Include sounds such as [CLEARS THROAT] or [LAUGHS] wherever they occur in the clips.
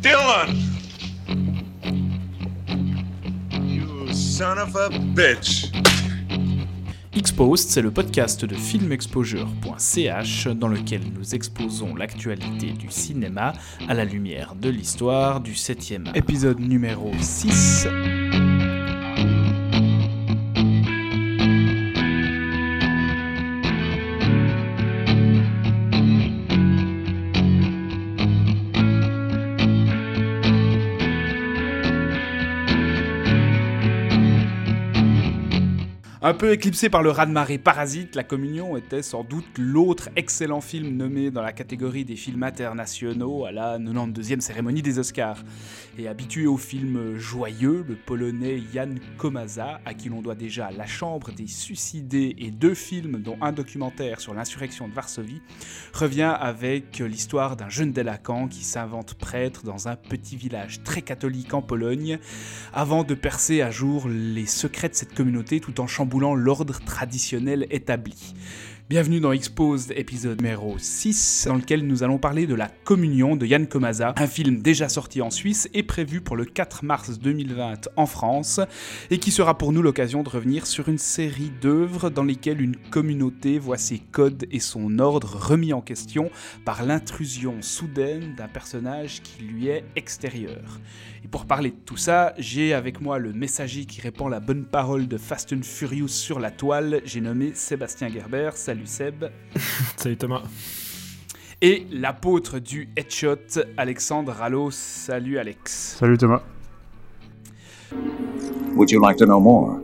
Dylan! You son of a bitch! Exposed, c'est le podcast de filmexposure.ch dans lequel nous exposons l'actualité du cinéma à la lumière de l'histoire du 7e épisode numéro 6. Un peu éclipsé par le raz-de-marée Parasite, La Communion était sans doute l'autre excellent film nommé dans la catégorie des films internationaux à la 92e cérémonie des Oscars. Et habitué aux films joyeux, le polonais Jan Komaza, à qui l'on doit déjà La Chambre des Suicidés et deux films dont un documentaire sur l'insurrection de Varsovie, revient avec l'histoire d'un jeune délinquant qui s'invente prêtre dans un petit village très catholique en Pologne, avant de percer à jour les secrets de cette communauté tout en chamboulant l'ordre traditionnel établi. Bienvenue dans Exposed épisode numéro 6 dans lequel nous allons parler de La Communion de Yann Komaza, un film déjà sorti en Suisse et prévu pour le 4 mars 2020 en France et qui sera pour nous l'occasion de revenir sur une série d'œuvres dans lesquelles une communauté voit ses codes et son ordre remis en question par l'intrusion soudaine d'un personnage qui lui est extérieur. Et pour parler de tout ça, j'ai avec moi le messager qui répand la bonne parole de Fast and Furious sur la toile, j'ai nommé Sébastien Gerber. Salut Seb. [LAUGHS] Salut Thomas. Et l'apôtre du headshot, Alexandre Rallo. Salut Alex. Salut Thomas. Would you like to know more?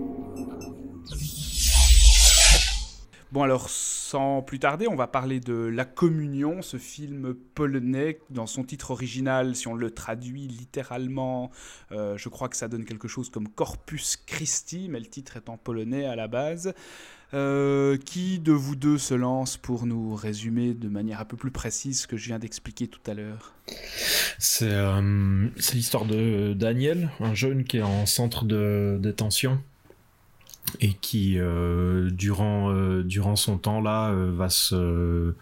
Bon alors, sans plus tarder, on va parler de La Communion, ce film polonais. Dans son titre original, si on le traduit littéralement, euh, je crois que ça donne quelque chose comme Corpus Christi, mais le titre est en polonais à la base. Euh, qui de vous deux se lance pour nous résumer de manière un peu plus précise ce que je viens d'expliquer tout à l'heure? C'est euh, l'histoire de Daniel, un jeune qui est en centre de détention et qui euh, durant euh, durant son temps là euh, va se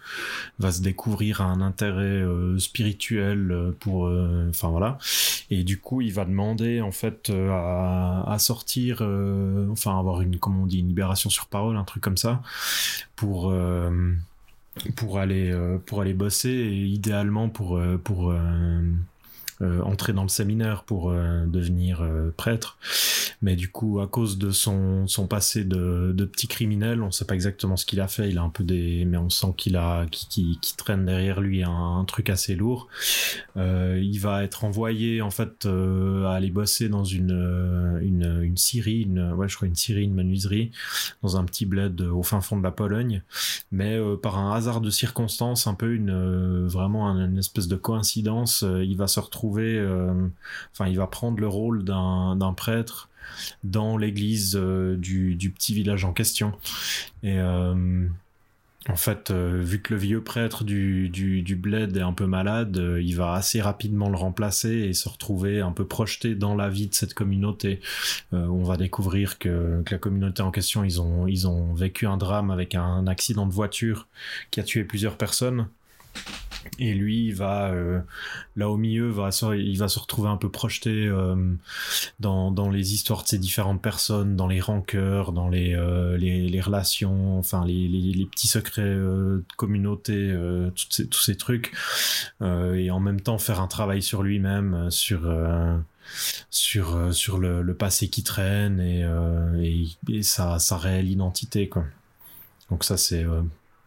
va se découvrir un intérêt euh, spirituel euh, pour enfin voilà. Et du coup il va demander en fait à, à sortir enfin avoir une comment on dit une libération sur parole un truc comme ça pour pour aller pour aller bosser et idéalement pour pour euh, entrer dans le séminaire pour euh, devenir euh, prêtre. Mais du coup, à cause de son, son passé de, de petit criminel, on sait pas exactement ce qu'il a fait. Il a un peu des, mais on sent qu'il a, qui traîne derrière lui un, un truc assez lourd. il va être envoyé en fait à aller bosser dans une une une scierie, une ouais je crois une scierie, une menuiserie dans un petit bled au fin fond de la Pologne. Mais par un hasard de circonstances, un peu une vraiment une espèce de coïncidence, il va se retrouver euh, enfin, il va prendre le rôle d'un prêtre dans l'église euh, du, petit village en question. Et euh, en fait, vu que le vieux prêtre du, bled est un peu malade, il va assez rapidement le remplacer et se retrouver un peu projeté dans la vie de cette communauté. on va découvrir que, la communauté en question, ils ont vécu un drame avec un accident de voiture qui a tué plusieurs personnes. Et lui, va euh, là au milieu, va il va se retrouver un peu projeté euh, dans, dans les histoires de ces différentes personnes, dans les rancœurs, dans les, euh, les, relations, enfin les, les, petits secrets de communauté, ces, tous ces trucs, et en même temps faire un travail sur lui-même, sur sur sur le, le, passé qui traîne et, et, et, sa, sa réelle identité quoi. Donc ça c'est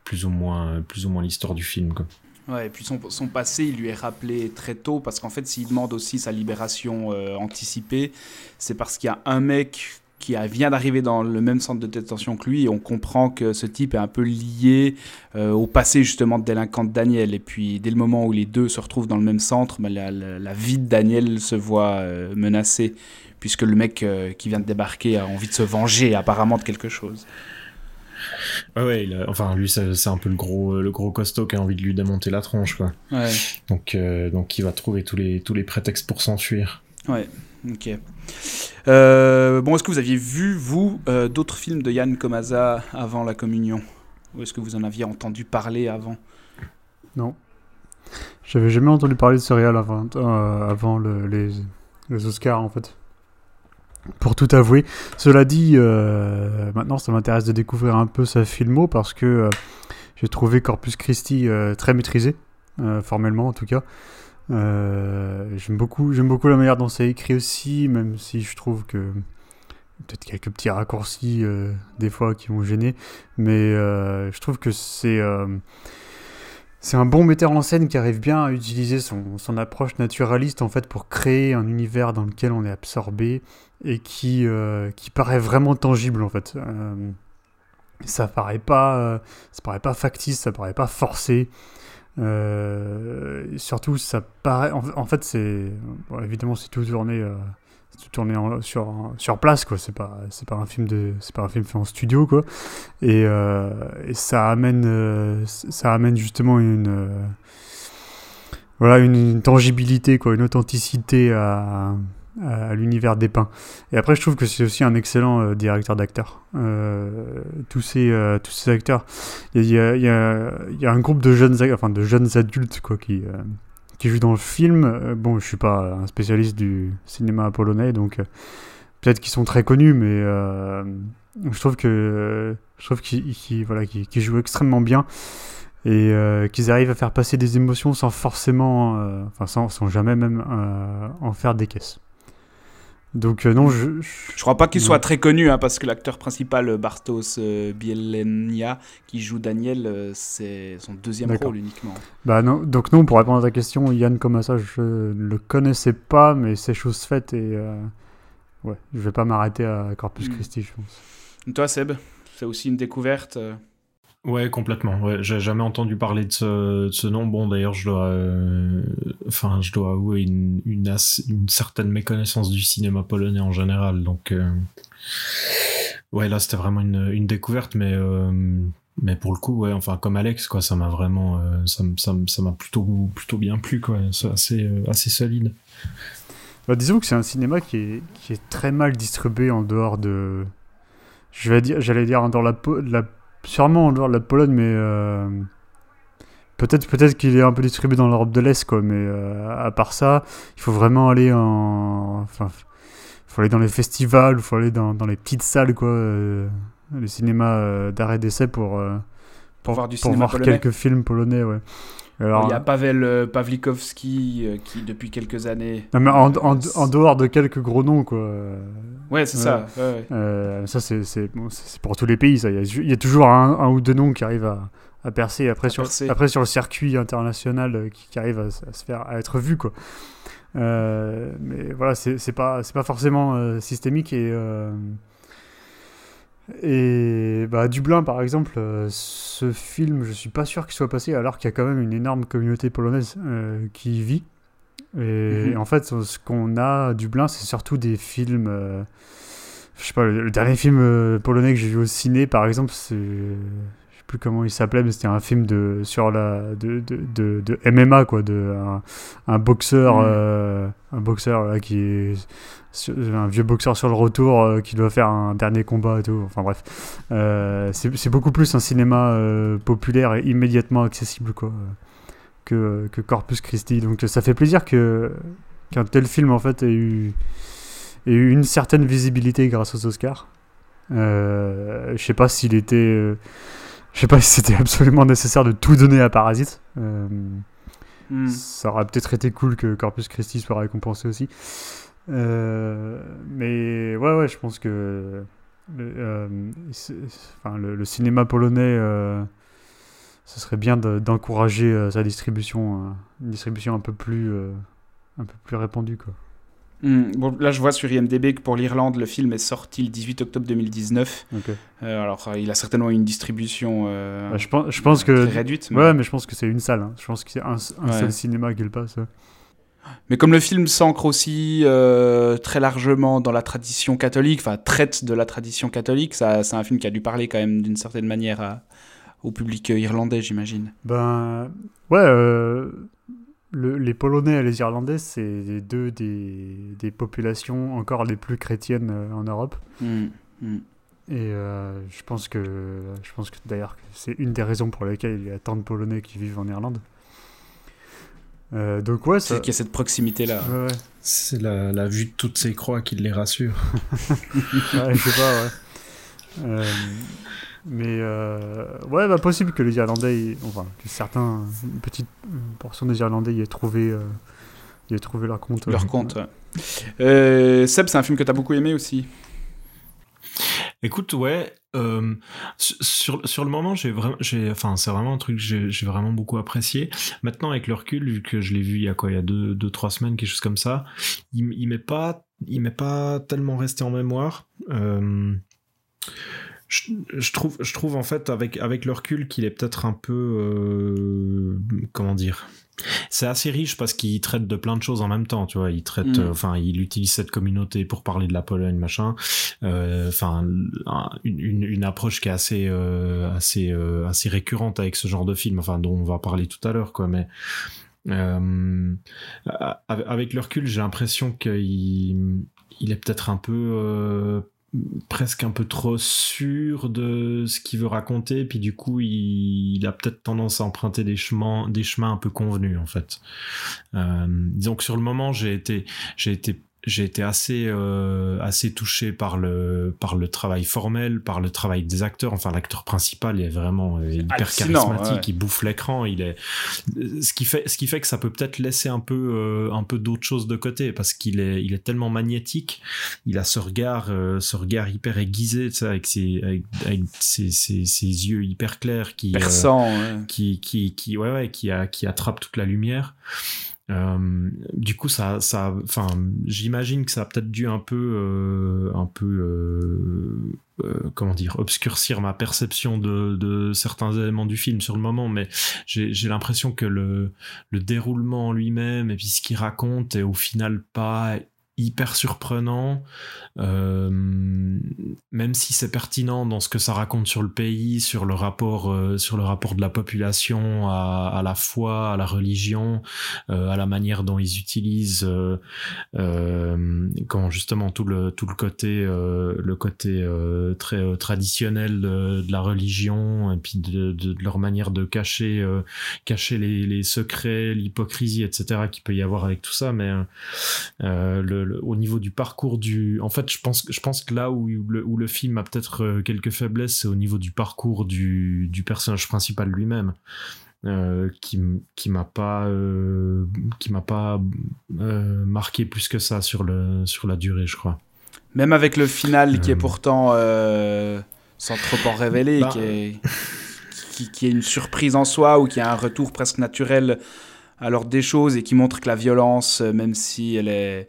plus ou moins plus ou moins l'histoire du film quoi. Ouais, et puis son, son, passé, il lui est rappelé très tôt, parce qu'en fait, s'il demande aussi sa libération euh, anticipée, c'est parce qu'il y a un mec qui vient d'arriver dans le même centre de détention que lui, et on comprend que ce type est un peu lié euh, au passé justement de délinquant Daniel. Et puis, dès le moment où les deux se retrouvent dans le même centre, bah, la, vie de Daniel se voit euh, menacée, puisque le mec qui vient de débarquer a envie de se venger apparemment de quelque chose. Ouais, ouais, il a, enfin lui c'est un peu le gros le gros costaud qui a envie de lui démonter la tronche quoi. Ouais. Donc euh, donc il va trouver tous les tous les prétextes pour s'enfuir. Ouais. Ok. Euh, bon, est-ce que vous aviez vu vous euh, d'autres films de Yann Komaza avant la Communion, ou est-ce que vous en aviez entendu parler avant? Non. J'avais jamais entendu parler de ce réal avant, euh, avant le- les, les Oscars en fait. Pour tout avouer. Cela dit, euh, maintenant ça m'intéresse de découvrir un peu sa filmo parce que euh, j'ai trouvé Corpus Christi euh, très maîtrisé, formellement en tout cas. J'aime beaucoup, j'aime beaucoup la manière dont c'est écrit aussi, même si je trouve que peut-être quelques petits raccourcis des fois qui m'ont gêné, mais je trouve que c'est c'est un bon metteur en scène qui arrive bien à utiliser son, son approche naturaliste en fait pour créer un univers dans lequel on est absorbé et qui, euh, qui paraît vraiment tangible en fait. Euh, ça paraît pas, euh, ça paraît pas factice, ça paraît pas forcé. Surtout, ça paraît. En, fait, c'est évidemment c'est tout tourné, tout tourné sur sur place quoi. C'est pas pas un film pas un film fait en studio quoi. Et, ça amène ça amène justement une voilà une, une tangibilité quoi, une authenticité à à l'univers dépeint. Et après, je trouve que c'est aussi un excellent euh, directeur d'acteurs. Euh, tous ces euh, tous ces acteurs, il y a, un groupe de jeunes enfin de jeunes adultes quoi qui qui jouent dans le film. Bon, je suis pas un spécialiste du cinéma polonais, donc peut-être qu'ils sont très connus, mais je trouve que je trouve qu'ils voilà qu'ils jouent extrêmement bien et qu'ils arrivent à faire passer des émotions sans forcément, enfin sans, sans jamais même en faire des caisses. Donc euh, non, je, je- Je crois pas qu'il soit très connu, hein, parce que l'acteur principal, euh, Bartos euh, Bielenia, qui joue Daniel, euh, c'est son deuxième rôle uniquement. bah non, donc non, pour répondre à ta question, Yann Komasa, je ne le connaissais pas, mais c'est chose faite et ouais, je vais pas m'arrêter à Corpus Mm. Christi, je pense. Et Toi, Seb, c'est aussi une découverte. Ouais, complètement. Ouais, j'ai jamais entendu parler de ce, nom. Bon, d'ailleurs, je dois, euh, je dois avouer une, une, as- une certaine méconnaissance du cinéma polonais en général. Donc, euh, ouais, là, c'était vraiment une, une découverte, mais, euh, mais pour le coup, ouais, enfin, comme Alex, quoi, ça m'a vraiment, euh, ça, ça, ça m'a plutôt, plutôt bien plu, quoi. C'est assez, assez solide. Bah, disons que c'est un cinéma qui est, qui est très mal distribué en dehors de. Je vais dire, j'allais dire de la, la, sûrement de la Pologne, mais euh, peut-être, peut-être qu'il est un peu distribué dans l'Europe de l'Est, quoi. Mais euh, à part ça, il faut vraiment aller en, enfin, faut aller dans les festivals, il faut aller dans, dans les petites salles, quoi, euh, les cinémas d'arrêt d'essai pour Pour voir du pour cinéma voir polonais. quelques films polonais, ouais. Alors, Il y a Pavel euh, Pawlikowski, euh, qui depuis quelques années. non, mais en, euh, en, dehors de quelques gros noms, quoi. Ouais, c'est ça. ouais, ouais. Ça, c'est bon, pour tous les pays. ça. Il y a, ju- il y a toujours un, un ou deux noms qui arrivent à, à percer. Après, À sur, percer. après, sur le circuit international qui, qui arrive à, se faire, à être vu. Quoi. Mais voilà, c'est pas, pas forcément systémique. Et, et bah, Dublin, par exemple, euh, ce film, je suis pas sûr qu'il soit passé alors qu'il y a quand même une énorme communauté polonaise euh, qui y vit. Et Mhm. en fait, ce qu'on a à Dublin, c'est surtout des films. euh, je sais pas, le, le dernier film euh, polonais que j'ai vu au ciné, par exemple, c'est. Sais plus comment il s'appelait, mais c'était un film de, sur la, de, de, de, de MMA, quoi, de un, un boxeur, Mhm. euh, un boxeur là, qui est. un vieux boxeur sur le retour euh, qui doit faire un dernier combat et tout. Enfin bref. Euh, c'est beaucoup plus un cinéma euh, populaire et immédiatement accessible, quoi, que, que Corpus Christi. Donc ça fait plaisir que qu'un tel film en fait ait eu, ait eu une certaine visibilité grâce aux Oscars. Je sais pas s'il était, je sais pas si c'était [LAUGHS] absolument nécessaire de tout donner à Parasite. Euh, Hmm. ça aurait peut-être été cool que Corpus Christi soit récompensé aussi. Euh, mais ouais, ouais, je pense que le, euh, enfin, le, le cinéma polonais, euh, ce serait bien de- d'encourager euh, sa distribution, euh, une distribution un peu plus, euh, un peu plus répandue, quoi. Hmm. Bon, là, je vois sur IMDb que pour l'Irlande, le film est sorti le 18 octobre 2019. Ok. Euh, alors, euh, il a certainement une distribution euh, Bah, je pense, je pense que, très réduite. mais- ouais, mais je pense que c'est une salle. hein. Je pense que c'est un, un Ouais. seul cinéma qui le passe. ouais. Mais comme le film s'ancre aussi euh, très largement dans la tradition catholique, enfin traite de la tradition catholique, ça, c'est un film qui a dû parler quand même d'une certaine manière à- au public irlandais, j'imagine. Ben, ouais, euh, le- les Polonais et les Irlandais, c'est les deux des, des populations encore les plus chrétiennes euh, en Europe. Hmm, hmm. Et euh, je pense que, je pense que d'ailleurs, c'est une des raisons pour lesquelles il y a tant de Polonais qui vivent en Irlande. Euh, donc ouais, ça... qu'il y a cette proximité-là. Ouais, ouais. C'est la, la vue de toutes ces croix qui les rassure. [LAUGHS] Ouais, je sais pas, ouais. Euh, mais euh, ouais, bah possible que les Irlandais, enfin, que certains, une petite portion des Irlandais y aient trouvé, euh, y aient trouvé leur compte. Leur euh, compte. ouais. Euh, Seb, c'est un film que t'as beaucoup aimé aussi. Écoute, ouais, euh, sur, sur le moment, j'ai vraiment, j'ai, enfin, c'est vraiment un truc que j'ai, j'ai vraiment beaucoup apprécié. Maintenant, avec le recul, vu que je l'ai vu il y a quoi, il y a deux, deux trois semaines, quelque chose comme ça, il, il m'est pas, il m'est pas tellement resté en mémoire. Euh, je, je trouve, je trouve en fait avec avec le recul qu'il est peut-être un peu, euh, comment dire? C'est assez riche parce qu'il traite de plein de choses en même temps, tu vois. Il traite, Mm. euh, enfin, il utilise cette communauté pour parler de la Pologne, machin. Euh, Enfin, un- une, une, une approche qui est assez, euh, assez, euh, assez récurrente avec ce genre de film, enfin, dont on va parler tout à l'heure, quoi. Mais euh, avec le recul, j'ai l'impression qu'il il est peut-être un peu euh, presque un peu trop sûr de ce qu'il veut raconter, puis du coup, il, a peut-être tendance à emprunter des chemins, des chemins un peu convenus, en fait. Euh, disons que sur le moment, j'ai été, j'ai été j'ai été assez euh, assez touché par le par le travail formel, par le travail des acteurs. Enfin, l'acteur principal est vraiment euh, hyper charismatique, ouais. il bouffe l'écran. Il est ce qui fait ce qui fait que ça peut peut-être laisser un peu euh, un peu d'autres choses de côté parce qu'il est il est tellement magnétique. Il a ce regard euh, ce regard hyper aiguisé, tu sais, avec ses avec, avec ses, ses, ses yeux hyper clairs qui euh, Perçant. ouais. qui qui qui ouais ouais qui a qui attrape toute la lumière euh, du coup ça ça enfin j'imagine que ça a peut-être dû un peu euh, un peu euh, comment dire obscurcir ma perception de, de certains éléments du film sur le moment mais j'ai j'ai l'impression que le le déroulement en lui-même et puis ce qu'il raconte est au final pas hyper surprenant euh, même si c'est pertinent dans ce que ça raconte sur le pays sur le rapport euh, sur le rapport de la population à, la foi à la religion euh, à la manière dont ils utilisent comment justement tout le tout le côté le côté très traditionnel de, la religion et puis de, leur manière de cacher cacher les, les secrets l'hypocrisie etc qu'il peut y avoir avec tout ça. Mais euh, le, le- au niveau du parcours du en fait je pense je pense que là où le, où le film a peut-être euh, quelques faiblesses c'est au niveau du parcours du, du personnage principal lui-même euh, qui qui m'a pas euh, qui m'a pas euh, marqué plus que ça sur le sur la durée je crois Même avec le final qui est pourtant, sans trop en révéler, Bah. qui, est, qui, qui est une surprise en soi ou qui a un retour presque naturel à l'ordre des choses et qui montre que la violence, même si elle est,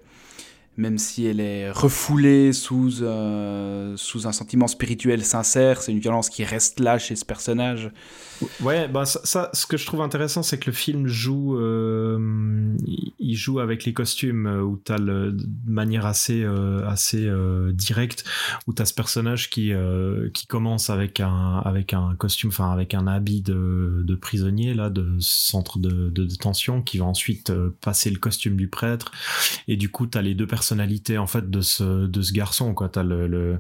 même si elle est refoulée sous, euh, sous un sentiment spirituel sincère, c'est une violence qui reste là chez ce personnage. Ouais, bah ça, ce que je trouve intéressant, c'est que le film joue, euh, il- joue avec les costumes euh, où le, de manière assez, assez directe, où t'as ce personnage qui, qui commence avec un, avec un costume, enfin avec un habit de, de prisonnier là, de centre de, de détention, qui va ensuite passer le costume du prêtre, et du coup t'as les deux personnalités en fait de ce, de ce garçon, quoi. T'as le, le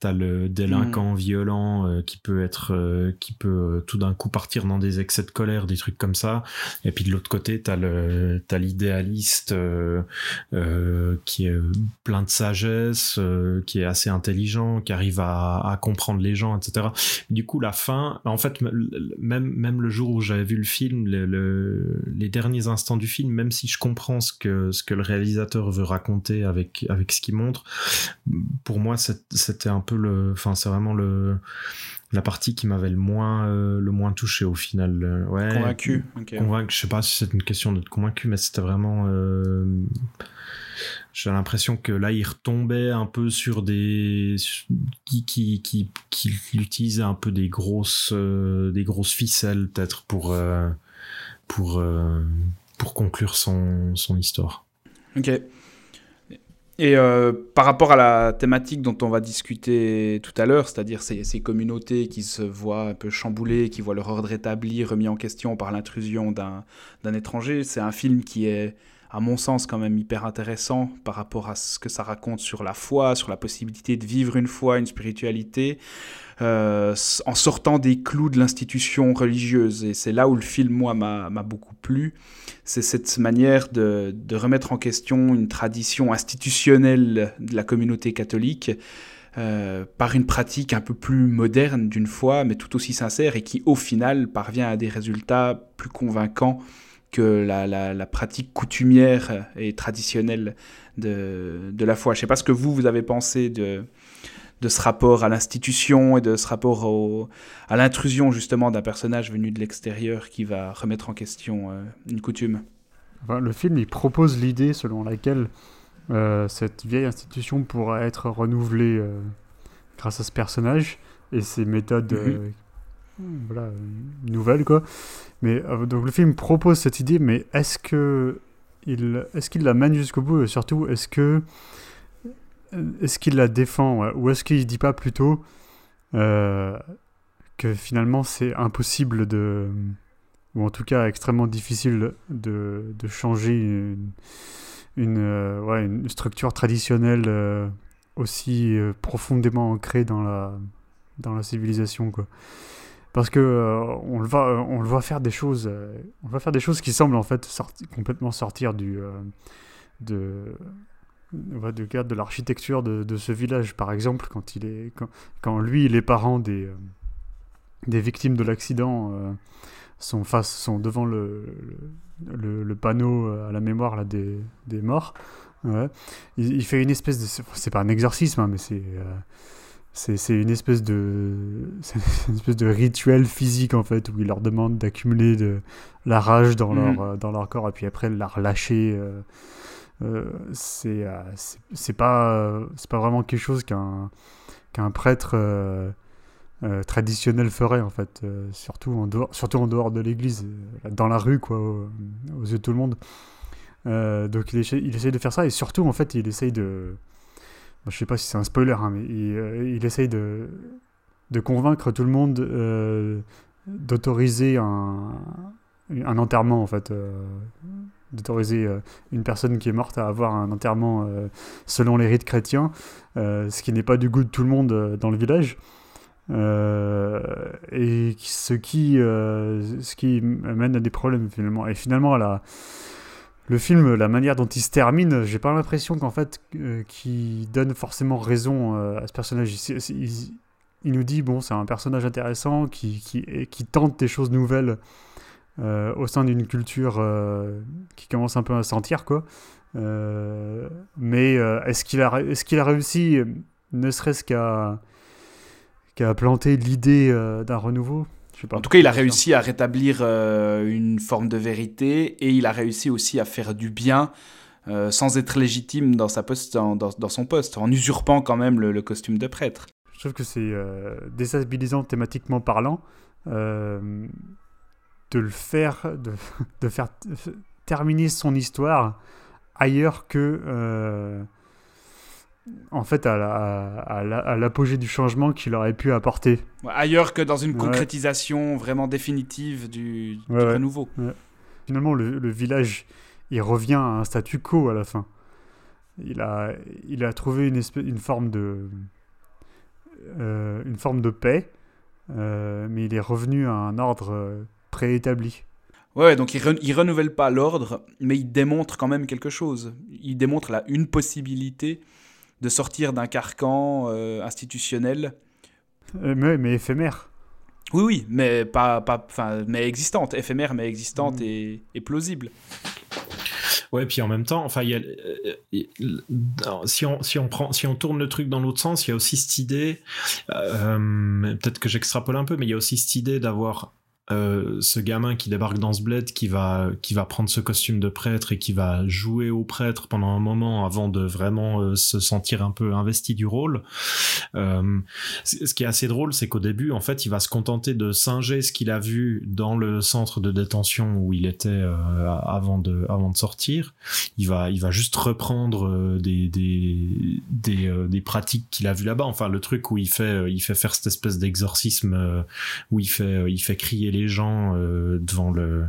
t'as le délinquant violent euh, qui peut être, euh, qui peut euh, tout d'un coup partir dans des excès de colère, des trucs comme ça. Et puis de l'autre côté, t'as le, t'as l'idéaliste qui est plein de sagesse, qui est assez intelligent, qui arrive à, à comprendre les gens, etc. Du coup, la fin, en fait, même même le jour où j'avais vu le film, le- le- les derniers instants du film, même si je comprends ce que ce que le réalisateur veut raconter avec avec ce qu'il montre, pour moi, c'était un peu le, enfin, c'est vraiment le la partie qui m'avait le moins euh, le moins touché au final. Euh, Ouais, Convaincu. ok. convaincu. Je sais pas si c'est une question d'être convaincu, mais c'était vraiment. euh, J'ai l'impression que là, il retombait un peu sur des qui qui qui qui utilisait un peu des grosses euh, des grosses ficelles peut-être pour pour pour conclure son son histoire. Ok. Et euh, par rapport à la thématique dont on va discuter tout à l'heure, c'est-à-dire ces, ces communautés qui se voient un peu chamboulées, qui voient leur ordre établi remis en question par l'intrusion d'un d'un étranger, c'est un film qui est à mon sens, quand même hyper intéressant par rapport à ce que ça raconte sur la foi, sur la possibilité de vivre une foi, une spiritualité, euh, en sortant des clous de l'institution religieuse. Et c'est là où le film, moi, m'a beaucoup plu. C'est cette manière de, remettre en question une tradition institutionnelle de la communauté catholique. Euh, par une pratique un peu plus moderne d'une foi, mais tout aussi sincère et qui au final parvient à des résultats plus convaincants que la, la, pratique coutumière et traditionnelle de, de, la foi. Je ne sais pas ce que vous, vous avez pensé de, de ce rapport à l'institution et de ce rapport au, à l'intrusion justement d'un personnage venu de l'extérieur qui va remettre en question euh, une coutume. le film il propose l'idée selon laquelle euh, cette vieille institution pourra être renouvelée euh, grâce à ce personnage et ses méthodes mhm. Voilà, nouvelles quoi. Mais euh, donc le film propose cette idée, mais est-ce que il est-ce qu'il la mène jusqu'au bout? Et surtout est-ce que est-ce qu'il la défend? Ou est-ce qu'il dit pas plutôt euh, que finalement c'est impossible de ou en tout cas extrêmement difficile de, de changer une, euh, une structure traditionnelle aussi profondément ancrée dans la dans la civilisation quoi parce que euh, on le voit on le voit faire des choses euh, on va faire des choses qui semblent en fait complètement sortir du euh, de de de l'architecture de, ce village. Par exemple quand il est quand, lui les parents des des victimes de l'accident sont face sont devant le, le, panneau à la mémoire là des, des morts il, fait une espèce de c'est pas un exorcisme hein, mais c'est c'est une espèce de [LAUGHS] une espèce de rituel physique en fait où il leur demande d'accumuler de la rage dans leur mm. euh, dans leur corps et puis après la relâcher euh, euh, c'est c'est pas c'est pas vraiment quelque chose qu'un qu'un prêtre traditionnel ferait en fait surtout en dehors surtout en dehors de l'église dans la rue quoi aux, yeux de tout le monde donc il essaie, il essaie de faire ça et surtout en fait il essaye de je sais pas si c'est un spoiler, hein, mais il, euh, essaye de, convaincre tout le monde euh, d'autoriser un, enterrement, en fait. Euh, d'autoriser une personne qui est morte à avoir un enterrement selon les rites chrétiens, ce qui n'est pas du goût de tout le monde dans le village. et ce qui, ce qui mène à des problèmes finalement. Et finalement, la, le film, la manière dont il se termine, j'ai pas l'impression qu'en fait, euh, qu'il donne forcément raison euh, à ce personnage. Il, nous dit, bon, c'est un personnage intéressant qui, qui, qui, tente des choses nouvelles euh, au sein d'une culture qui commence un peu à sentir, quoi. mais est-ce qu'il a, est qu'il a réussi, ne serait-ce qu'à planter l'idée d'un renouveau? En tout cas, il a réussi à rétablir euh, une forme de vérité et il a réussi aussi à faire du bien euh, sans être légitime dans, sa poste, dans, dans, son poste, en usurpant quand même le, costume de prêtre. Je trouve que c'est euh, déstabilisant thématiquement parlant de le faire, de, [LAUGHS] de, faire terminer son histoire ailleurs que en fait à l'apogée du changement qu'il aurait pu apporter. ailleurs que dans une concrétisation vraiment définitive du, renouveau. Finalement, le, village, il revient à un statu quo à la fin. Il a, il a trouvé une, espèce, une, forme de, euh, une forme de paix, euh, mais il est revenu à un ordre euh, préétabli. Ouais, donc il, ne renouvelle pas l'ordre, mais il démontre quand même quelque chose. Il démontre là une possibilité de sortir d'un carcan euh, institutionnel. Euh, mais, mais, éphémère. Oui, oui, mais pas, pas, mais existante, éphémère, mais existante mm. et, et, plausible. Ouais, puis en même temps, enfin, y a, euh, si on si on prend si on tourne le truc dans l'autre sens, il y a aussi cette idée, peut-être que j'extrapole un peu, mais il y a aussi cette idée d'avoir euh, ce gamin qui débarque dans ce bled, qui va, qui va prendre ce costume de prêtre et qui va jouer au prêtre pendant un moment avant de vraiment euh, se sentir un peu investi du rôle. Euh, ce qui est assez drôle, c'est qu'au début, en fait, il va se contenter de singer ce qu'il a vu dans le centre de détention où il était avant de, avant de sortir. Il va, il va juste reprendre des, des, des, des pratiques qu'il a vu là-bas. Enfin, le truc où il fait, il fait faire cette espèce d'exorcisme où il fait, il fait crier les les gens devant le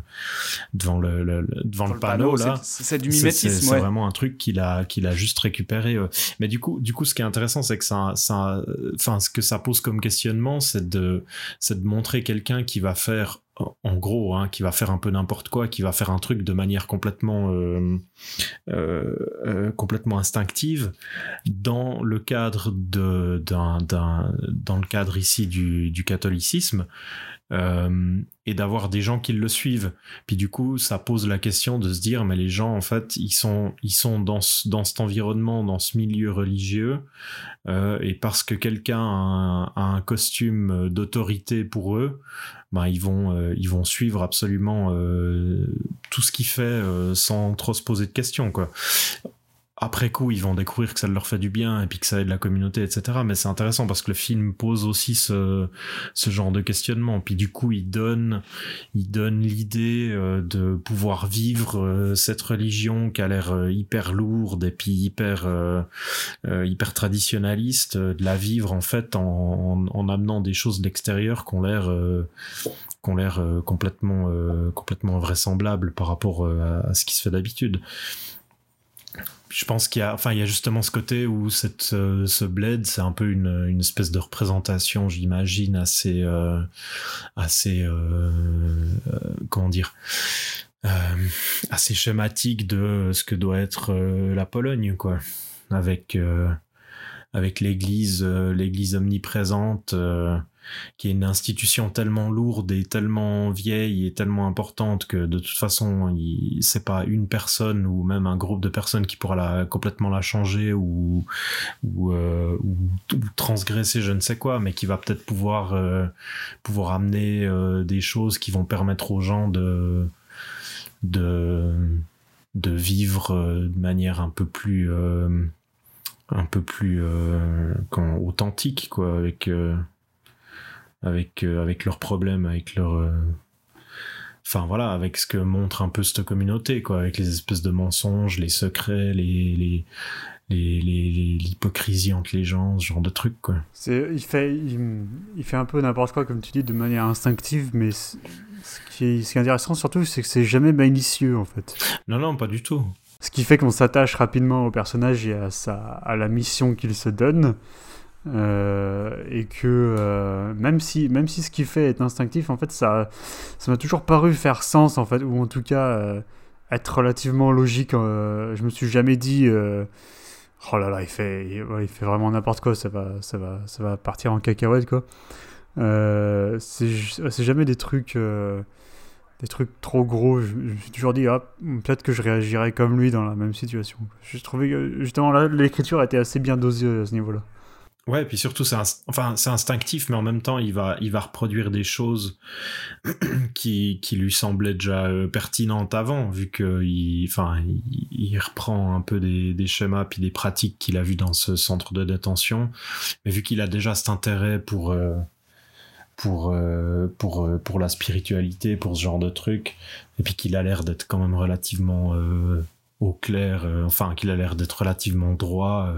devant le, devant, le, panneau, là. C'est du mimétisme. C'est vraiment un truc qu'il a qu'il a juste récupéré. Mais du coup, du coup, ce qui est intéressant, c'est que ça, ça, enfin, ce que ça pose comme questionnement, c'est de, c'est de montrer quelqu'un qui va faire en gros, hein, qui va faire un peu n'importe quoi, qui va faire un truc de manière complètement, euh, euh, euh, complètement instinctive, dans le cadre de, d'un, dans le cadre ici du, du catholicisme, euh, et d'avoir des gens qui le suivent. Puis du coup, ça pose la question de se dire, mais les gens, en fait, ils sont, ils sont dans, dans cet environnement, dans ce milieu religieux, euh, et parce que quelqu'un a, un costume d'autorité pour eux, ben, ils, vont, euh, ils vont suivre absolument tout ce qu'il fait sans trop se poser de questions. Quoi après coup, ils vont découvrir que ça leur fait du bien et puis que ça aide la communauté, etc. Mais c'est intéressant parce que le film pose aussi ce, genre de questionnement. Puis du coup, il donne, il donne l'idée euh, de pouvoir vivre euh, cette religion qui a l'air euh, hyper lourde et puis hyper, hyper traditionnaliste, de la vivre en fait en, en, amenant des choses de l'extérieur qui ont l'air, l'air complètement, complètement vraisemblables par rapport à ce qui se fait d'habitude je pense qu'il y a, enfin, il y a justement ce côté où cette, euh, ce bled, c'est un peu une, une espèce de représentation, j'imagine, assez, euh, assez, euh, comment dire, assez schématique de ce que doit être la Pologne, quoi, avec, avec l'Église, l'Église omniprésente qui est une institution tellement lourde et tellement vieille et tellement importante que de toute façon, c'est pas une personne ou même un groupe de personnes qui pourra la, complètement la changer ou, euh, transgresser je ne sais quoi, mais qui va peut-être pouvoir, euh, pouvoir amener euh, des choses qui vont permettre aux gens de, de, de vivre de manière un peu plus un peu plus authentique quoi avec avec euh, avec leurs problèmes, avec leurs euh, enfin voilà, avec ce que montre un peu cette communauté, quoi, avec les espèces de mensonges, les secrets, les, les, l'hypocrisie entre les gens, ce genre de trucs, quoi. Il fait, il, fait un peu n'importe quoi, comme tu dis, de manière instinctive, mais ce qui, est, ce qui est intéressant surtout, c'est que c'est jamais malicieux, en fait. Non, non, pas du tout. Ce qui fait qu'on s'attache rapidement au personnage et à, sa, à la mission qu'il se donne. Euh, et que euh, même si même si ce qu'il fait est instinctif en fait ça ça m'a toujours paru faire sens en fait ou en tout cas euh, être relativement logique je me suis jamais dit oh là là il fait il, fait vraiment n'importe quoi ça va ça va ça va partir en cacahuète quoi. C'est jamais des trucs des trucs trop gros je, me suis toujours dit peut-être que je réagirais comme lui dans la même situation trouvais que justement là l'écriture était assez bien dosée à ce niveau là Ouais, et puis surtout c'est enfin instinctif, mais en même temps il va il va reproduire des choses [CLEARS THROAT] qui qui lui semblaient déjà euh, pertinentes avant, vu que il enfin il, reprend un peu des schémas puis des pratiques qu'il a vu dans ce centre de détention, mais vu qu'il a déjà cet intérêt pour euh, pour euh, pour pour la spiritualité, pour ce genre de trucs, et puis qu'il a l'air d'être quand même relativement au clair, enfin qu'il a l'air d'être relativement droit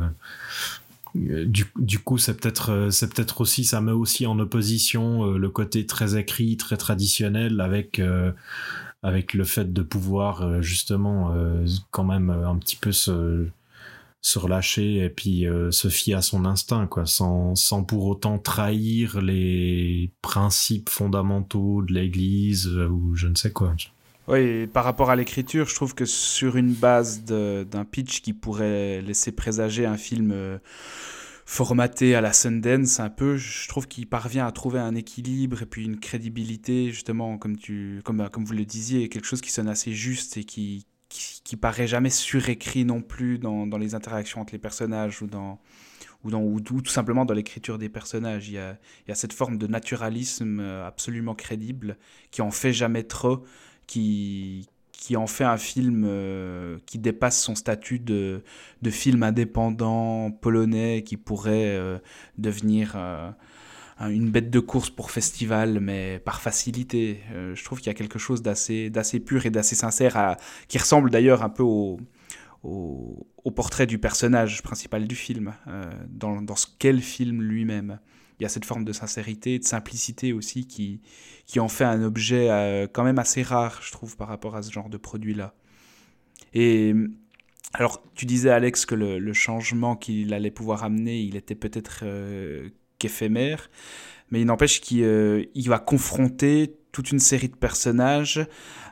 du, du, coup, c'est peut-être, euh, aussi, ça met aussi en opposition euh, le côté très écrit, très traditionnel avec avec le fait de pouvoir justement quand même un petit peu se se relâcher et puis se fier à son instinct quoi sans sans pour autant trahir les principes fondamentaux de l'église ou je ne sais quoi oui, par rapport à l'écriture, je trouve que sur une base d'un pitch qui pourrait laisser présager un film euh, formaté à la Sundance un peu, je trouve qu'il parvient à trouver un équilibre et puis une crédibilité, justement, comme, tu, comme, comme vous le disiez, quelque chose qui sonne assez juste et qui, qui, paraît jamais surécrit non plus dans, dans, les interactions entre les personnages ou dans, ou, dans, ou, tout simplement dans l'écriture des personnages. Il y, a, il y a cette forme de naturalisme euh, absolument crédible qui en fait jamais trop qui, qui en fait un film euh, qui dépasse son statut de, de, film indépendant polonais qui pourrait euh, devenir euh, une bête de course pour festival, mais par facilité. je trouve qu'il y a quelque chose d'assez, pur et d'assez sincère, qui ressemble d'ailleurs un peu au, au, portrait du personnage principal du film, dans, dans ce qu'est le film lui-même. Il y a cette forme de sincérité, de simplicité aussi qui, en fait un objet euh, quand même assez rare, je trouve, par rapport à ce genre de produit-là. Et alors, tu disais, Alex, que le, changement qu'il allait pouvoir amener, il était peut-être euh, qu'éphémère, mais il n'empêche qu'il euh, va confronter toute une série de personnages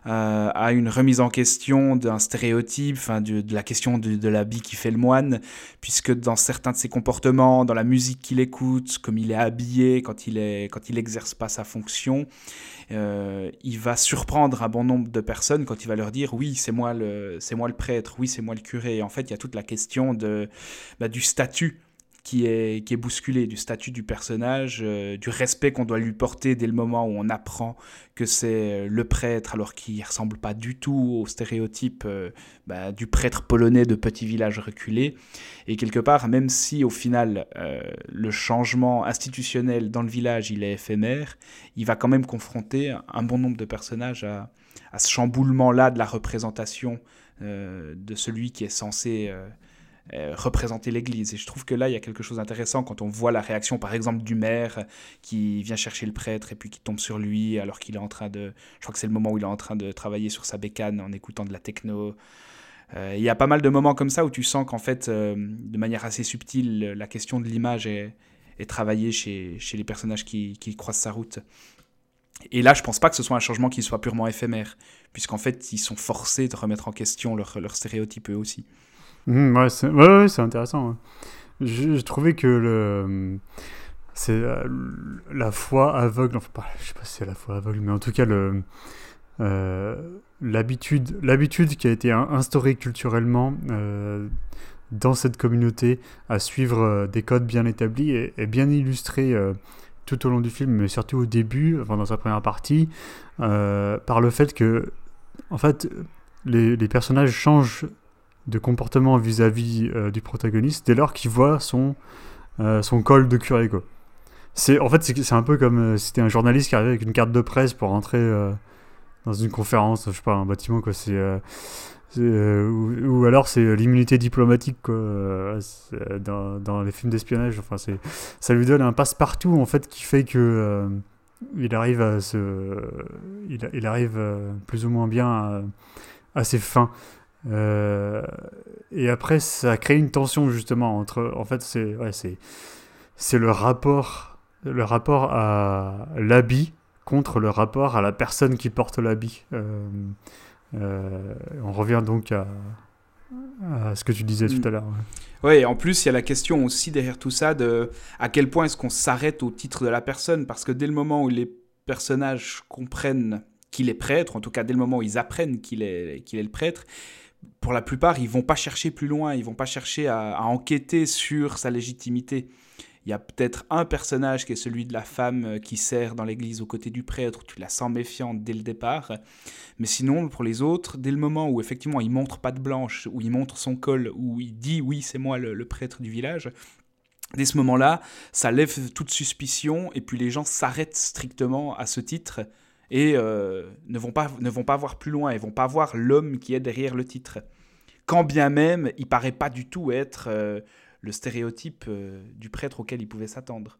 euh, à une remise en question d'un stéréotype, de, la question de, l'habit qui fait le moine, puisque dans certains de ses comportements, dans la musique qu'il écoute, comme il est habillé quand il est quand il exerce pas sa fonction, euh, il va surprendre un bon nombre de personnes quand il va leur dire oui c'est moi le c'est moi le prêtre, oui c'est moi le curé. en fait il y a toute la question de bah, du statut qui est, qui est bousculé, du statut du personnage, euh, du respect qu'on doit lui porter dès le moment où on apprend que c'est le prêtre, alors qu'il ne ressemble pas du tout au stéréotype euh, bah, du prêtre polonais de petit village reculé. Et quelque part, même si au final euh, le changement institutionnel dans le village il est éphémère, il va quand même confronter un bon nombre de personnages à, à ce chamboulement-là de la représentation de celui qui est censé euh, représenter l'Église. Et je trouve que là, il y a quelque chose d'intéressant quand on voit la réaction, par exemple, du maire qui vient chercher le prêtre et puis qui tombe sur lui alors qu'il est en train de... Je crois que c'est le moment où il est en train de travailler sur sa bécane en écoutant de la techno. Euh, il y a pas mal de moments comme ça où tu sens qu'en fait, euh, de manière assez subtile, la question de l'image est, est, travaillée chez, chez les personnages qui, qui croisent sa route. Et là, je pense pas que ce soit un changement qui soit purement éphémère, puisqu'en fait, ils sont forcés de remettre en question leurs leur stéréotypes eux aussi. Mhm, ouais, c'est intéressant. J'ai trouvé que le c'est euh, la foi aveugle, enfin, je sais pas si c'est la foi aveugle, mais en tout cas le euh, l'habitude l'habitude qui a été instaurée culturellement euh, dans cette communauté à suivre des codes bien établis est bien illustrée tout au long du film, mais surtout au début, enfin dans sa première partie, par le fait que en fait les personnages changent de comportement vis-à-vis euh, du protagoniste dès lors qu'il voit son, euh, son col de. Quoi. C'est, en fait, c'est, un peu comme euh, si c'était un journaliste qui arrivait avec une carte de presse pour rentrer dans une conférence, je sais pas, un bâtiment. Quoi. C'est, ou, alors c'est l'immunité diplomatique dans, dans, les films d'espionnage. Enfin, ça lui donne un passe-partout en fait qui fait que il arrive à se, il, arrive plus ou moins bien à ses fins. Euh, et après, ça crée une tension justement entre. En fait, c'est ouais, c'est c'est le rapport le rapport à l'habit contre le rapport à la personne qui porte l'habit. Euh, euh, on revient donc à, à, ce que tu disais tout mm. à l'heure. Oui, en plus, il y a la question aussi derrière tout ça de à quel point est-ce qu'on s'arrête au titre de la personne Parce que dès le moment où les personnages comprennent qu'il est prêtre, en tout cas dès le moment où ils apprennent qu'il est, qu'il est le prêtre, pour la plupart, ils vont pas chercher plus loin, ils vont pas chercher à, enquêter sur sa légitimité. Il y a peut-être un personnage qui est celui de la femme euh, qui sert dans l'église aux côtés du prêtre, tu la sens méfiante dès le départ. Mais sinon, pour les autres, dès le moment où effectivement il montre pas de blanche, où il montre son col, où il dit oui, c'est moi le, prêtre du village, dès ce moment-là, ça lève toute suspicion et puis les gens s'arrêtent strictement à ce titre et euh, ne, vont pas, ne vont pas voir plus loin, ils vont pas voir l'homme qui est derrière le titre. Quand bien même, il paraît pas du tout être euh, le stéréotype euh, du prêtre auquel il pouvait s'attendre.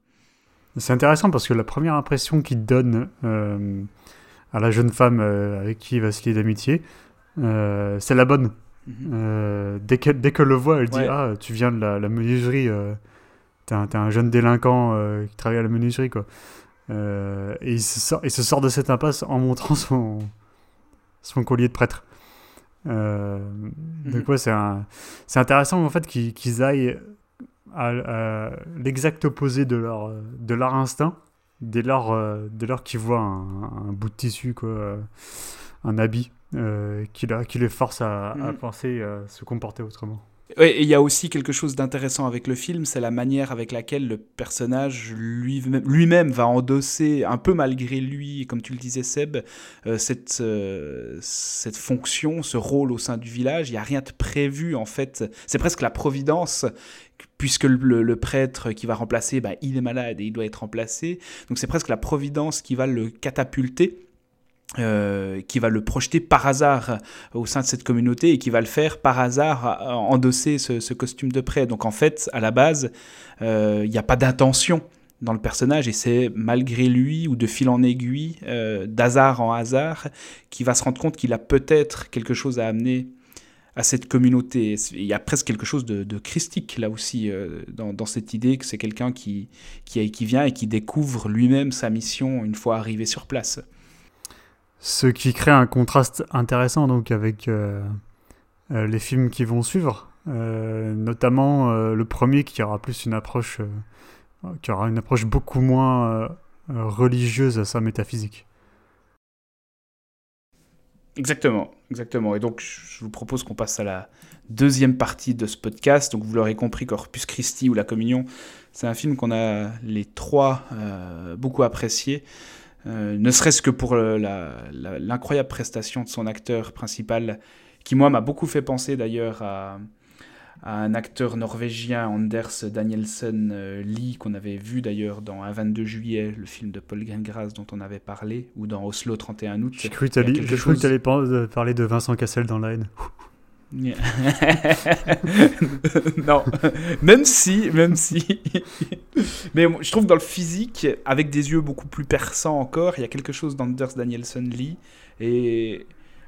C'est intéressant parce que la première impression qu'il donne à la jeune femme avec qui il va se lier d'amitié, c'est la bonne. Mhm. dès qu'elle dès que le voit, elle dit Ah, tu viens de la, la menuiserie, t'es un, un, jeune délinquant qui travaille à la menuiserie. quoi. Euh, et il se, sort, il se sort de cette impasse en montrant son, son collier de prêtre. Euh, Donc mhm. ouais, c'est intéressant en fait qu'ils aillent à, l'exact opposé de leur, de leur instinct dès lors, euh, dès lors qu'ils voient un, bout de tissu, quoi, un habit, euh, qui, qui les force à, à mhm. penser, se comporter autrement. Et il y a aussi quelque chose d'intéressant avec le film, c'est la manière avec laquelle le personnage lui-même va endosser, un peu malgré lui, comme tu le disais Seb, euh, cette, euh, cette fonction, ce rôle au sein du village. Il n'y a rien de prévu en fait. C'est presque la providence puisque le, prêtre qui va remplacer, bah, il est malade et il doit être remplacé. Donc c'est presque la providence qui va le catapulter euh, qui va le projeter par hasard au sein de cette communauté et qui va le faire par hasard endosser ce, costume de prêtre. Donc en fait, à la base, euh, il n'y a pas d'intention dans le personnage, et c'est malgré lui, ou de fil en aiguille, euh, d'hasard en hasard, qu'il va se rendre compte qu'il a peut-être quelque chose à amener à cette communauté. Il y a presque quelque chose de, christique là aussi euh, dans, cette idée que c'est quelqu'un qui, qui, qui, vient et qui découvre lui-même sa mission une fois arrivé sur place. Ce qui crée un contraste intéressant donc avec euh, euh, les films qui vont suivre, notamment le premier qui aura plus une approche, qui aura une approche beaucoup moins religieuse à sa métaphysique. Exactement, exactement. Et donc, je vous propose qu'on passe à la deuxième partie de ce podcast. Donc, vous l'aurez compris, Corpus Christi ou La Communion, c'est un film qu'on a les trois euh, beaucoup apprécié. Euh, ne serait-ce que pour l'incroyable prestation de son acteur principal, qui moi m'a beaucoup fait penser d'ailleurs à, un acteur norvégien, Anders Danielsen euh, Lee, qu'on avait vu d'ailleurs dans Un 22 juillet, le film de Paul Greengrass dont on avait parlé, ou dans Oslo 31 août. J'ai cru que tu allais parler de Vincent Cassel dans Line. [LAUGHS] [LAUGHS] non, même si, même si. [LAUGHS] Mais je trouve dans le physique, avec des yeux beaucoup plus perçants encore, il y a quelque chose d'Anders Danielson Lee et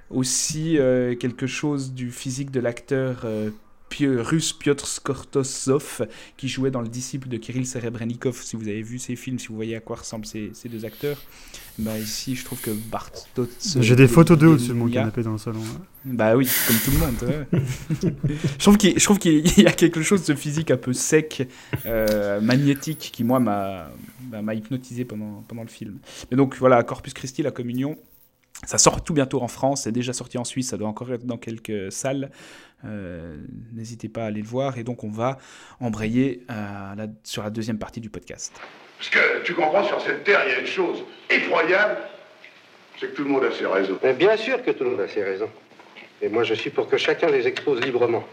aussi euh, quelque chose du physique de l'acteur euh, russe Piotr Skortosov, qui jouait dans Le disciple de Kirill Serebrennikov. Si vous avez vu ces films, si vous voyez à quoi ressemblent ces, ces deux acteurs, bah ici je trouve que Bart J'ai des photos d'eux au-dessus de mon canapé dans le salon. Bah oui, comme tout le monde. [LAUGHS] je trouve qu'il, je trouve qu'il y a quelque chose de physique un peu sec, euh, magnétique, qui moi m'a, bah, hypnotisé pendant, pendant le film. Mais donc voilà, Corpus Christi, la communion. Ça sort tout bientôt en France, c'est déjà sorti en Suisse, ça doit encore être dans quelques salles. Euh, n'hésitez pas à aller le voir. Et donc, on va embrayer euh, sur la deuxième partie du podcast. Parce que tu comprends, sur cette terre, il y a une chose effroyable c'est que tout le monde a ses raisons. Mais bien sûr que tout le monde a ses raisons. Et moi, je suis pour que chacun les expose librement.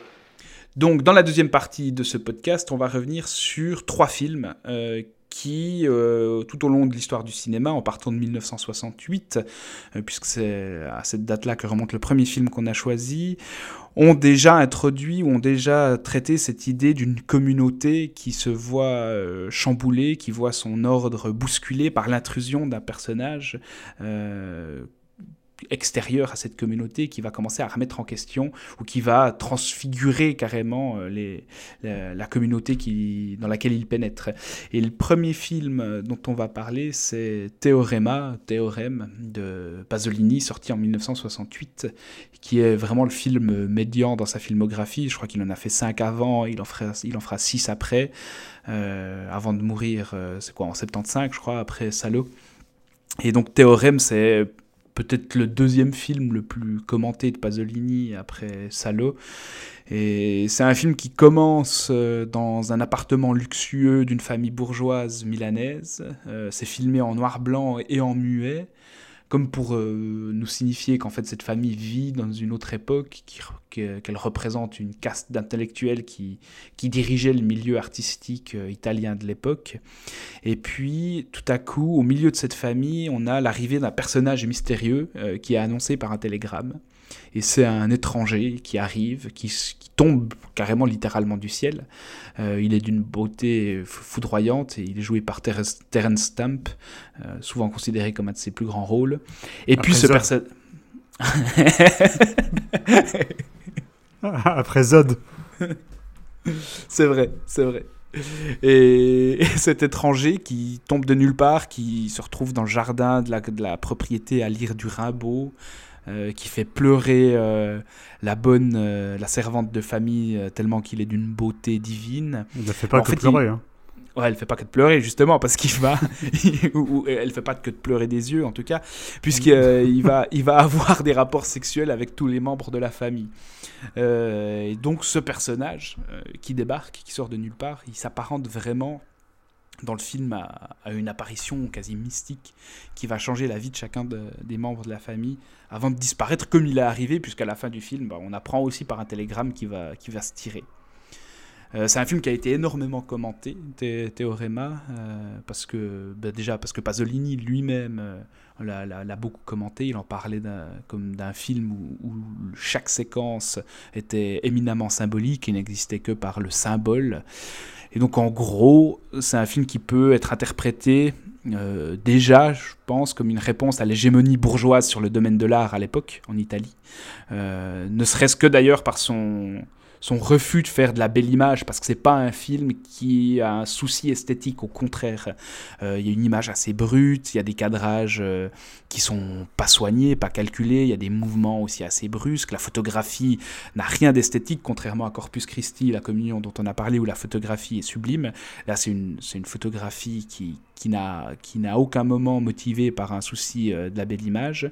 Donc, dans la deuxième partie de ce podcast, on va revenir sur trois films euh, qui, euh, tout au long de l'histoire du cinéma, en partant de 1968, euh, puisque c'est à cette date-là que remonte le premier film qu'on a choisi, ont déjà introduit ou ont déjà traité cette idée d'une communauté qui se voit euh, chamboulée, qui voit son ordre bousculé par l'intrusion d'un personnage extérieur à cette communauté qui va commencer à remettre en question ou qui va transfigurer carrément euh, les, la, communauté dans laquelle il pénètre. Et le premier film dont on va parler, c'est Théorema, Théorème de Pasolini, sorti en 1968, qui est vraiment le film médian dans sa filmographie. Je crois qu'il en a fait cinq avant, il en fera, il en fera six après, euh, avant de mourir, euh, c'est quoi, en 75, je crois, après Salo. Et donc Théorème, c'est peut-être le deuxième film le plus commenté de Pasolini après Salo. Et c'est un film qui commence euh, dans un appartement luxueux d'une famille bourgeoise milanaise. Euh, c'est filmé en noir blanc et en muet comme pour euh, nous signifier qu'en fait cette famille vit dans une autre époque, qu'elle représente une caste d'intellectuels qui, dirigeait le milieu artistique euh, italien de l'époque. Et puis tout à coup, au milieu de cette famille, on a l'arrivée d'un personnage mystérieux euh, qui est annoncé par un télégramme. Et c'est un étranger qui arrive, qui, tombe carrément littéralement du ciel. Euh, il est d'une beauté foudroyante et il est joué par Terence, Stamp, euh, souvent considéré comme un de ses plus grands rôles. Et puis ce personnage... [LAUGHS] Après Zod. [LAUGHS] c'est vrai, c'est vrai. Et, cet étranger qui tombe de nulle part, qui se retrouve dans le jardin de la, de la propriété à lire du Rimbaud, euh, qui fait pleurer euh, la bonne, euh, la servante de famille tellement qu'il est d'une beauté divine. Il ne fait pas que de pleurer. Hein. Ouais, elle fait pas que de pleurer justement parce qu'il va, [LAUGHS] ou, elle fait pas que de pleurer des yeux en tout cas, puisqu'il va, il va [LAUGHS] avoir des rapports sexuels avec tous les membres de la famille. et donc ce personnage qui débarque, qui sort de nulle part, il s'apparente vraiment dans le film à, une apparition quasi mystique qui va changer la vie de chacun des membres de la famille avant de disparaître comme il est arrivé, puisqu'à la fin du film, bah, on apprend aussi par un télégramme qui va se tirer. Euh, c'est un film qui a été énormément commenté, Théorema, euh, parce que bah, déjà parce que Pasolini lui-même euh, l'a beaucoup commenté. Il en parlait comme d'un film où, chaque séquence était éminemment symbolique et n'existait que par le symbole. Et donc en gros, c'est un film qui peut être interprété euh, déjà, je pense, comme une réponse à l'hégémonie bourgeoise sur le domaine de l'art à l'époque, en Italie. Ne serait-ce que d'ailleurs par son, son refus de faire de la belle image, parce que c'est pas un film qui a un souci esthétique, au contraire. Euh, il y a une image assez brute, il y a des cadrages euh, qui sont pas soignés, pas calculés, il y a des mouvements aussi assez brusques. La photographie n'a rien d'esthétique, contrairement à Corpus Christi, la communion dont on a parlé, où la photographie est sublime. Là, c'est une, une photographie qui, qui n'a aucun moment motivé par un souci euh, de la belle image.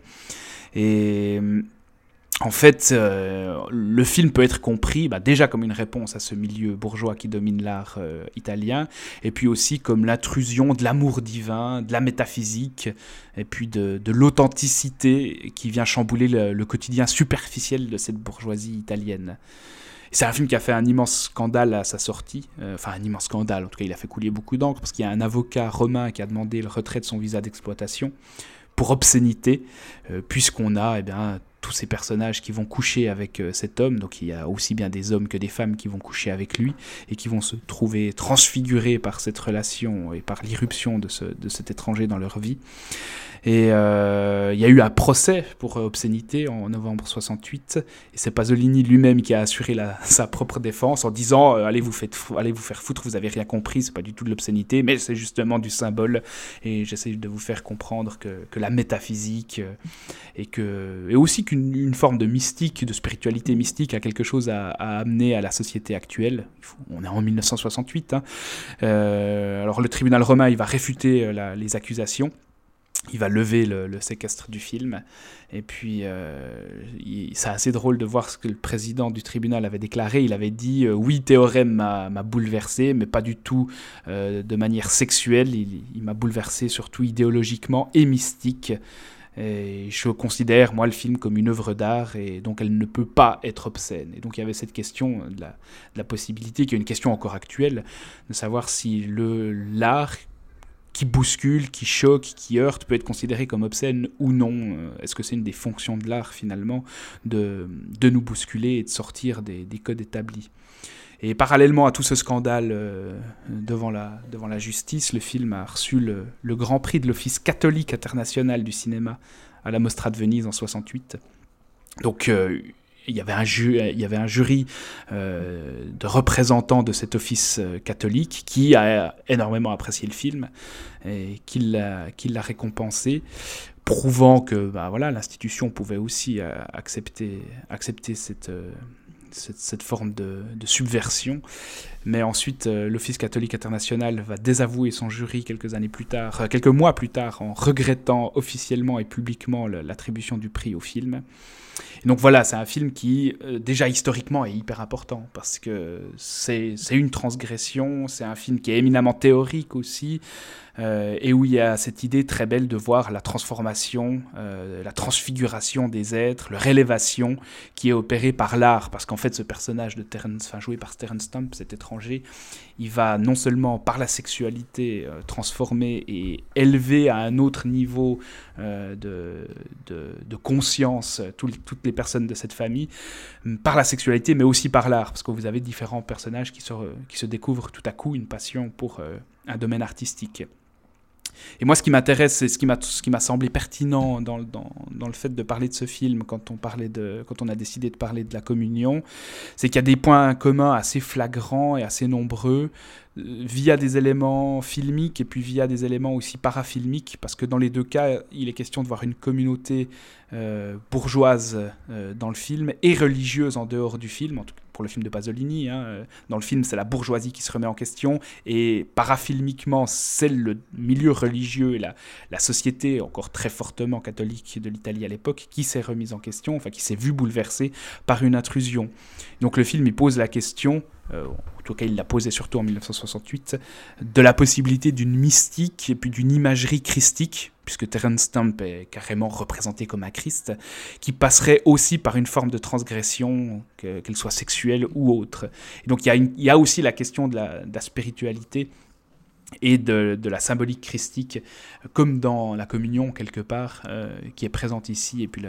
Et en fait, euh, le film peut être compris bah, déjà comme une réponse à ce milieu bourgeois qui domine l'art euh, italien, et puis aussi comme l'intrusion de l'amour divin, de la métaphysique, et puis de, l'authenticité qui vient chambouler le, quotidien superficiel de cette bourgeoisie italienne. C'est un film qui a fait un immense scandale à sa sortie, euh, enfin un immense scandale, en tout cas il a fait couler beaucoup d'encre, parce qu'il y a un avocat romain qui a demandé le retrait de son visa d'exploitation pour obscénité, puisqu'on a eh bien, tous ces personnages qui vont coucher avec euh, cet homme, donc il y a aussi bien des hommes que des femmes qui vont coucher avec lui et qui vont se trouver transfigurés par cette relation et par l'irruption de, de cet étranger dans leur vie. Et euh, il y a eu un procès pour obscénité en novembre 68. Et c'est Pasolini lui-même qui a assuré [LAUGHS] sa propre défense en disant euh, allez, vous faites, allez vous faire foutre, vous avez rien compris, c'est pas du tout de l'obscénité, mais c'est justement du symbole. Et j'essaie de vous faire comprendre que, la métaphysique euh, et, que, et aussi qu'une forme de mystique, de spiritualité mystique a quelque chose à, amener à la société actuelle. on est en 1968. Hein. alors le tribunal romain, va réfuter les accusations il va lever le, séquestre du film. Et puis, euh, c'est assez drôle de voir ce que le président du tribunal avait déclaré. Il avait dit euh, Oui, Théorème m'a bouleversé, mais pas du tout euh, de manière sexuelle. Il, m'a bouleversé surtout idéologiquement et mystique. Et je considère, moi, le film comme une œuvre d'art, et donc elle ne peut pas être obscène. Et donc il y avait cette question de la, de la possibilité, qui est une question encore actuelle, de savoir si l'art qui bouscule, qui choque, qui heurte, peut être considéré comme obscène ou non. Euh, est-ce que c'est une des fonctions de l'art finalement de, de nous bousculer et de sortir des, des codes établis? Et parallèlement à tout ce scandale euh, devant, la, devant la justice, le film a reçu le, le Grand Prix de l'Office catholique international du cinéma à la Mostra de Venise en 68. Donc euh, il y avait un, jury euh, de représentants de cet office euh, catholique qui a énormément apprécié le film et qui l'a récompensé, prouvant que bah, voilà, l'institution pouvait aussi euh, accepter, cette, cette, forme de, subversion. Mais ensuite, l'Office catholique international va désavouer son jury quelques années plus tard, quelques mois plus tard, en regrettant officiellement et publiquement l'attribution du prix au film donc voilà, c'est un film qui, euh, déjà historiquement, est hyper important parce que c'est une transgression, c'est un film qui est éminemment théorique aussi, euh, et où il y a cette idée très belle de voir la transformation, euh, la transfiguration des êtres, leur élévation qui est opérée par l'art, parce qu'en fait ce personnage de Terence, joué par Terence Stamp, cet étranger, il va non seulement par la sexualité transformer et élever à un autre niveau de, de, de, conscience toutes les personnes de cette famille hum, par la sexualité, mais aussi par l'art, parce que vous avez différents personnages qui se, qui se découvrent tout à coup une passion pour euh, un domaine artistique. Et moi, ce qui m'intéresse, c'est ce qui m'a ce qui m'a semblé pertinent dans, dans, dans, le fait de parler de ce film quand on parlait de quand on a décidé de parler de la communion, c'est qu'il y a des points communs assez flagrants et assez nombreux via des éléments filmiques et puis via des éléments aussi parafilmiques, parce que dans les deux cas, il est question de voir une communauté euh, bourgeoise euh, dans le film et religieuse en dehors du film, en tout cas pour le film de Pasolini. Hein. Dans le film, c'est la bourgeoisie qui se remet en question et parafilmiquement, c'est le milieu religieux et la, la société encore très fortement catholique de l'Italie à l'époque qui s'est remise en question, enfin qui s'est vue bouleversée par une intrusion. Donc le film, il pose la question euh, en tout cas il l'a posé surtout en 1968, de la possibilité d'une mystique et puis d'une imagerie christique, puisque Terence Stamp est carrément représenté comme un Christ, qui passerait aussi par une forme de transgression, qu'elle soit sexuelle ou autre. Et donc il y, a aussi la question de la spiritualité et de, la symbolique christique, comme dans la communion quelque part, euh, qui est présente ici, et puis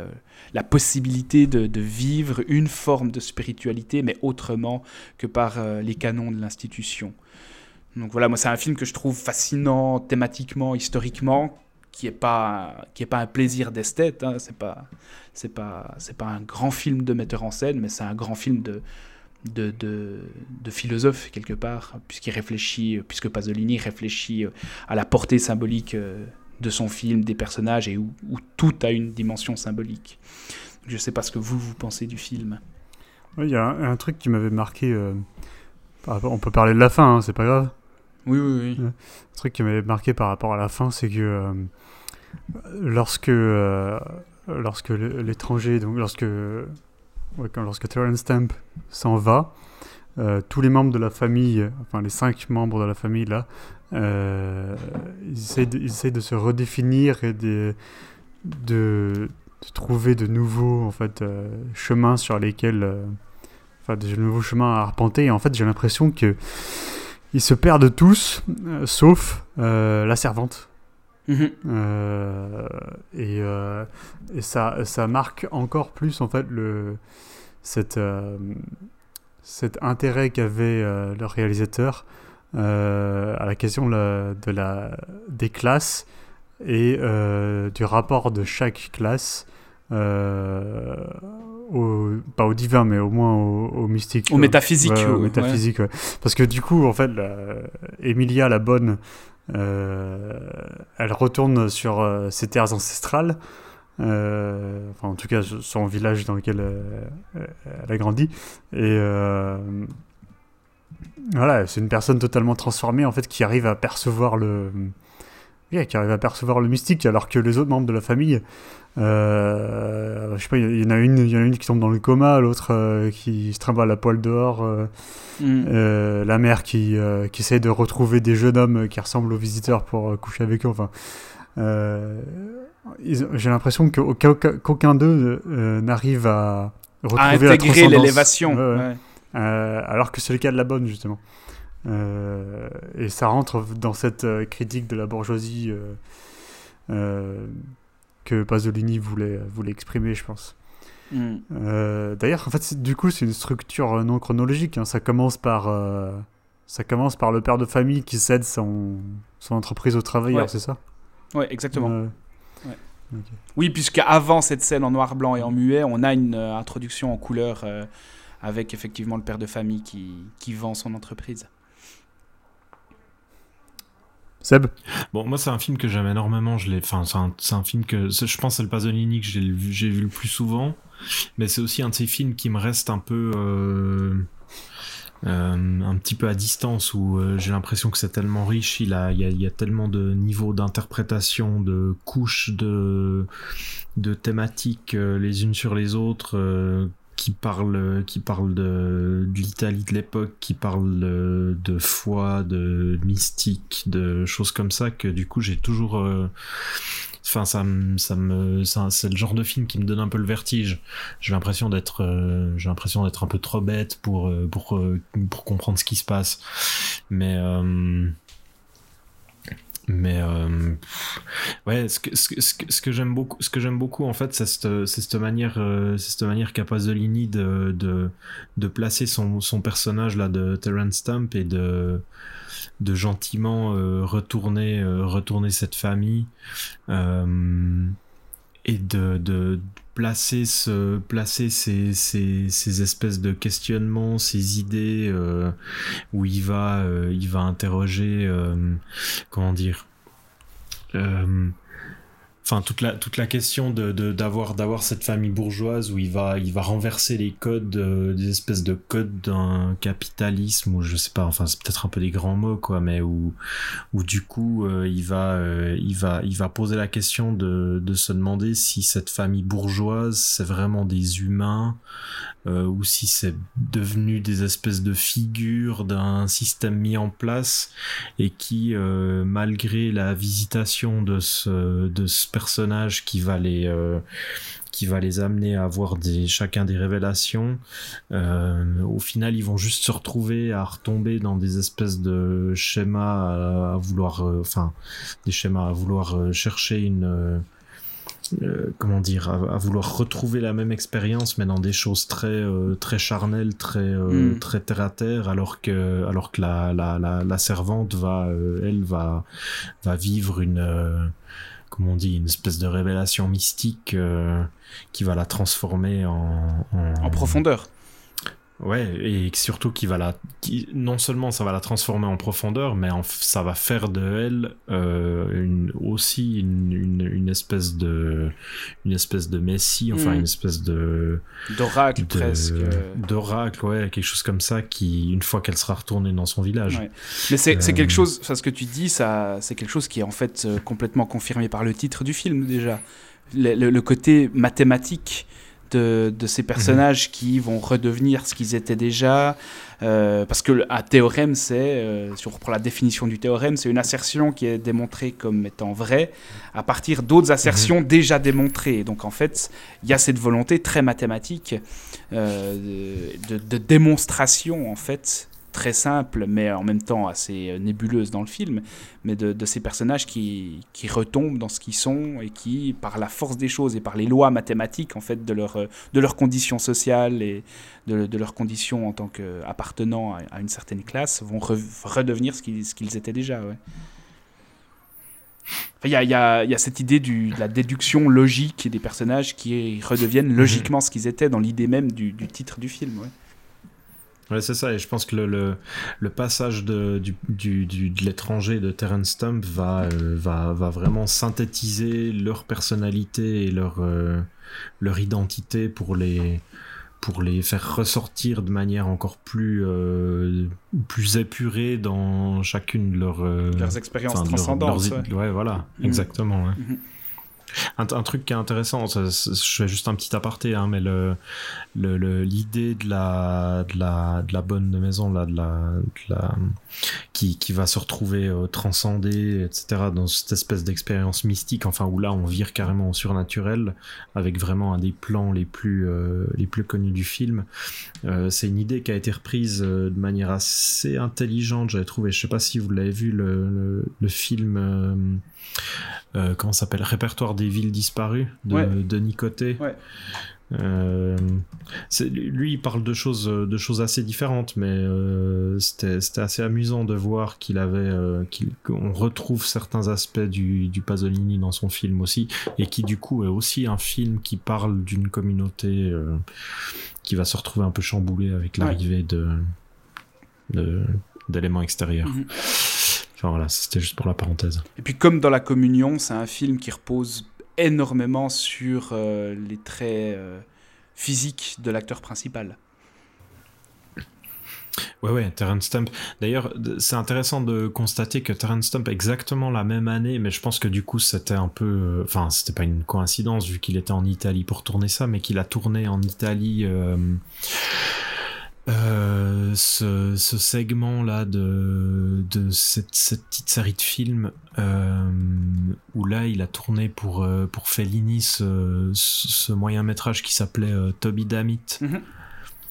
la possibilité de, vivre une forme de spiritualité, mais autrement que par euh, les canons de l'institution. Donc voilà, moi c'est un film que je trouve fascinant thématiquement, historiquement, qui est pas pas un plaisir d'esthète. Hein. C'est pas pas c'est pas un grand film de metteur en scène, mais c'est un grand film de de, de, de philosophe quelque part, puisqu'il réfléchit, puisque Pasolini réfléchit euh, à la portée symbolique euh, de son film, des personnages, et où, où tout a une dimension symbolique. Je sais pas ce que vous vous pensez du film. Il y a un, un truc qui m'avait marqué. euh, on peut parler de la fin, hein, c'est pas grave. Oui, oui, oui. Un truc qui m'avait marqué par rapport à la fin, c'est que euh, lorsque, euh, lorsque l'étranger, donc lorsque, lorsque Terence Stamp s'en va, euh, tous les membres de la famille, enfin les cinq membres de la famille là, euh, ils, essayent de, se redéfinir et de, trouver de nouveaux en fait, euh, chemins sur lesquels. Enfin, de nouveaux chemins à arpenter. Et en fait, j'ai l'impression que ils se perdent tous, sauf la servante. Mhm. Euh, et euh, et ça, ça marque encore plus en fait le, cette, euh, cet intérêt qu'avait le réalisateur à la question de la, de la- des classes et du rapport de chaque classe. au, pas au divin, mais au moins au, au mystique. Au métaphysique. Ouais, au ouais. métaphysique, ouais. Parce que du coup, en fait, la- Emilia la bonne, elle retourne sur euh, ses terres ancestrales. euh, enfin, en tout cas, son village dans lequel euh, elle a grandi. Et euh, voilà, c'est une personne totalement transformée, en fait, qui arrive à percevoir le. qui arrive à percevoir le mystique, alors que les autres membres de la famille, euh, je sais pas, il y, en a une, il y en a une qui tombe dans le coma, l'autre euh, qui se trimballe la poêle dehors. euh, euh, la mère qui, qui essaie de retrouver des jeunes hommes qui ressemblent aux visiteurs pour coucher avec eux. Enfin, j'ai l'impression qu'aucun qu'aucun d'eux n'arrive à à retrouver intégrer l'élévation. Ouais, alors que c'est le cas de la bonne, justement. Et ça rentre dans cette critique de la bourgeoisie euh, que Pasolini voulait, voulait exprimer, je pense. Mhm. Euh, D'ailleurs, en fait, du coup, c'est une structure euh, non chronologique. hein. Ça commence par, euh, ça commence par le père de famille qui cède son, son entreprise au travailleur, Ouais. c'est ça? Ouais, exactement. Euh, Oui, puisqu'avant cette scène en noir, blanc et en muet, on a une euh, introduction en couleur euh, avec effectivement le père de famille qui, qui vend son entreprise. Seb Bon, moi, c'est un film que j'aime énormément. Je l'ai, enfin, c'est un, film que, je pense, c'est le Pasolini que j'ai vu, le plus souvent. Mais c'est aussi un de ces films qui me reste un peu, euh, euh, un petit peu à distance où euh, j'ai l'impression que c'est tellement riche. Il a, il y a, tellement de niveaux d'interprétation, de couches, de, de thématiques les unes sur les autres. Qui parlent qui parle de, l'Italie de l'époque, qui parle de, foi, de mystique, de choses comme ça que du coup j'ai toujours euh, enfin ça ça me c'est le genre de film qui me donne un peu le vertige. J'ai l'impression d'être euh, j'ai l'impression d'être un peu trop bête pour euh, pour pour comprendre ce qui se passe. Mais mais euh, ouais, ce que, ce ce ce que j'aime beaucoup, ce que j'aime beaucoup en fait, c'est cette, c'est cette manière, euh, cette manière qu'a Pasolini de, de, de placer son, son personnage là de Terence Stamp et de, de gentiment euh, retourner, euh, retourner cette famille euh, et de, de placer ce, placer ces, ces, ces espèces de questionnements, ces idées euh, où il va, euh, il va interroger, euh, comment dire. Enfin, toute la, toute la question de, de- d'avoir, d'avoir cette famille bourgeoise où il va, il va renverser les codes, euh, des espèces de codes d'un capitalisme ou je sais pas, enfin, c'est peut-être un peu des grands mots, quoi, mais où, où du coup, euh, il va, euh, il va, il va poser la question de, de se demander si cette famille bourgeoise, c'est vraiment des humains, euh, ou si c'est devenu des espèces de figures d'un système mis en place et qui, euh, malgré la visitation de ce, de ce personnage qui va les, euh, qui va les amener à avoir des, chacun des révélations, euh, au final, ils vont juste se retrouver à retomber dans des espèces de schémas à, à vouloir, euh, enfin, des schémas à vouloir chercher une, euh, comment dire, à, vouloir retrouver la même expérience, mais dans des choses très, euh, très charnelles, très, mm. très terre à terre, alors que, alors que la, la, la, servante va, elle va, va vivre une, comment on dit, une espèce de révélation mystique qui va la transformer en, en profondeur. Ouais, et surtout qui va la, qui, non seulement ça va la transformer en profondeur, mais ça va faire de elle euh, une, aussi une, une, une, espèce de, une espèce de messie, enfin une espèce de d'oracle presque, d'oracle, ouais, quelque chose comme ça qui, une fois qu'elle sera retournée dans son village. Ouais. Mais c'est euh... quelque chose, ça, ce que tu dis, ça, c'est quelque chose qui est en fait euh, complètement confirmé par le titre du film déjà, le, le côté mathématique de, ces personnages mhm. qui vont redevenir ce qu'ils étaient déjà. Euh, parce que un théorème, c'est, euh, si on reprend la définition du théorème, c'est une assertion qui est démontrée comme étant vraie à partir d'autres assertions mhm. déjà démontrées. Donc en fait, il y a cette volonté très mathématique euh, de, de, démonstration en fait très simple, mais en même temps assez euh, nébuleuse dans le film, mais de, ces personnages qui, qui, retombent dans ce qu'ils sont et qui, par la force des choses et par les lois mathématiques en fait de leur euh, de leurs conditions sociales et de, de leurs conditions en tant qu'appartenant à, à, une certaine classe, vont redevenir ce qu'ils, ce qu'ils étaient déjà. Ouais. Il y, a, y, a, y, a, cette idée du, de la déduction logique des personnages qui redeviennent mhm. logiquement ce qu'ils étaient dans l'idée même du, du titre du film. Ouais. Ouais, c'est ça, et je pense que le, le, le passage de, du, du, du, de l'étranger de Terence Stump va, euh, va, va vraiment synthétiser leur personnalité et leur, euh, leur identité pour les, pour les faire ressortir de manière encore plus, euh, plus épurée dans chacune de leurs, leurs expériences transcendantes. ouais. voilà, mm. exactement. Ouais. Mm-hmm. Un, truc qui est intéressant, je fais juste un petit aparté, hein, mais l'idée de, la, de, de bonne maison, qui, va se retrouver euh, transcendée, etc., dans cette espèce d'expérience mystique, enfin, où là, on vire carrément au surnaturel, avec vraiment un des plans les plus, euh, connus du film. Euh, c'est une idée qui a été reprise de manière assez intelligente, j'avais trouvé. Je sais pas si vous l'avez vu, le, film. Euh, comment s'appelle? Répertoire des villes disparues de Denis Coté. Euh, lui, il parle de choses, de choses assez différentes, mais euh, c'était assez amusant de voir qu'il avait, qu'on retrouve certains aspects du, du, Pasolini dans son film aussi, et qui du coup est aussi un film qui parle d'une communauté qui va se retrouver un peu chamboulée avec l'arrivée de d'éléments extérieurs. Mhm voilà, c'était juste pour la parenthèse. Et puis comme dans La Communion, c'est un film qui repose énormément sur euh, les traits euh, physiques de l'acteur principal. Ouais, ouais, Terence Stump. D'ailleurs, c'est intéressant de constater que Terence Stump, exactement la même année, mais je pense que du coup, c'était un peu. Euh, enfin, c'était pas une coïncidence vu qu'il était en Italie pour tourner ça, mais qu'il a tourné en Italie. Euh, ce, ce, segment là de, de cette, cette, petite série de films euh, où là il a tourné pour, euh, pour Fellini ce, ce moyen métrage qui s'appelait euh, Toby Dammit. Mhm.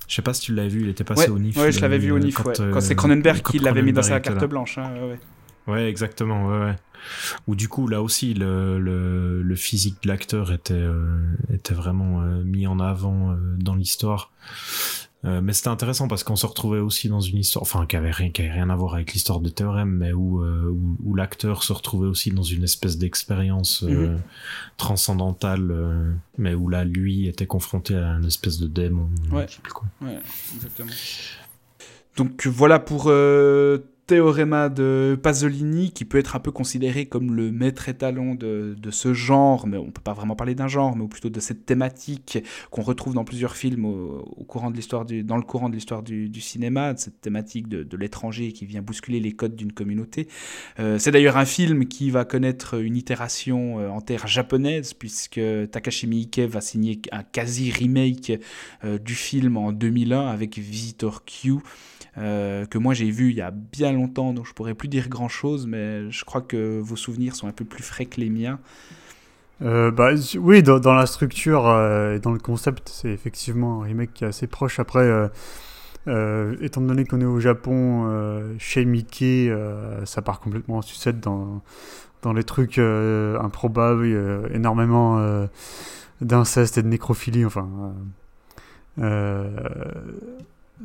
Je sais pas si tu l'avais vu, il était passé au NIF. Ouais, je l'avais vu au NIF. Quand, quand c'est Cronenberg qui l'avait mis dans sa carte blanche. Hein, ouais. ouais, exactement. Ouais, ouais. Où du coup là aussi le, le, le physique de l'acteur était, était vraiment mis en avant dans l'histoire. Euh, mais c'était intéressant parce qu'on se retrouvait aussi dans une histoire, enfin, qui avait rien, qui avait rien à voir avec l'histoire de théorème, mais où, euh, où, l'acteur se retrouvait aussi dans une espèce d'expérience euh, mhm. transcendantale, mais où là, lui était confronté à une espèce de démon. Ouais, je sais plus quoi. ouais exactement. Donc voilà pour théorema de Pasolini, qui peut être un peu considéré comme le maître étalon de, de ce genre, mais on peut pas vraiment parler d'un genre, mais plutôt de cette thématique qu'on retrouve dans plusieurs films au, courant de l'histoire dans le courant de l'histoire du, cinéma, cette thématique de, de l'étranger qui vient bousculer les codes d'une communauté. Euh, c'est d'ailleurs un film qui va connaître une itération euh, en terre japonaise, puisque Takashi Miike va signer un quasi remake euh, du film en 2001 avec Visitor Q. Euh, que moi j'ai vu il y a bien longtemps, donc je pourrais plus dire grand chose, mais je crois que vos souvenirs sont un peu plus frais que les miens. Euh, bah, oui, dans, la structure euh, et dans le concept, c'est effectivement un remake qui est assez proche. Après, étant donné qu'on est au Japon, chez Mickey, ça part complètement en sucette dans, dans les trucs improbables, énormément d'inceste et de nécrophilie. Enfin,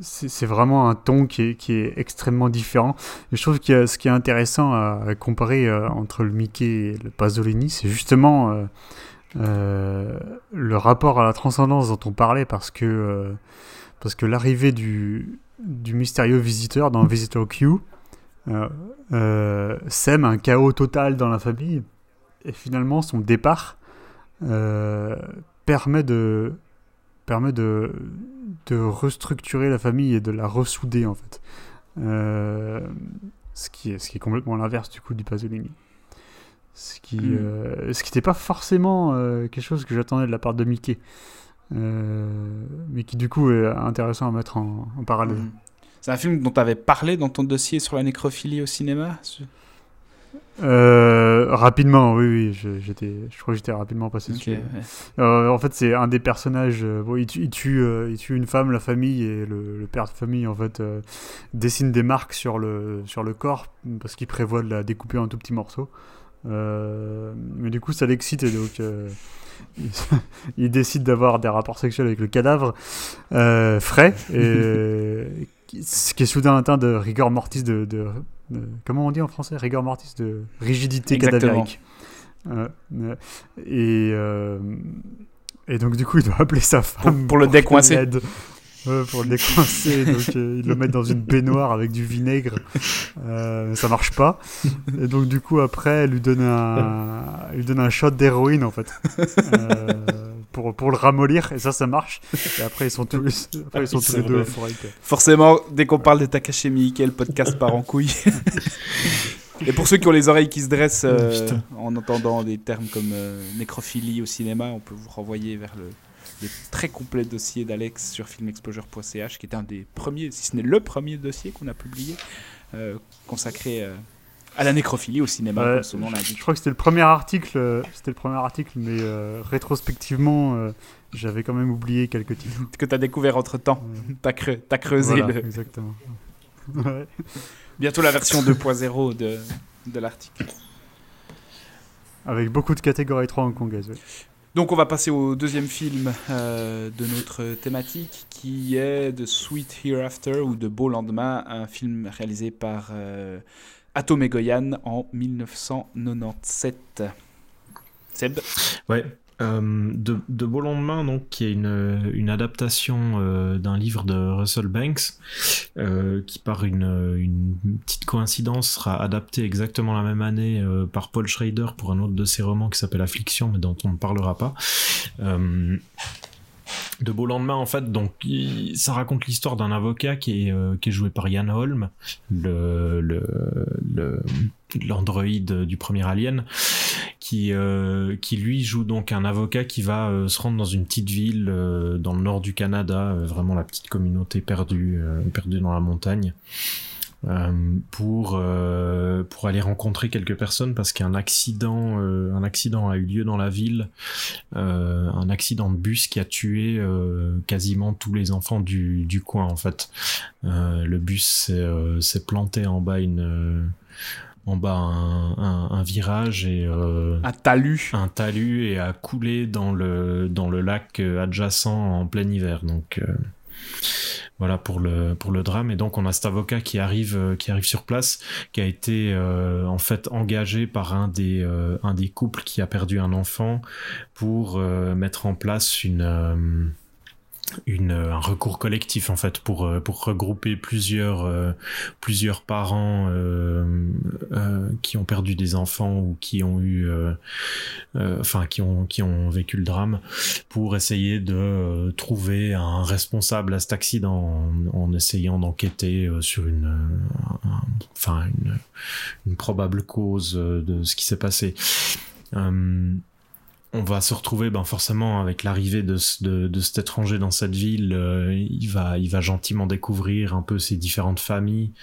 c'est vraiment un ton qui est, extrêmement différent. Je trouve que ce qui est intéressant à, comparer euh, entre le Mickey et le Pasolini, c'est justement euh, euh, le rapport à la transcendance dont on parlait, parce que, que l'arrivée du, du mystérieux visiteur dans Visitor Q sème un chaos total dans la famille, et finalement son départ permet de permet de, de restructurer la famille et de la ressouder en fait. Euh, ce, qui est, ce qui est complètement l'inverse du coup du Pasolini. Ce qui Mm. euh, ce qui n'était pas forcément euh, quelque chose que j'attendais de la part de Mickey. Mais qui du coup est intéressant à mettre en, en parallèle. Mhm. C'est un film dont tu avais parlé dans ton dossier sur la nécrophilie au cinéma Euh, rapidement, oui, oui, je, j'étais, je crois que j'étais rapidement passé dessus. ouais. Euh, en fait, c'est un des personnages. euh, bon, il, tue, il, tue, euh, il tue une femme, la famille, et le, le père de famille, en fait, dessine des marques sur le, sur le corps parce qu'il prévoit de la découper en tout petits morceaux. Mais du coup, ça l'excite et donc il, [LAUGHS] il décide d'avoir des rapports sexuels avec le cadavre frais, et, [LAUGHS] ce qui est soudain atteint de rigor mortis de, de- de- comment on dit en français? Rigor mortis de rigidité Exactement. cadavérique. Euh, euh, et euh, et donc du coup, il doit appeler sa femme pour le qu'elle décoincer. Ouais, pour le décoincer, [LAUGHS] donc euh, ils le mettent dans une baignoire avec du vinaigre, euh, ça marche pas. Et donc du coup après, elle lui donne un, elle lui donne un shot d'héroïne en fait, euh, pour pour le ramollir et ça ça marche. Et après ils sont tous, [LAUGHS] après, ils sont tous C'est les deux euphoriques. Forcément, dès qu'on parle de Takashi Miike, le podcast part en couille. [LAUGHS] Et pour ceux qui ont les oreilles qui se dressent euh, en entendant des termes comme euh, nécrophilie au cinéma, on peut vous renvoyer vers le, le très complet dossier d'Alex sur filmexposure.ch, qui est un des premiers, si ce n'est le premier dossier qu'on a publié, euh, consacré euh, à la nécrophilie au cinéma, Ouais, comme son nom je l'indique. crois que c'était le premier article, euh, c'était le premier article, mais euh, rétrospectivement, euh, j'avais quand même oublié quelques titres. Que tu as découvert entre temps. Ouais. Tu as, creusé Voilà, le- exactement. [LAUGHS] Ouais. bientôt la version 2.0 de, de l'article. Avec beaucoup de catégories 3 hongkongaises. ouais. Donc on va passer au deuxième film euh, de notre thématique qui est The Sweet Hereafter ou De Beau Lendemain, un film réalisé par euh, Atom Egoyan en 1997. Seb Ouais. Euh, de, de Beau Lendemain, donc, qui est une, une adaptation euh, d'un livre de Russell Banks, euh, qui par une, une petite coïncidence sera adapté exactement la même année par Paul Schrader pour un autre de ses romans qui s'appelle Affliction, mais dont on ne parlera pas. De Beau Lendemain, en fait, donc, ça raconte l'histoire d'un avocat qui est, euh, joué par Ian Holm, le, l'androïde du premier Alien, qui, euh, qui lui joue donc un avocat qui va euh, se rendre dans une petite ville dans le nord du Canada, vraiment la petite communauté perdue, perdue dans la montagne. Euh, pour euh, pour aller rencontrer quelques personnes parce qu'un accident euh, un accident a eu lieu dans la ville. Un accident de bus qui a tué quasiment tous les enfants du, du coin en fait. Le bus s'est planté en bas une en bas un, un, un virage et euh, Un talus. un talus et a coulé dans le dans le lac adjacent en plein hiver. Donc euh, voilà pour le pour le drame. Et donc on a cet avocat qui arrive euh, qui arrive sur place qui a été euh, en fait engagé par un des euh, un des couples qui a perdu un enfant pour mettre en place une une, un recours collectif en fait pour euh, pour regrouper plusieurs euh, plusieurs parents euh, euh, qui ont perdu des enfants ou qui ont eu euh, euh, enfin qui ont qui ont vécu le drame pour essayer de euh, trouver un responsable à cet accident en, en essayant d'enquêter euh, sur une euh, un- enfin une, une probable cause euh, de ce qui s'est passé. On va se retrouver ben forcément avec l'arrivée de, de, cet étranger dans cette ville euh, il va il va gentiment découvrir un peu ces différentes familles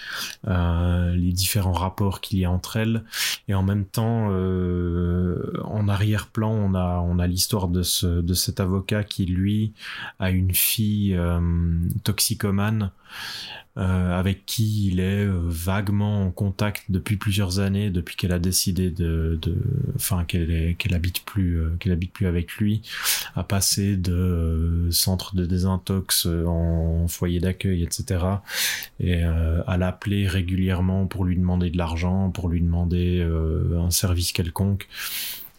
euh, les différents rapports qu'il y a entre elles. Et en même temps euh, en arrière-plan on a on a l'histoire de ce de cet avocat qui lui a une fille toxicomane avec qui il est vaguement en contact depuis plusieurs années, depuis qu'elle a décidé de, enfin qu'elle qu'elle habite plus, qu'elle habite plus avec lui, à passer de centre de désintox en foyer d'accueil, etc. Et à l'appeler régulièrement pour lui demander de l'argent, pour lui demander un service quelconque.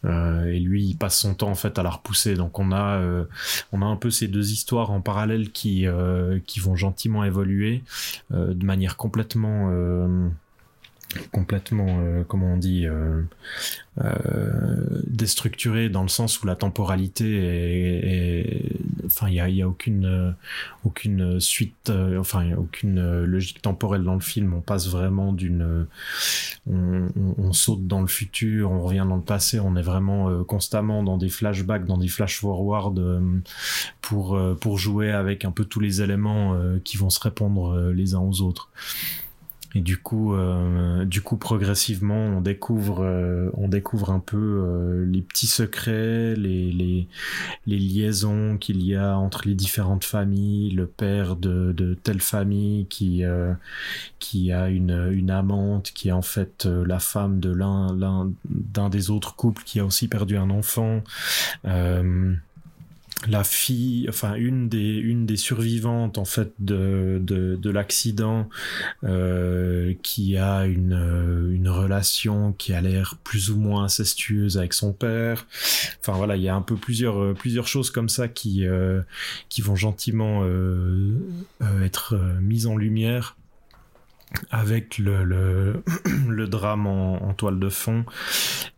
Euh, et lui, il passe son temps en fait à la repousser. Donc on a, euh, on a un peu ces deux histoires en parallèle qui, euh, qui vont gentiment évoluer de manière complètement complètement, euh, comment on dit, euh, euh, déstructuré dans le sens où la temporalité est, enfin, il y a, y a, aucune, aucune suite, enfin, aucune logique temporelle dans le film. On passe vraiment d'une, on, saute dans le futur, on revient dans le passé, on est vraiment constamment dans des flashbacks, dans des flash forward pour pour jouer avec un peu tous les éléments qui vont se répondre les uns aux autres. Et du coup, euh, du coup, progressivement, on découvre, euh, on découvre un peu euh, les petits secrets, les, les, les liaisons qu'il y a entre les différentes familles, le père de, de telle famille qui, euh, qui a une, une amante qui est en fait euh, la femme de l'un, l'un d'un des autres couples qui a aussi perdu un enfant la fille, enfin une des une des survivantes en fait de de, de l'accident, euh, qui a une euh, une relation qui a l'air plus ou moins incestueuse avec son père. Enfin voilà, il y a un peu plusieurs euh, plusieurs choses comme ça qui euh, qui vont gentiment euh, être mises en lumière avec le, le, [CLEARS THROAT] le drame en, en, toile de fond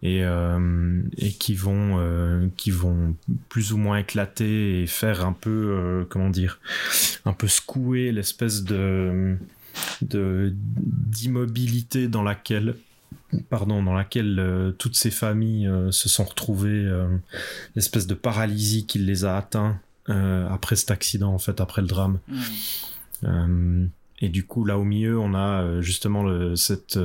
et, euh, et qui vont euh, qui vont plus ou moins éclater et faire un peu euh, comment dire un peu secouer l'espèce de de d'immobilité dans laquelle pardon dans laquelle euh, toutes ces familles euh, se sont retrouvées l'espèce de paralysie qui les a atteints après cet accident en fait après le drame mmh. Et du coup, là au milieu, on a euh, justement euh, cette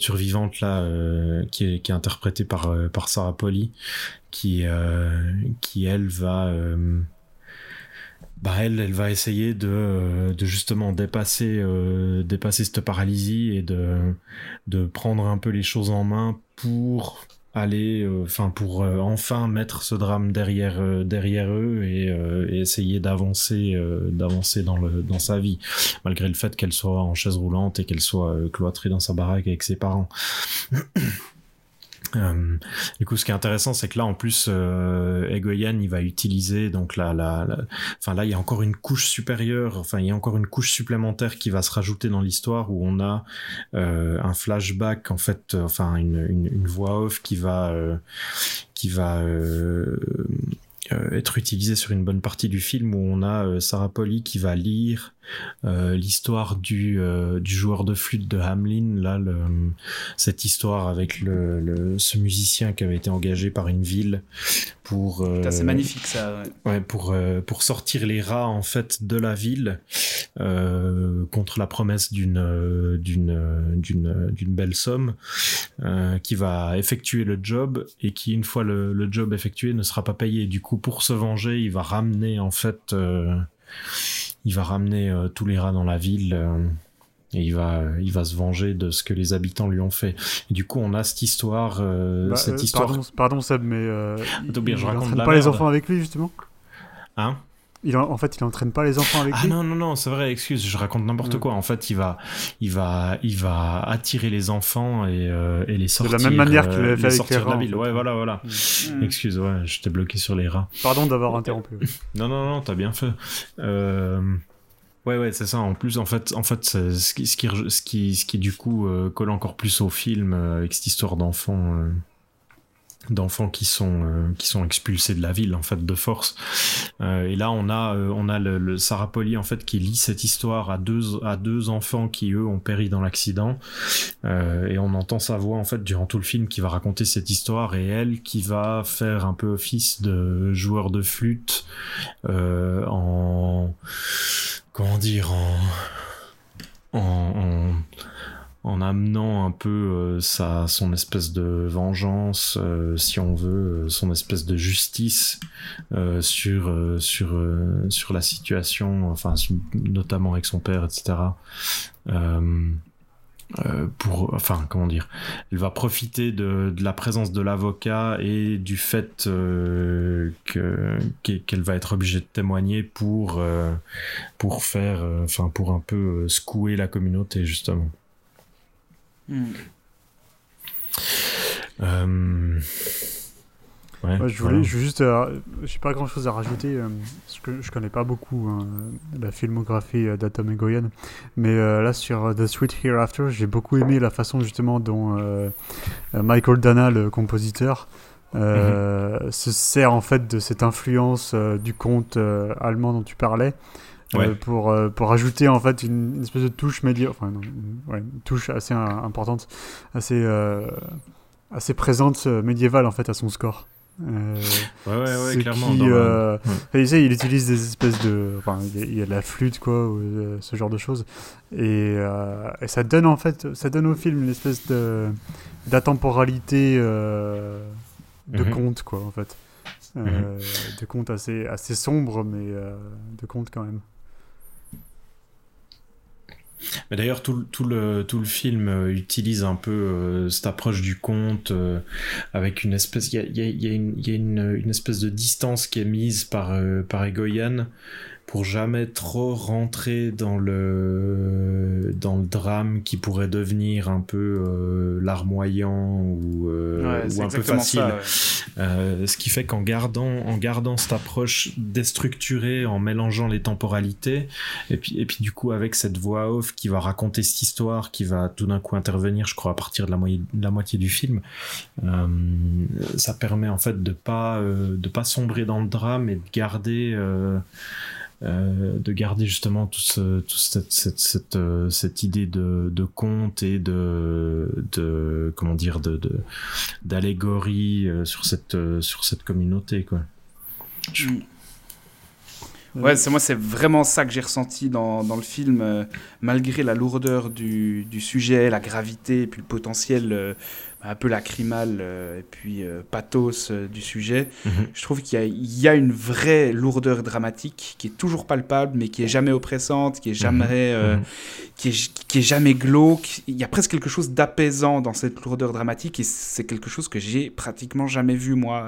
survivante là euh, qui est interprétée par par Sarah Polly, qui qui elle va bah elle, elle va essayer de, de justement dépasser dépasser cette paralysie et de de prendre un peu les choses en main pour aller, euh, enfin pour euh, enfin mettre ce drame derrière euh, derrière eux et, essayer d'avancer d'avancer dans le dans sa vie, malgré le fait qu'elle soit en chaise roulante et qu'elle soit cloîtrée dans sa baraque avec ses parents. [CLEARS THROAT] Euh, du coup, ce qui est intéressant, c'est que là, en plus, euh, Egoyan, il va utiliser donc la, la, la, enfin là, il y a encore une couche supérieure, enfin il y a encore une couche supplémentaire qui va se rajouter dans l'histoire où on a euh, un flashback, en fait, euh, enfin une, une, une, voix off qui va euh, qui va être utilisée sur une bonne partie du film où on a Sarah Polly qui va lire euh, l'histoire du, euh, du joueur de flûte de Hamlin, là, le, cette histoire avec le, le, ce musicien qui avait été engagé par une ville pour. Euh, c'est magnifique ça. Ouais, ouais pour euh, pour sortir les rats en fait de la ville contre la promesse d'une d'une d'une d'une belle somme qui va effectuer le job et qui une fois le, le job effectué ne sera pas payé. Du coup, pour se venger, il va ramener en fait il va ramener euh, tous les rats dans la ville euh, et il va il va se venger de ce que les habitants lui ont fait. Et du coup, on a cette histoire euh, bah, cette histoire pardon, pardon Seb mais euh, bien, je raconte pas les enfants avec lui justement. Hein? Il en, en, fait, il entraîne pas les enfants avec ah lui. Ah non non non, c'est vrai. Excuse, je raconte n'importe mmh. quoi. En fait, il va, il va, il va attirer les enfants et, euh, et les sortir. De la même manière qu'il l'avait fait avec sortir les rats. De la ville. Ouais, voilà, voilà. Mmh. Excuse, ouais, je t'ai bloqué sur les rats. Pardon d'avoir interrompu. [LAUGHS] non non non, t'as bien fait. Euh... Ouais, ouais, c'est ça. En plus, en fait, en fait, ce qui, ce qui, ce qui, ce qui du coup euh, colle encore plus au film euh, avec cette histoire d'enfant. Euh, d'enfants qui sont euh, qui sont expulsés de la ville en fait de force. Euh, et là on a euh, on a le, Sarah Polly en fait qui lit cette histoire à deux à deux enfants qui eux ont péri dans l'accident. Et on entend sa voix en fait durant tout le film qui va raconter cette histoire. Et elle qui va faire un peu office de joueur de flûte en comment dire en, en en amenant un peu euh, sa son espèce de vengeance, euh, si on veut, euh, son espèce de justice sur sur sur la situation, enfin notamment avec son père, etc. pour, enfin, comment dire, elle va profiter de, de la présence de l'avocat et du fait que qu'elle va être obligée de témoigner pour pour faire, enfin, pour un peu secouer la communauté justement. Euh, je voulais juste, euh, j'ai pas grand chose à rajouter euh, parce que je connais pas beaucoup hein, la filmographie d'Atom et Goyen, mais là sur The Sweet Hereafter, j'ai beaucoup aimé la façon justement dont Michael Dana, le compositeur, mhm. se sert en fait de cette influence du conte allemand dont tu parlais euh, pour, euh, pour ajouter en fait une, espèce de touche médiévale, enfin ouais, une touche assez importante, assez, euh, assez présente médiévale en fait à son score. ouais, ouais, ouais, clairement. Qui, il, il utilise des espèces de. Enfin, il y a de la flûte, quoi, ou ce genre de choses. Et, et, ça donne, en fait, ça donne au film une espèce de d'atemporalité de mhm. conte, quoi, en fait. Mhm. De conte assez, assez sombre, mais de conte quand même. D'ailleurs, tout, tout, le, tout le film euh, utilise un peu euh, cette approche du conte euh, avec une espèce. Il y a, y a, y a, une, y a une, une, espèce de distance qui est mise par, par Egoyan pour jamais trop rentrer dans le dans le drame qui pourrait devenir un peu euh, larmoyant ou, euh, ou un peu facile. euh, ce qui fait qu'en gardant en gardant cette approche déstructurée, en mélangeant les temporalités, et puis et puis du coup avec cette voix off qui va raconter cette histoire, qui va tout d'un coup intervenir, je crois à partir de la, moitié, de la moitié du film, euh, ça permet en fait de pas de pas sombrer dans le drame et de garder euh, de garder justement tout ce, cette, cette, cette, euh, cette, idée de, de conte et de, de comment dire de d'allégorie euh, sur cette sur cette communauté quoi. Mm. Ouais, c'est moi, c'est vraiment ça que j'ai ressenti dans, dans, le film, malgré la lourdeur du, du, sujet, la gravité et puis le potentiel un peu lacrymal euh, et puis euh, pathos euh, du sujet. Mhm. Je trouve qu'il y, y, a une vraie lourdeur dramatique qui est toujours palpable, mais qui est jamais oppressante, qui est jamais, mhm. Mhm. Qui, est, qui est jamais glauque. Il y a presque quelque chose d'apaisant dans cette lourdeur dramatique et c'est quelque chose que j'ai pratiquement jamais vu moi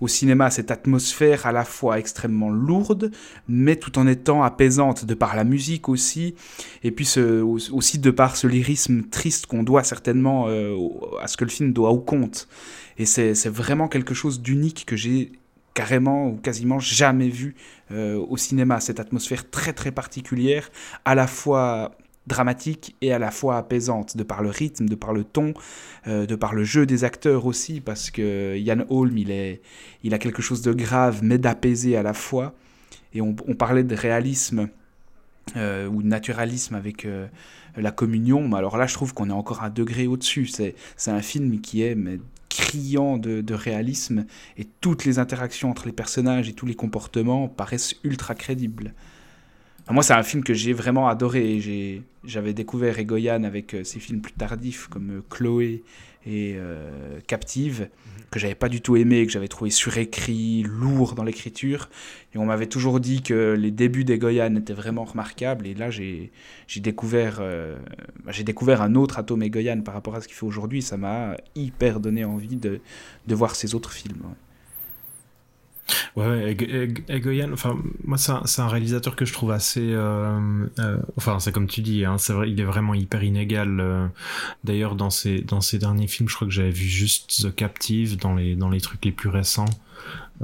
au cinéma. Cette atmosphère à la fois extrêmement lourde, mais tout en étant apaisante de par la musique aussi, et puis ce, aussi de par ce lyrisme triste qu'on doit certainement à ce que le film doit au compte. Et c'est vraiment quelque chose d'unique que j'ai carrément ou quasiment jamais vu euh, au cinéma. Cette atmosphère très très particulière, à la fois dramatique et à la fois apaisante, de par le rythme, de par le ton, euh, de par le jeu des acteurs aussi, parce que Yann Holm, il, est, il a quelque chose de grave mais d'apaisé à la fois. Et on, parlait de réalisme euh, ou de naturalisme avec la communion, mais alors là, je trouve qu'on est encore un degré au-dessus. C'est, un film qui est criant de, réalisme et toutes les interactions entre les personnages et tous les comportements paraissent ultra crédibles. moi, c'est un film que j'ai vraiment adoré. j'avais découvert Egoyan avec euh, ses films plus tardifs comme euh, Chloé et euh, Captive, que j'avais pas du tout aimé, que j'avais trouvé surécrit, lourd dans l'écriture. Et on m'avait toujours dit que les débuts des Goyan étaient vraiment remarquables. Et là, j'ai découvert, euh, bah, j'ai découvert un autre Atome Goyan par rapport à ce qu'il fait aujourd'hui. Ça m'a hyper donné envie de, de voir ces autres films. Egoyan, enfin, moi, c'est un, réalisateur que je trouve assez. Euh, euh, enfin, c'est comme tu dis, hein, c'est vrai, il est vraiment hyper inégal. Euh. D'ailleurs, dans ses, dans ses derniers films, je crois que j'avais vu juste The Captive dans les, dans les trucs les plus récents.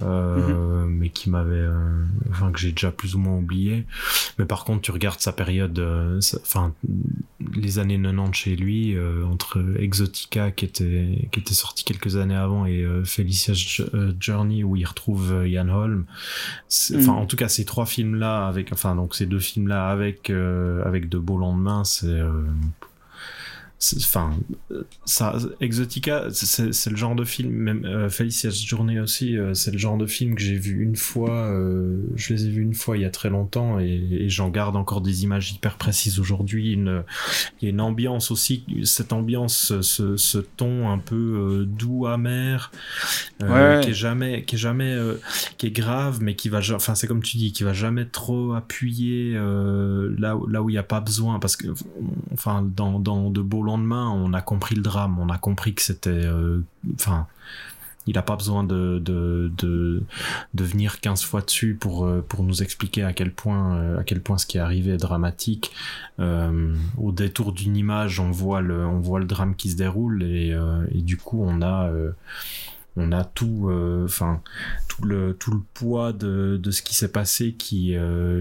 Euh, mais qui m'avait, euh, enfin que j'ai déjà plus ou moins oublié. Mais par contre, tu regardes sa période, euh, sa- enfin les années 90 chez lui, entre Exotica qui était qui était sorti quelques années avant et euh, Journey où il retrouve Ian Holm. Enfin, Mm. en tout cas, ces trois films là avec, enfin donc ces deux films là avec avec de beaux lendemains, c'est- enfin ça Exotica c'est le genre de film même euh, Felicia's Journey aussi euh, c'est le genre de film que j'ai vu une fois euh, je les ai vus une fois il y a très longtemps et, et j'en garde encore des images hyper précises aujourd'hui une il y a une ambiance aussi cette ambiance ce, ce ton un peu euh, doux amer Ouais. qui est jamais qui est jamais qui est grave mais qui va enfin c'est comme tu dis qui va jamais trop appuyer là où- là où il n'y a pas besoin parce que enfin dans, dans de beaux lendemains on a compris le drame on a compris que c'était euh, enfin il n'a pas besoin de, de, de, venir 15 fois dessus pour, euh, pour nous expliquer à quel point, euh, à quel point ce qui est arrivé est dramatique. Au détour d'une image, on voit le, on voit le drame qui se déroule et, du coup, on a, on a tout, tout le, tout le poids de, de ce qui s'est passé qui,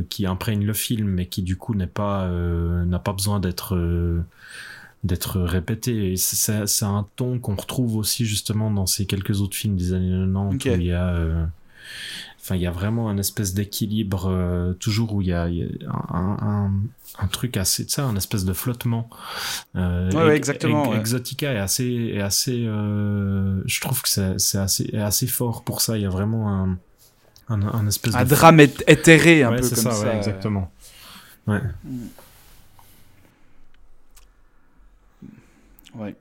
qui imprègne le film, mais qui du coup n'est pas, n'a pas besoin d'être, d'être répété. Et c'est, c'est un ton qu'on retrouve aussi justement dans ces quelques autres films des années 90 Ok. où il y a, euh, enfin, il y a vraiment un espèce d'équilibre euh, toujours où il y a, y a un, un, un truc assez, tu sais, un espèce de flottement. Euh, Ouais, ouais, Ex- exactement, Ex- ouais. Exotica est assez, est assez, euh, je trouve que c'est, c'est assez, est assez fort pour ça. Il y a vraiment un, un, un espèce Un de drame éthéré, un peu c'est comme ça, ça. ouais, exactement. Ouais. Ouais.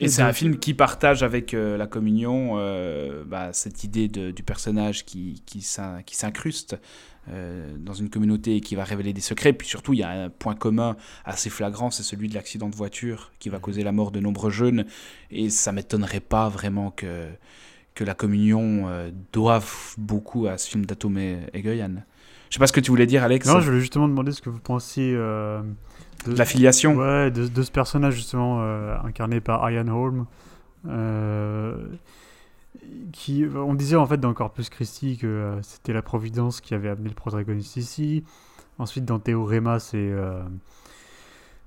Et Et c'est un film qui partage avec euh, la communion euh, bah, cette idée de- du personnage qui, qui s'in- qui s'incruste euh, dans une communauté et qui va révéler des secrets. Puis surtout, il y a un point commun assez flagrant, c'est celui de l'accident de voiture qui va causer la mort de nombreux jeunes. Et ça m'étonnerait pas vraiment que, que la communion euh, doive beaucoup à ce film d'Atome et Egoyan. Je sais pas ce que tu voulais dire, Alex. Non, je voulais justement demander ce que vous pensiez euh, de, de la filiation. ouais, de, de ce personnage justement euh, incarné par Ian Holm. euh, qui, on disait en fait dans Corpus Christi que euh, c'était la Providence qui avait amené le protagoniste ici. Ensuite, dans Théorema, c'est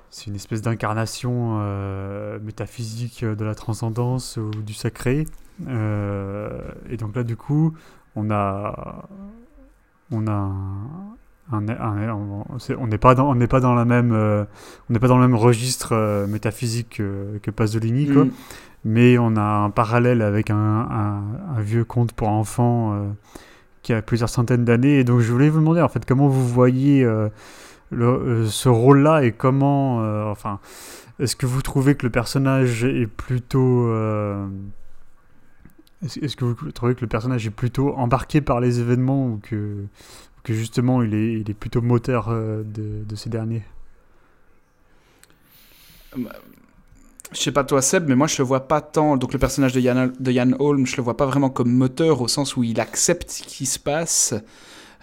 c'est une espèce d'incarnation métaphysique de la transcendance ou du sacré. Et donc là, du coup, on a on a un- un- un- on n'est pas dans on n'est pas dans la même euh, on n'est pas dans le même registre euh, métaphysique que, que Pasolini quoi Mm. mais on a un parallèle avec un, vieux conte pour enfants euh, qui a plusieurs centaines d'années et donc je voulais vous demander en fait comment vous voyez le- ce rôle là et comment enfin est-ce que vous trouvez que le personnage est plutôt est-ce que vous trouvez que le personnage est plutôt embarqué par les événements ou que, que justement il est, plutôt moteur euh, de, ces derniers Je sais pas toi Seb, mais moi je le vois pas tant. Donc le personnage de Yann, de Holm, je le vois pas vraiment comme moteur au sens où il accepte ce qui se passe.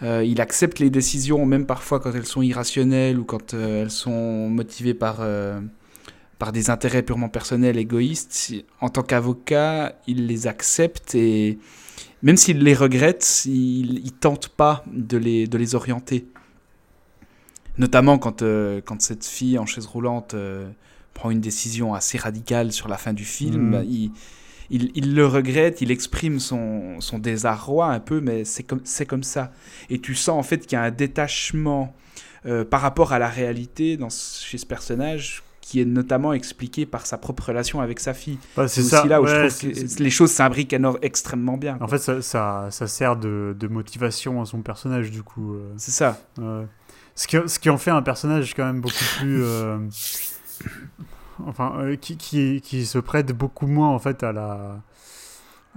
Euh, il accepte les décisions, même parfois quand elles sont irrationnelles ou quand euh, elles sont motivées par, euh, par des intérêts purement personnels, égoïstes. En tant qu'avocat, il les accepte et même s'il les regrette, il, il tente pas de les, de les orienter. Notamment quand, euh, quand cette fille en chaise roulante euh, prend une décision assez radicale sur la fin du film. Bah, il, il, il le regrette, il exprime son, son désarroi un peu, mais c'est comme, c'est comme ça. Et tu sens en fait qu'il y a un détachement euh, par rapport à la réalité dans, chez ce personnage qui est notamment expliqué par sa propre relation avec sa fille. Ouais, C'est aussi là où je trouve que les choses s'imbriquent extrêmement bien. en fait ça, ça, ça sert de, de motivation à son personnage du coup euh, C'est ça. ouais. ce, qui, ce qui en fait un personnage quand même beaucoup plus euh, enfin euh, qui, qui, qui se prête beaucoup moins en fait à la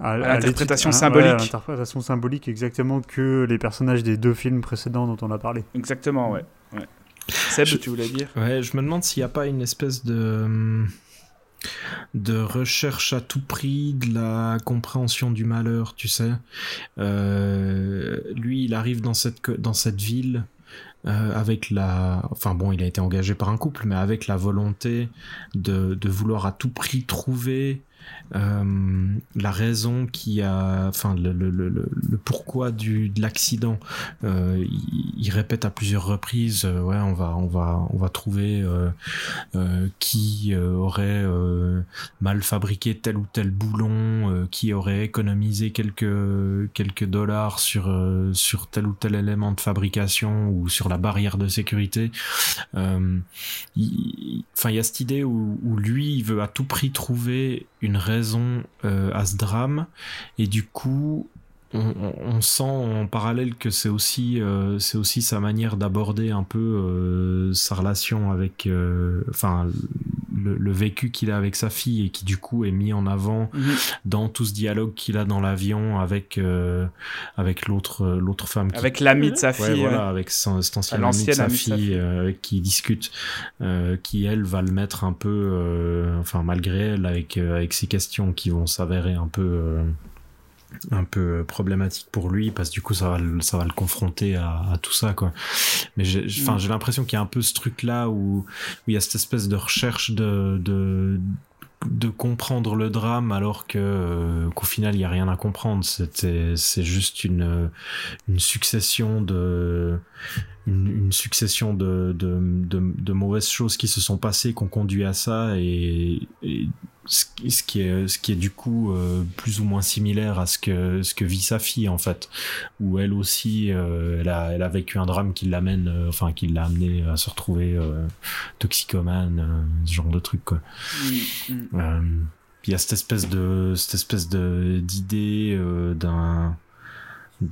à, l'interprétation l'étude- symbolique. à l'interprétation symbolique exactement que les personnages des deux films précédents dont on a parlé Exactement, ouais. ouais. Seb, Je- tu voulais dire Ouais, je me demande s'il n'y a pas une espèce de de recherche à tout prix de la compréhension du malheur, tu sais. Euh, lui, il arrive dans cette dans cette ville euh, avec la, enfin bon, il a été engagé par un couple, mais avec la volonté de de vouloir à tout prix trouver euh, la raison qui a, enfin le, pourquoi du de l'accident. Euh, il, répète à plusieurs reprises, euh, ouais, on va on va on va trouver qui aurait mal fabriqué tel ou tel boulon, qui aurait économisé quelques quelques dollars sur sur tel ou tel élément de fabrication ou sur la barrière de sécurité. Enfin, il, y a cette idée où lui, il veut à tout prix trouver une raison euh, à ce drame. Et du coup on, on, sent en parallèle que c'est aussi euh, c'est aussi sa manière d'aborder un peu euh, sa relation avec euh, enfin le, le, vécu qu'il a avec sa fille et qui du coup est mis en avant -hmm. dans tout ce dialogue qu'il a dans l'avion avec avec l'autre l'autre femme qui... avec l'ami de sa fille ouais, voilà avec son, cet ancien ami de sa fille, sa fille. avec qui discute qui elle va le mettre un peu enfin malgré elle avec avec ses questions qui vont s'avérer un peu un peu problématique pour lui parce que du coup ça va le, ça va le confronter à, à tout ça quoi mais j'ai enfin mm. j'ai l'impression qu'il y a un peu ce truc là où, où il y a cette espèce de recherche de de de comprendre le drame alors que euh, qu'au final il y a rien à comprendre c'était c'est juste une une succession de une, une succession de, de, de, de, mauvaises choses qui se sont passées, qui ont conduit à ça, et, et ce, ce, qui est, ce qui est du coup euh, plus ou moins similaire à ce que, ce que vit sa fille en fait, où elle aussi, euh, elle, a, elle a vécu un drame qui l'amène, euh, enfin qui l'a amené à se retrouver euh, toxicomane, ce genre de truc quoi. Mmh, mmh. il y a cette espèce de cette espèce de d'idée d'un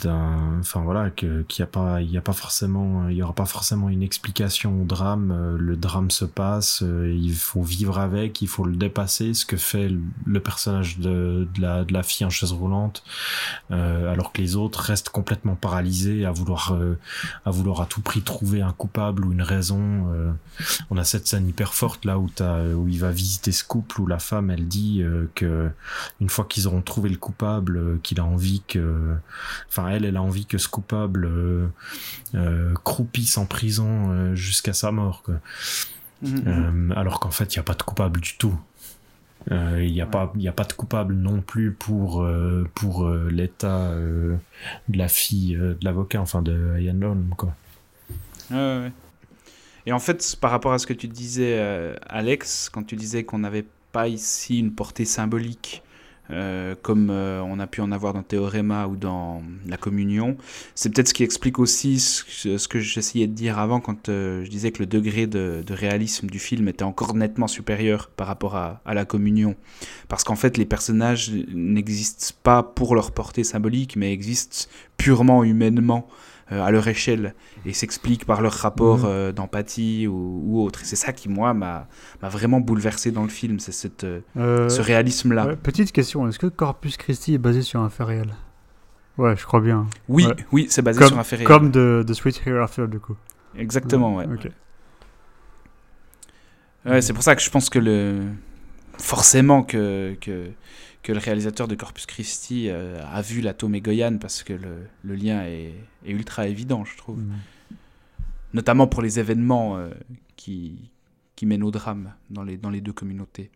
enfin voilà qu'il y a pas il y a pas forcément il y aura pas forcément une explication au drame le drame se passe il faut vivre avec il faut le dépasser ce que fait le personnage de, la de la fille en chaise roulante euh, alors que les autres restent complètement paralysés à vouloir euh, à vouloir à tout prix trouver un coupable ou une raison euh, on a cette scène hyper forte là où t'as où il va visiter ce couple où la femme elle dit que une fois qu'ils auront trouvé le coupable qu'il a envie que elle elle a envie que ce coupable euh, euh, croupisse en prison euh, jusqu'à sa mort quoi. Mmh. alors qu'en fait il y a pas de coupable du tout il n'y a ouais. pas il y a pas de coupable non plus pour pour l'état de la fille de l'avocat enfin de Ian Holm quoi ouais. et en fait par rapport à ce que tu disais Alex quand tu disais qu'on n'avait pas ici une portée symbolique euh, comme euh, on a pu en avoir dans Théoréma ou dans la Communion. C'est peut-être ce qui explique aussi ce, que j'essayais de dire avant quand euh, je disais que le degré de, de, réalisme du film était encore nettement supérieur par rapport à, à la Communion. Parce qu'en fait, les personnages n'existent pas pour leur portée symbolique, mais existent purement humainement à leur échelle et s'expliquent par leur rapport mmh. euh, d'empathie ou, ou, autre. Et c'est ça qui, moi, m'a vraiment bouleversé dans le film, c'est euh, ce réalisme-là. Ouais, petite question, est-ce que Corpus Christi est basé sur un fait réel? Ouais, je crois bien. Oui, ouais. oui, c'est basé comme, sur un fait réel. Comme de, de Sweet Hereafter, du coup. Exactement, ouais. Ok. Ouais, c'est pour ça que je pense que le... Forcément que... que que le réalisateur de Corpus Christi euh, a vu la Tomé Goyan parce que le, le lien est, est, ultra évident, je trouve. Mmh. Notamment pour les événements euh, qui, qui mènent au drame dans les, dans les deux communautés.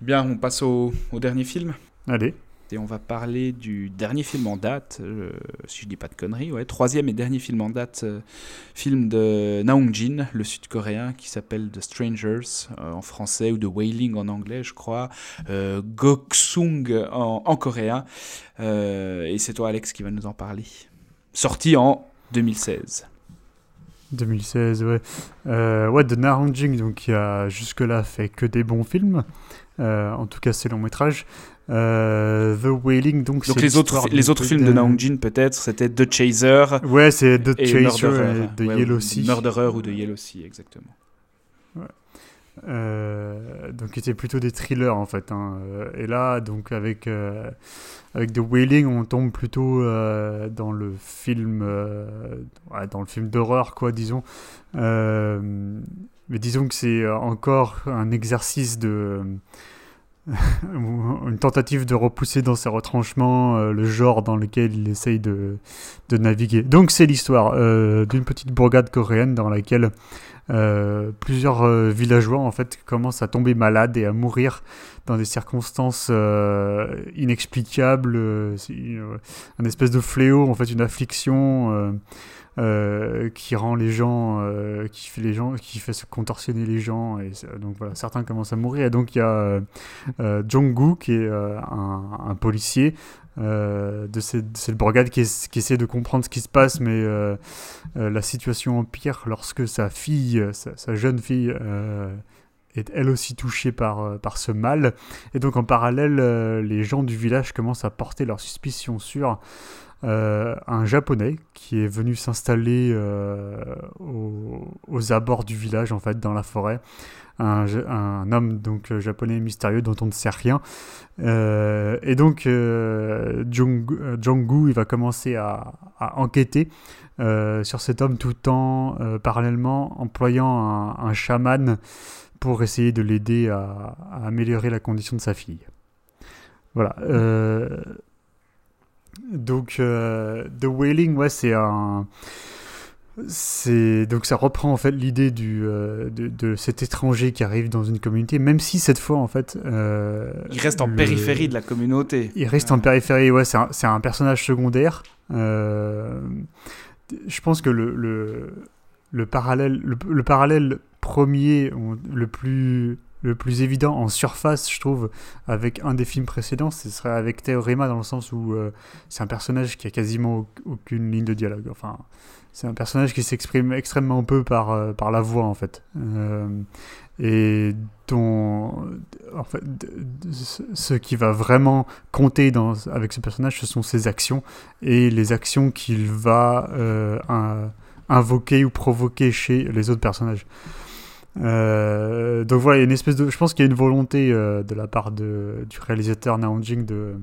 Bien, on passe au, au dernier film. Allez. Et on va parler du dernier film en date, euh, si je dis pas de conneries, troisième et dernier film en date, euh, film de Naong Jin, le sud-coréen, qui s'appelle The Strangers euh, en français ou The Wailing en anglais, je crois, euh, Goksung en, en coréen. et c'est toi, Alex, qui va nous en parler. Sorti en 2016. 2016, ouais. Ouais, de Na Hong-jin, donc qui a jusque-là fait que des bons films, en tout cas ses longs métrages. Euh, The Wailing, donc, donc les autres, les autres films de Na Hong-jin, peut-être, c'était The Chaser. Ouais, c'est The Chaser et The ouais, Yellow Sea. Murderer ou The Yellow Sea, exactement. Ouais. Euh, donc c'était plutôt des thrillers en fait. Hein. Et là, donc avec euh, avec The Wailing, on tombe plutôt euh, dans le film, euh, dans le film d'horreur quoi, disons. Euh, mais disons que c'est encore un exercice de une tentative de repousser dans ses retranchements euh, le genre dans lequel il essaye de, de naviguer. Donc c'est l'histoire euh, d'une petite bourgade coréenne dans laquelle euh, plusieurs villageois en fait commencent à tomber malades et à mourir dans des circonstances inexplicables, un espèce de fléau en fait, une affliction. Euh, qui rend les gens, euh, qui fait les gens, qui fait se contorsionner les gens, et donc voilà, certains commencent à mourir. Et donc il y a euh, euh, Jong-gu qui est un, policier de, cette, de cette qui, es- qui essaie de comprendre ce qui se passe, mais la situation empire lorsque sa fille, sa, jeune fille, est elle aussi touchée par, par ce mal. Et donc en parallèle, les gens du village commencent à porter leurs suspicions sur euh, un japonais qui est venu s'installer euh, aux, abords du village, en fait, dans la forêt. Un, homme donc euh, japonais mystérieux dont on ne sait rien. Et donc, Jong- Jong-gu, il va commencer à, enquêter sur cet homme tout en parallèlement employant un, un chaman pour essayer de l'aider à, à améliorer la condition de sa fille. Voilà. Donc, euh, The Wailing, ouais, c'est un. C'est donc ça reprend en fait l'idée du euh, de, de cet étranger qui arrive dans une communauté, même si cette fois en fait euh, Il reste en le- périphérie de la communauté. il reste en périphérie, ouais, c'est un, c'est un personnage secondaire. Euh, je pense que le, le, le parallèle, le, le parallèle premier, le plus, le plus évident en surface, je trouve, avec un des films précédents, ce serait avec Theorema dans le sens où euh, c'est un personnage qui a quasiment au- aucune ligne de dialogue. Enfin, c'est un personnage qui s'exprime extrêmement peu par, euh, par la voix, en fait. Euh, et dont, en fait, ce- qui va vraiment compter dans, avec ce personnage, ce sont ses actions et les actions qu'il va invoquer ou provoquer chez les autres personnages. Euh, donc voilà, il y a une espèce de, je pense qu'il y a une volonté euh, de la part de, du réalisateur Naon Jing de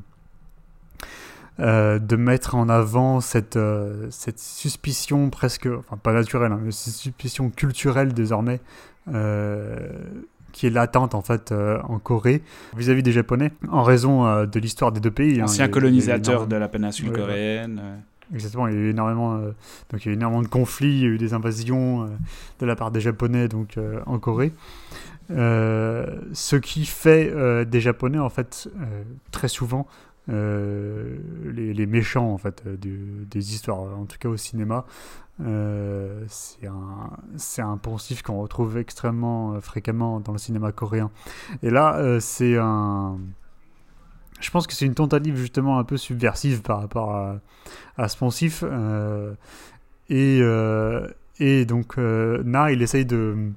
euh, de mettre en avant cette, euh, cette suspicion presque, enfin pas naturelle, hein, mais cette suspicion culturelle désormais qui est latente en fait en Corée vis-à-vis des Japonais en raison de l'histoire des deux pays. hein. Ancien eu colonisateur de la péninsule Ouais, coréenne. Exactement, il y a eu énormément, euh, donc il y a énormément de conflits, il y a eu des invasions euh, de la part des Japonais donc euh, en Corée. Ce qui fait des Japonais en fait très souvent les, les méchants en fait des histoires, en tout cas au cinéma. C'est un un poncif qu'on retrouve extrêmement fréquemment dans le cinéma coréen. Et là, c'est un je pense que c'est une tentative justement un peu subversive par rapport à, à euh, et, euh, et donc, euh, Na, il essaye de.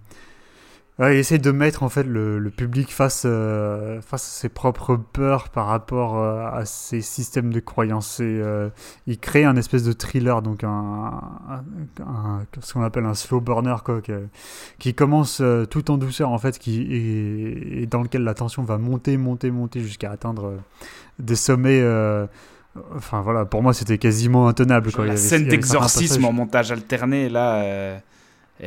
Ouais, il essaye de mettre en fait le, le public face, euh, face à ses propres peurs par rapport euh, à ses systèmes de croyances. Et, euh, il crée un espèce de thriller, donc un, un- un- ce qu'on appelle un slow burner, quoi, qui, qui commence tout en douceur en fait, qui, et, et dans lequel la tension va monter, monter, monter jusqu'à atteindre des sommets. Enfin voilà, pour moi c'était quasiment intenable. Quoi. La avait- scène d'exorcisme en montage alterné, là,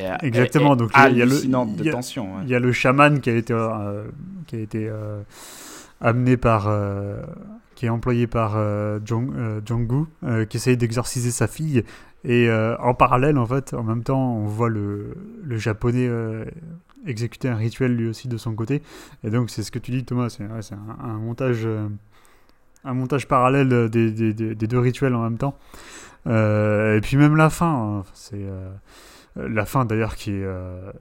euh, Exactement, est donc il y a- il y a le- il y a- tension. ouais. Il y a le chaman qui a été, euh, qui a été euh, amené par. euh, qui est employé par Jong, Jong-gu, qui essaye d'exorciser sa fille. Et en parallèle, en fait, en même temps, on voit le, le japonais exécuter un rituel lui aussi de son côté. Et donc, c'est ce que tu dis, Thomas, c'est ouais, c'est un, un montage. un montage parallèle des, des- des- des deux rituels en même temps. Euh, et puis même la fin, hein, c'est euh, la fin d'ailleurs qui est euh,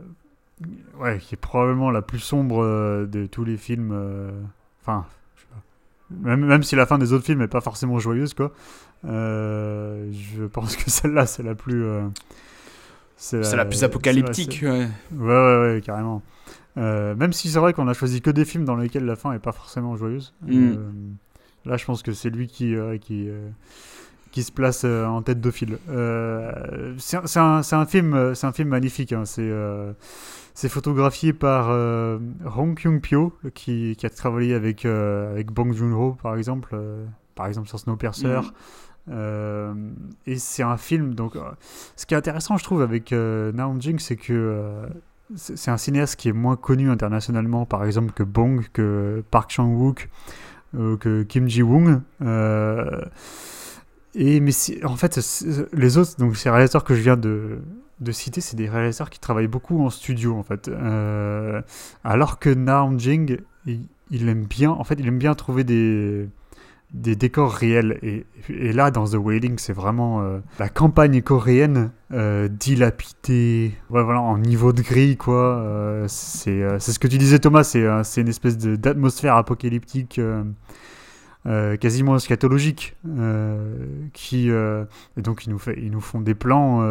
ouais, qui est probablement la plus sombre euh, de tous les films. euh, Enfin, je sais pas. Même, même si la fin des autres films n'est pas forcément joyeuse, quoi. euh, je pense que celle-là, c'est la plus. euh, C'est la plus apocalyptique. ouais. Ouais, ouais, ouais, carrément. Euh, même si c'est vrai qu'on a choisi que des films dans lesquels la fin est pas forcément joyeuse. Mm. Euh, là, je pense que c'est lui qui, euh, qui, euh, qui se place euh, en tête de file. Euh, c'est un, film, euh, c'est un film magnifique. hein. C'est c'est photographié par euh, Hong Kyung-pyo, qui, qui a travaillé avec, euh, avec Bong Joon-ho, par exemple, euh, par exemple sur Snowpiercer. Euh, et c'est un film, donc ce qui est intéressant, je trouve, avec Naum Jing, c'est que c'est un cinéaste qui est moins connu internationalement, par exemple que Bong, que Park Chan-wook, que Kim Ji-woon. Et mais en fait, les autres, donc ces réalisateurs que je viens de, citer, c'est des réalisateurs qui travaillent beaucoup en studio en fait. Euh, alors que Naum Jing, il, il aime bien, en fait, il aime bien trouver des des décors réels et, là dans The Wailing c'est vraiment euh, la campagne coréenne euh, dilapidée voilà en niveau de gris quoi Euh, c'est ce que tu disais Thomas c'est une espèce d'atmosphère apocalyptique euh, quasiment eschatologique euh, qui euh, et donc ils nous font des plans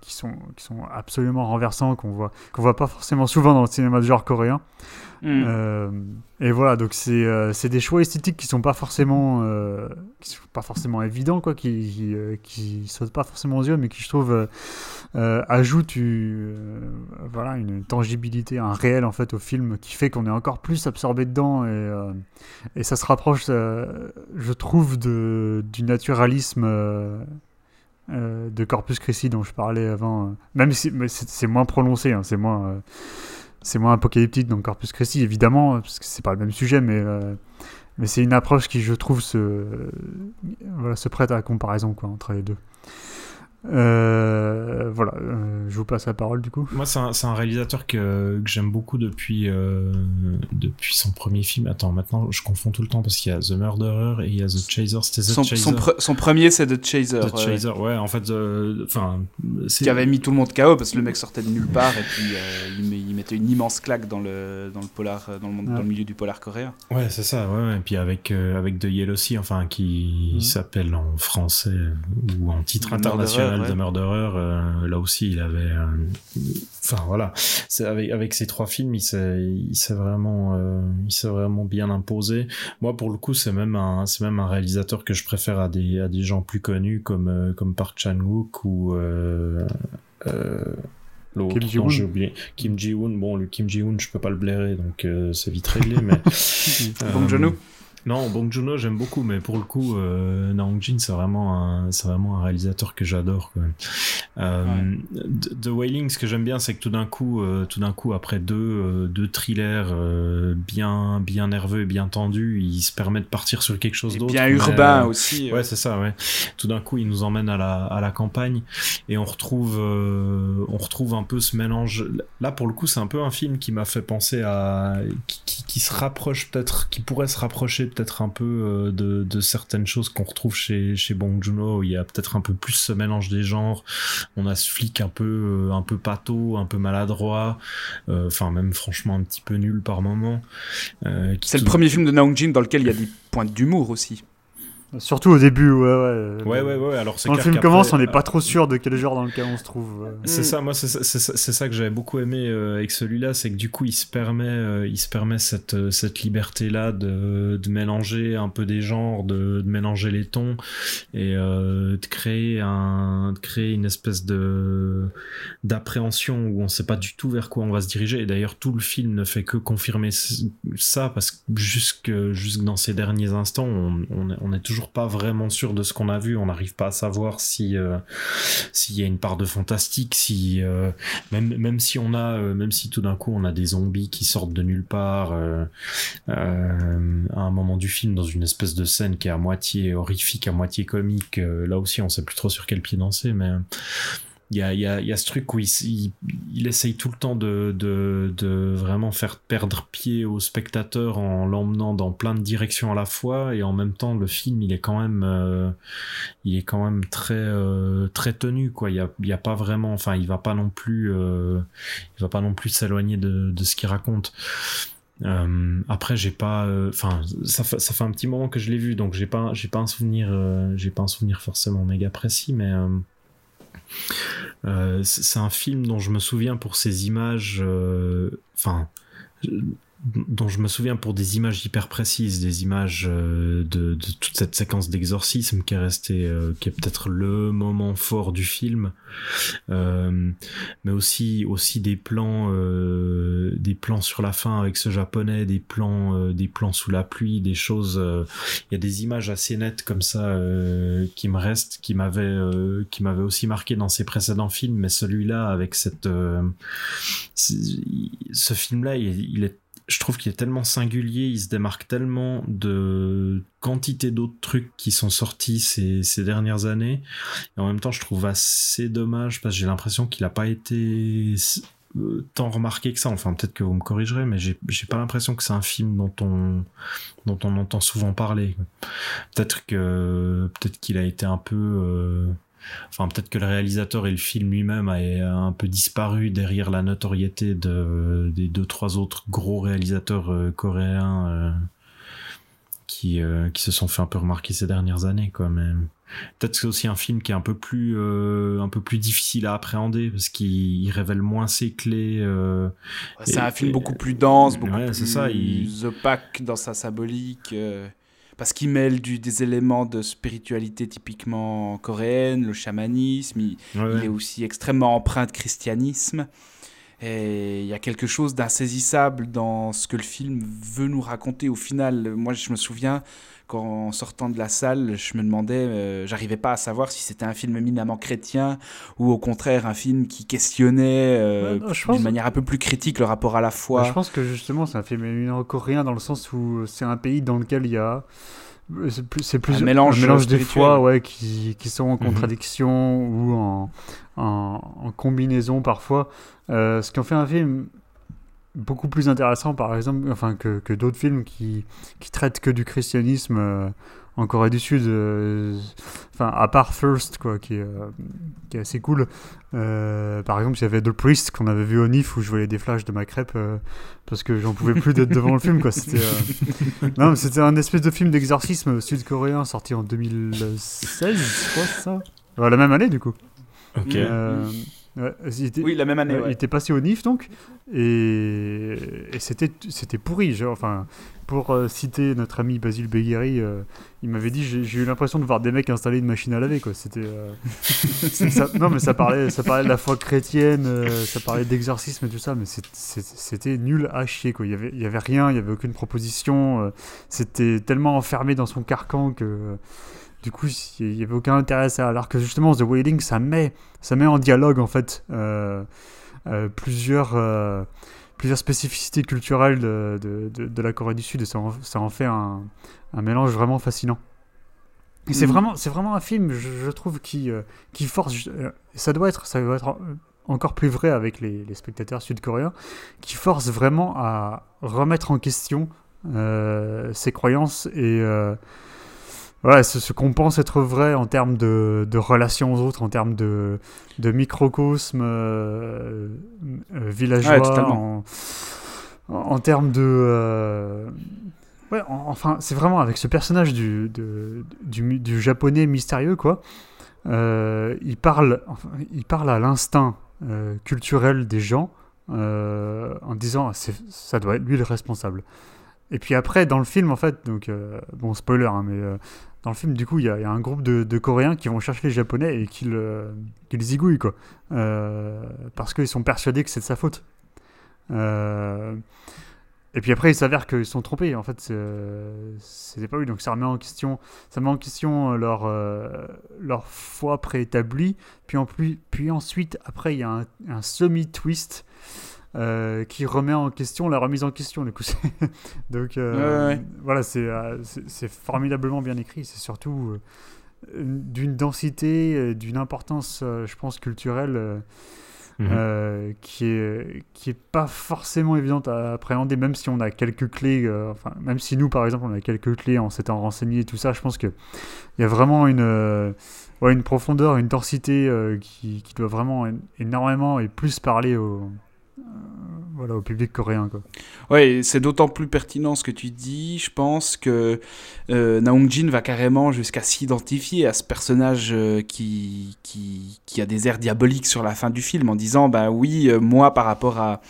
qui sont qui sont absolument renversants qu'on voit qu'on voit pas forcément souvent dans le cinéma de genre coréen Hmm. euh, et voilà, donc c'est euh, des choix esthétiques qui sont pas forcément euh, qui sont pas forcément évidents quoi, qui qui, euh, qui sautent pas forcément aux yeux, mais qui je trouve ajoutent voilà une tangibilité, un réel en fait au film qui fait qu'on est encore plus absorbé dedans et et ça se rapproche, je trouve, de du naturalisme. de Corpus Christi dont je parlais avant, même si c'est moins prononcé, hein, c'est moins, c'est moins apocalyptique dans Corpus Christi, évidemment, parce que c'est pas le même sujet, mais, euh, mais c'est une approche qui, je trouve, se, voilà, se prête à la comparaison quoi, entre les deux. Euh, voilà, euh, je vous passe la parole du coup. Moi, c'est un, réalisateur que, que j'aime beaucoup depuis, euh, depuis son premier film. Attends, maintenant, je confonds tout le temps parce qu'il y a The Murderer et il y a The Chaser. C'était The Son, Chaser. son, pre- son premier, c'est The Chaser. The Chaser, ouais, en fait, euh, enfin, c'est qui avait mis tout le monde KO parce que le mec sortait de nulle part et puis euh, il, met- il mettait une immense claque dans le, dans le, polar, dans le, monde- Ouais. dans le milieu du polar coréen. Ouais, c'est ça, ouais, ouais. Et puis avec, euh, avec The Yellow Sea, enfin, qui Mhm. s'appelle en français ou en titre The international Murderer, The ouais. Murderer, euh, là aussi, il avait. euh, Enfin, voilà. Avec, avec ces trois films, il s'est, vraiment, euh, il s'est vraiment bien imposé. Moi, pour le coup, c'est même un, c'est même un réalisateur que je préfère à des, à des gens plus connus comme, euh, comme Park Chan-wook ou, euh, euh, L'autre, Kim Ji-woon. j'ai oublié. Kim Ji-woon. Bon, le Kim Ji-woon, je peux pas le blairer, donc euh, c'est vite réglé, [LAUGHS] mais. Bong Euh, Joon-ho. Non, Bong Joon-ho, j'aime beaucoup, mais pour le coup, euh, Naong Jin, c'est vraiment un, c'est vraiment un réalisateur que j'adore. même. Euh, The The Wailing, ce que j'aime bien, c'est que tout d'un coup, euh, tout d'un coup, après deux, euh, deux thrillers euh, bien, bien nerveux et bien tendus, il se permet de partir sur quelque chose Et d'autre. bien urbain euh, aussi. Ouais, c'est ça, ouais. Tout d'un coup, il nous emmène à la, à la campagne et on retrouve, euh, on retrouve un peu ce mélange. Là, pour le coup, c'est un peu un film qui m'a fait penser à, qui, qui, qui se rapproche peut-être, qui pourrait se rapprocher peut-être un peu euh, de, de certaines choses qu'on retrouve chez, chez Bong Joon-ho. où Il y a peut-être un peu plus ce mélange des genres. On a ce flic un peu, euh, un peu pâteau, un peu maladroit, euh, enfin même franchement un petit peu nul par moment. C'est le premier film de Naong Jin dans lequel il y a des pointes d'humour aussi. Surtout au début, ouais, ouais. Ouais, ouais, ouais. Alors Quand le film commence, on n'est pas trop sûr de quel genre dans lequel on se trouve. euh. C'est Mm. ça, moi, c'est ça, c'est ça, que j'avais beaucoup aimé euh, avec celui-là, c'est que du coup, il se permet, euh, il se permet cette, euh, cette liberté-là de, de mélanger un peu des genres, de, de mélanger les tons et euh, de créer un, de créer une espèce de d'appréhension où on sait pas du tout vers quoi on va se diriger. Et d'ailleurs, tout le film ne fait que confirmer ça parce que jusque, jusque dans ces derniers instants, on, on, est- on est toujours pas vraiment sûr de ce qu'on a vu. On n'arrive pas à savoir si euh, s'il y a une part de fantastique, si euh, même même si on a euh, même si tout d'un coup on a des zombies qui sortent de nulle part à un moment du film dans une espèce de scène qui est à moitié horrifique, à moitié comique. là aussi, on sait plus trop sur quel pied danser, mais il y a, y, a, y a ce truc où il, il, essaye tout le temps de, de, de vraiment faire perdre pied au spectateur en l'emmenant dans plein de directions à la fois. Et en même temps le film il est quand même euh, il est quand même très euh, très tenu quoi. Il y a, y a pas vraiment enfin il va pas non plus euh, il va pas non plus s'éloigner de, de ce qu'il raconte. Après j'ai pas enfin ça, ça fait un petit moment que je l'ai vu donc j'ai pas j'ai pas un souvenir j'ai pas un souvenir forcément méga précis mais c'est c'est un film dont je me souviens pour ses images euh, enfin euh, dont je me souviens pour des images hyper précises, des images euh, de, toute cette séquence d'exorcisme qui est resté, euh, qui est peut-être le moment fort du film, Euh, mais aussi aussi des plans, euh, des plans sur la fin avec ce japonais, des plans, des plans sous la pluie, des choses. Il y a des images assez nettes comme ça qui me restent, qui m'avaient, qui m'avaient aussi marqué dans ses précédents films, mais celui-là avec cette, ce film-là, il, il est je trouve qu'il est tellement singulier, il se démarque tellement de quantité d'autres trucs qui sont sortis ces, ces dernières années. Et en même temps, je trouve assez dommage parce que j'ai l'impression qu'il n'a pas été euh, tant remarqué que ça. Enfin, peut-être que vous me corrigerez, mais j'ai pas l'impression que c'est un film dont on, dont on entend souvent parler. Peut-être que, peut-être qu'il a été un peu, euh, Enfin, peut-être que le réalisateur et le film lui-même a, un peu disparu derrière la notoriété de, des deux, trois autres gros réalisateurs euh, coréens euh, qui, euh, qui se sont fait un peu remarquer ces dernières années, quoi. Mais peut-être que c'est aussi un film qui est un peu plus, un peu plus difficile à appréhender parce qu'il il révèle moins ses clés. C'est un film beaucoup plus dense, beaucoup Ouais, plus ça, il- opaque dans sa symbolique. Parce qu'il mêle du, des éléments de spiritualité typiquement coréenne, le chamanisme. Il, ouais. il est aussi extrêmement empreint de christianisme. Et il y a quelque chose d'insaisissable dans ce que le film veut nous raconter. Au final, moi, je me souviens qu'en sortant de la salle, je me demandais, euh, j'arrivais pas à savoir si c'était un film éminemment chrétien ou au contraire un film qui questionnait euh, Ouais, d'une manière un peu plus critique le rapport à la foi. Bah, je pense que justement, c'est un film éminemment coréen dans le sens où c'est un pays dans lequel il y a. C'est plus, c'est plus Un mélange des spirituel. fois ouais, qui, qui sont en Mhm. contradiction ou en, en, en combinaison parfois. Euh, ce qui en fait un film beaucoup plus intéressant, par exemple, enfin, que, que d'autres films qui, qui traitent que du christianisme euh, en Corée du Sud. euh, Enfin, à part First, quoi, qui est, euh, qui est assez cool. Euh, par exemple, il y avait The Priest qu'on avait vu au NIF où je voyais des flashs de ma crêpe parce que j'en pouvais plus d'être devant le film. Quoi. C'était, non, c'était un espèce de film d'exorcisme sud-coréen sorti en 2016, je crois, c'est ça? Ouais, La même année, du coup. Ok. Ouais, était- Oui, la même année. ouais. Il était passé au NIF donc, et, et c'était c'était pourri. Genre, enfin, pour euh, citer notre ami Basile Begueri, euh, il m'avait dit j'ai eu l'impression de voir des mecs installer une machine à laver quoi. C'était euh, [LAUGHS] non mais ça parlait ça parlait de la foi chrétienne, ça parlait d'exorcisme et tout ça, mais c'était nul à chier quoi. Il y avait il y avait rien, il y avait aucune proposition. c'était tellement enfermé dans son carcan que du coup, il n'y avait aucun intérêt à ça. Alors que justement, The Wailing, ça met, ça met en dialogue, en fait, euh, euh, plusieurs, euh, plusieurs spécificités culturelles de, de, de- de la Corée du Sud. Et ça en, ça en fait un, un mélange vraiment fascinant. Et c'est vraiment, c'est vraiment un film, je, je trouve, qui, qui force. ça doit être, ça doit être en- encore plus vrai avec les, les spectateurs sud-coréens, qui force vraiment à remettre en question ses croyances et voilà, ce, ce qu'on pense être vrai en termes de, de relations aux autres, en termes de, de microcosme euh, euh, villageois, Ouais, en, en, termes de... euh, ouais, en- enfin, c'est vraiment avec ce personnage du, de- du, du japonais mystérieux, quoi. Euh, il, parle, enfin, il parle à l'instinct culturel des gens en disant c'est- ça doit être lui le responsable. Et puis après, dans le film, en fait, donc, euh, bon, spoiler, hein, mais euh, dans le film, du coup, il y, a un groupe de, Coréens qui vont chercher les Japonais et qui, le, qui les zigouillent, quoi. Euh, parce qu'ils sont persuadés que c'est de sa faute. Euh, et puis après, il s'avère qu'ils sont trompés. En fait, c'était pas lui. Donc ça remet en question, ça met en question leur, euh, foi préétablie. Puis, ensuite, après, il y a un semi-twist euh, qui remet en question la remise en question. Du coup, [LAUGHS] donc euh, Ouais, ouais. voilà, c'est euh, c'est- c'est formidablement bien écrit. C'est surtout d'une densité, d'une importance, je pense, culturelle. Mhm. euh, qui est qui est pas forcément évidente à appréhender même si on a quelques clés euh, enfin même si nous par exemple on a quelques clés en s'étant renseigné et tout ça je pense que il y a vraiment une euh, ouais, une profondeur une densité qui, qui doit vraiment énormément et plus parler au euh, voilà au public coréen quoi c'est d'autant plus pertinent ce que tu dis. Je pense que euh, Naong Jin va carrément jusqu'à s'identifier à ce personnage euh, qui, qui, qui a des airs diaboliques sur la fin du film en disant Bah oui, euh, moi par rapport à.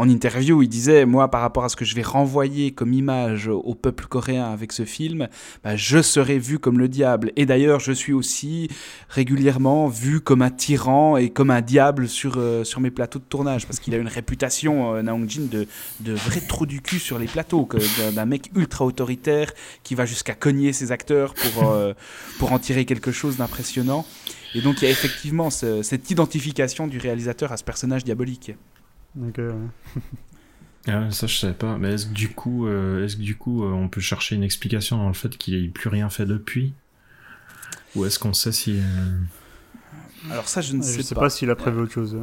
En interview, il disait Moi par rapport à ce que je vais renvoyer comme image au peuple coréen avec ce film, bah, je serai vu comme le diable. Et d'ailleurs, je suis aussi régulièrement vu comme un tyran et comme un diable sur, euh, sur mes plateaux de tournage parce qu'il a une réputation euh, Naong Jin de, de vrai trou du cul sur les plateaux, d'un- mec ultra autoritaire qui va jusqu'à cogner ses acteurs pour, euh, pour en tirer quelque chose d'impressionnant. Et donc il y a effectivement ce- cette identification du réalisateur à ce personnage diabolique. Ok, ouais. [LAUGHS] Ah, ça je savais pas. Mais est-ce que du coup, euh, est-ce que du coup, euh, on peut chercher une explication dans le fait qu'il ait plus rien fait depuis? Ou est-ce qu'on sait si euh, Alors ça je ne Je sais, sais pas. pas s'il a prévu autre chose.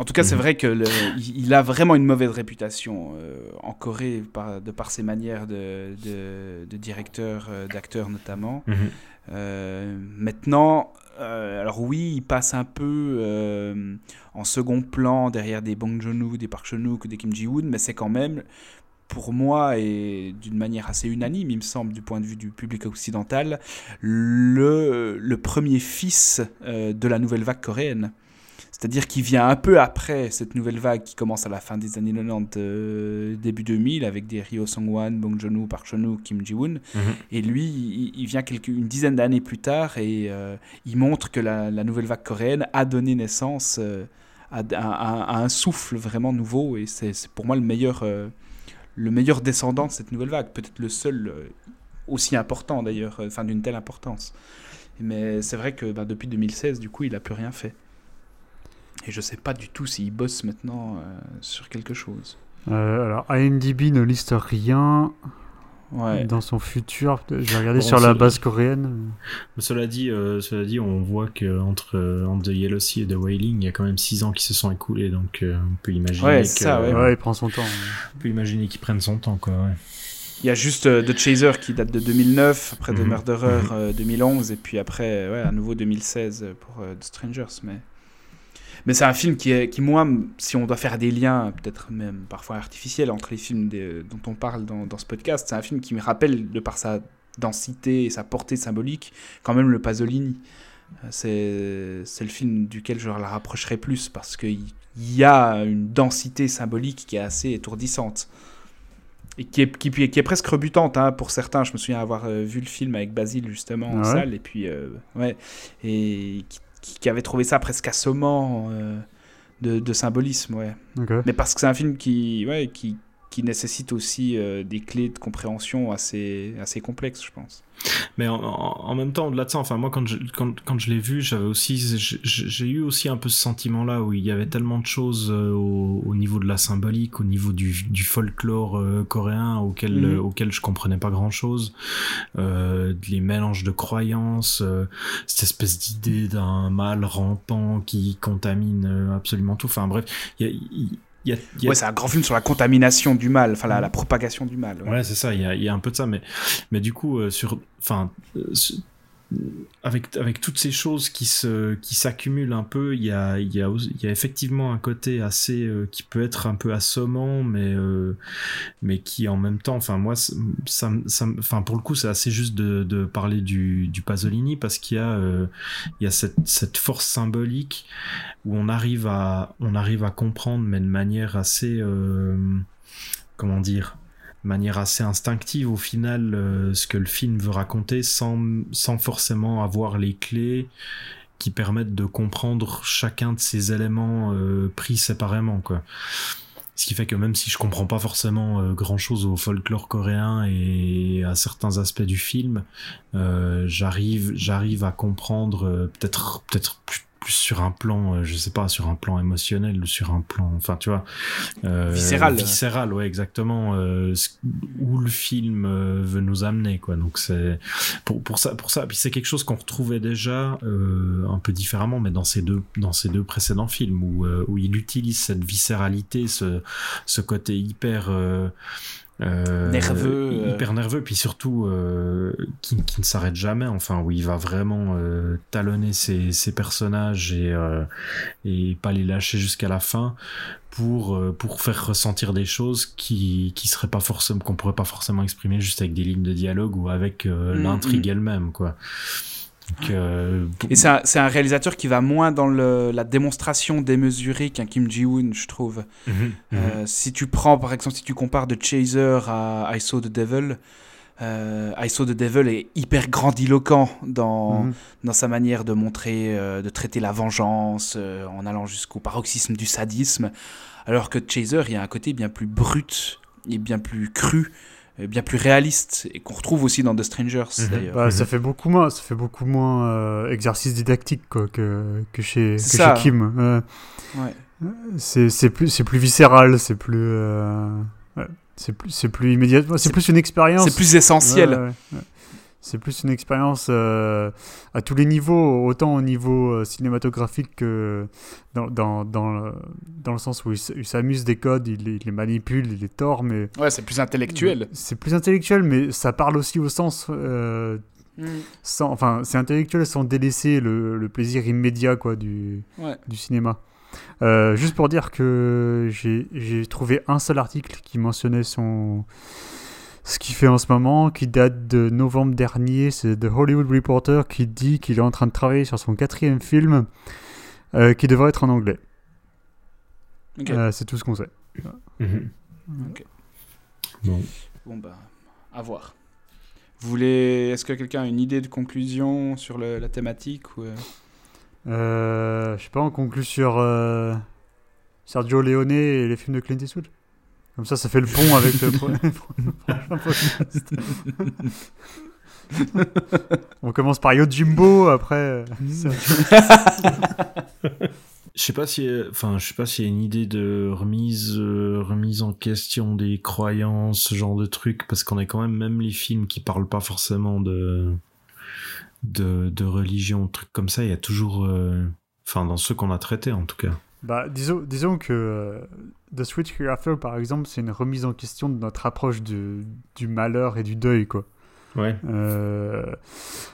En tout cas, c'est Mhm. vrai que le- il, il a vraiment une mauvaise réputation euh, en Corée par, de par ses manières de, de, de directeur, euh, d'acteur notamment. Mhm. Euh, maintenant, alors oui, il passe un peu en second plan derrière des Bong Joon-ho, des Park Chan-wook des Kim Ji-woon, mais c'est quand même, pour moi et d'une manière assez unanime, il me semble, du point de vue du public occidental, le, le premier fils euh, de la nouvelle vague coréenne. C'est-à-dire qu'il vient un peu après cette nouvelle vague qui commence à la fin des années 90, euh, début 2000, avec des Ryo Song-wan, Bong Joon-ho, Park Chan-wook, Kim Ji-woon. Mhm. Et lui, il, il vient quelques, une dizaine d'années plus tard et euh, il montre que la, la nouvelle vague coréenne a donné naissance euh, à, à- à- à un souffle vraiment nouveau. Et c'est pour moi le meilleur, le meilleur descendant de cette nouvelle vague. Peut-être le seul aussi important d'ailleurs, enfin d'une telle importance. Mais c'est vrai que ben, depuis 2016, du coup, il n'a plus rien fait. Et je sais pas du tout s'il bosse maintenant euh, sur quelque chose. Euh, alors, IMDb ne liste rien Ouais. dans son futur. J'ai regardé Bon, sur la base coréenne. Mais Cela dit, euh, cela dit, on voit que entre, euh, entre The Yellow Sea et The Wailing, il y a quand même 6 ans qui se sont écoulés, donc euh, on peut imaginer Ouais, que- c'est ça, ouais. Ouais, il prend son temps. on peut imaginer qu'il prenne son temps, quoi. ouais. Il y a juste euh, The Chaser qui date de 2009, après The Mhm. Murderer Mhm. euh, 2011, et puis après, ouais, à nouveau 2016 pour euh, The Strangers. Mais, mais c'est un film qui, est, qui, moi, si on doit faire des liens, peut-être même parfois artificiels, entre les films dont on parle dans, dans ce podcast, c'est un film qui me rappelle, de par sa densité et sa portée symbolique, quand même le Pasolini. Euh, C'est le film duquel je la rapprocherai plus, parce qu'il y a une densité symbolique qui est assez étourdissante et qui est, qui, qui est presque rebutante hein, pour certains. Je me souviens avoir euh, vu le film avec Basile justement en Ah ouais? salle et puis euh, ouais et qui, qui- qui avait trouvé ça presque assommant euh, de, de symbolisme, ouais. Mais parce que c'est un film qui, ouais, qui, qui nécessite aussi euh, des clés de compréhension assez, assez complexes, je pense. Mais en, même temps, au-delà de ça, enfin moi quand je, quand, quand je l'ai vu, j'avais aussi, j'ai- eu aussi un peu ce sentiment-là où il y avait tellement de choses euh, au, au niveau de la symbolique, au niveau du, du folklore euh, coréen auquel, Mhm. auquel je comprenais pas grand-chose, les mélanges de croyances, cette espèce d'idée d'un mal rampant qui contamine absolument tout. Enfin bref, il y a, il y a, il y a Ouais, c'est un grand film sur la contamination du mal, enfin la, la propagation du mal. ouais. Ouais, c'est ça, il y a, il y a un peu de ça, mais, mais du coup, euh, sur, enfin, euh, avec, avec toutes ces choses qui se, qui s'accumulent un peu, il y a, y a, effectivement un côté assez, euh, qui peut être un peu assommant, mais, euh, mais qui en même temps, enfin, moi, ça, ça, enfin, pour le coup, c'est assez juste de, parler du, du Pasolini parce qu'il y a, euh, il y a cette, cette force symbolique où on arrive à, on arrive à comprendre, mais de manière assez, comment dire, manière assez instinctive au final euh, ce que le film veut raconter sans, sans forcément avoir les clés qui permettent de comprendre chacun de ces éléments euh, pris séparément quoi. Ce qui fait que même si je comprends pas forcément euh, grand chose au folklore coréen et à certains aspects du film, j'arrive j'arrive à comprendre peut-être peut-être plus, plus sur un plan, euh, je sais pas, sur un plan émotionnel sur un plan, enfin tu vois, euh, Viscéral. viscéral, ouais, exactement, euh, où le film euh, veut nous amener, quoi. Donc c'est pour, pour ça, pour ça. Puis c'est quelque chose qu'on retrouvait déjà euh, un peu différemment, mais dans ces deux, dans ces deux précédents films où, où il utilise cette viscéralité, ce, ce côté hyper euh, Nerveux, euh. hyper nerveux, puis surtout euh, qui, qui ne s'arrête jamais. Enfin, où il va vraiment euh, talonner ses, ses personnages et euh, et pas les lâcher jusqu'à la fin pour euh, pour faire ressentir des choses qui qui seraient pas forcément qu'on pourrait pas forcément exprimer juste avec des lignes de dialogue ou avec Mm, l'intrigue mm. elle-même quoi. Donc, euh, Et c'est un, réalisateur qui va moins dans le- la démonstration démesurée qu'un Kim Ji-woon, je trouve. mhm, mhm. Euh, si tu prends, par exemple, si tu compares The Chaser à I Saw the Devil, euh, I Saw the Devil est hyper grandiloquent dans, Mhm. dans sa manière de montrer, euh, de traiter la vengeance, euh, en allant jusqu'au paroxysme du sadisme. Alors que Chaser, il y a un côté bien plus brut et bien plus cru, bien plus réaliste, et qu'on retrouve aussi dans The Strangers Mhm. d'ailleurs. Bah, ça fait beaucoup moins, ça fait beaucoup moins euh, exercice didactique quoi, que, que chez, que. Kim. Euh, Ouais. c'est c'est plus, c'est plus viscéral, c'est plus, euh, ouais, c'est plus, c'est plus immédiat. C'est C'est- plus une expérience. C'est plus essentiel. Ouais, ouais, ouais. C'est plus une expérience euh, à tous les niveaux, autant au niveau euh, cinématographique que dans, dans, dans, le, dans le sens où il, s'amuse des codes, il les, il les manipule, il les tord, mais Ouais, c'est plus intellectuel. c'est plus intellectuel, mais ça parle aussi au sens euh, sans, enfin, c'est intellectuel sans délaisser le, le plaisir immédiat quoi, du, Ouais. du cinéma. Euh, juste pour dire que j'ai j'ai trouvé un seul article qui mentionnait son ce qu'il fait en ce moment, qui date de novembre dernier. C'est The Hollywood Reporter qui dit qu'il est en train de travailler sur son quatrième film euh, qui devrait être en anglais. Euh, c'est tout ce qu'on sait. Mhm. Ok. Bon. Bon bah, à voir. Vous voulez, est-ce que quelqu'un a une idée de conclusion sur le- la thématique ou, euh, Euh, je sais pas, on conclut sur euh, Sergio Leone et les films de Clint Eastwood. Comme ça, ça fait le pont avec le pro- [LAUGHS] prochain podcast. on commence par Yojimbo, après. euh, Sergio- Je sais pas si, enfin, je sais pas s'il y a une idée de remise, euh, remise en question des croyances, ce genre de truc, parce qu'on est quand même même les films qui parlent pas forcément de, de, de religion, trucs comme ça. Il y a toujours, euh, enfin, dans ceux qu'on a traités en tout cas. Bah, disons, disons que euh, The Switch Hereafter, par exemple, c'est une remise en question de notre approche du, du malheur et du deuil, quoi. Ouais. Euh,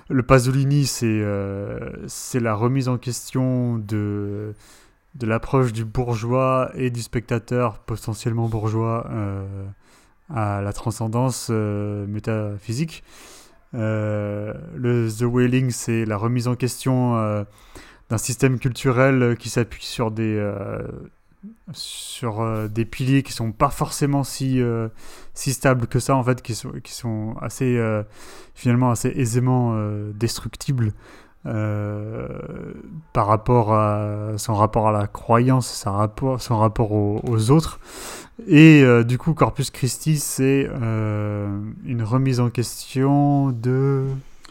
le Pasolini, c'est euh, la remise en question de, de l'approche du bourgeois et du spectateur potentiellement bourgeois euh, à la transcendance métaphysique. Le The Wailing, c'est la remise en question d'un système culturel qui s'appuie sur des euh, sur euh, des piliers qui sont pas forcément si euh, si stables que ça en fait qui sont qui sont assez euh, finalement assez aisément euh, destructibles euh, par rapport à son rapport à la croyance son rapport son rapport aux, aux autres. Et euh, du coup Corpus Christi c'est euh, une remise en question de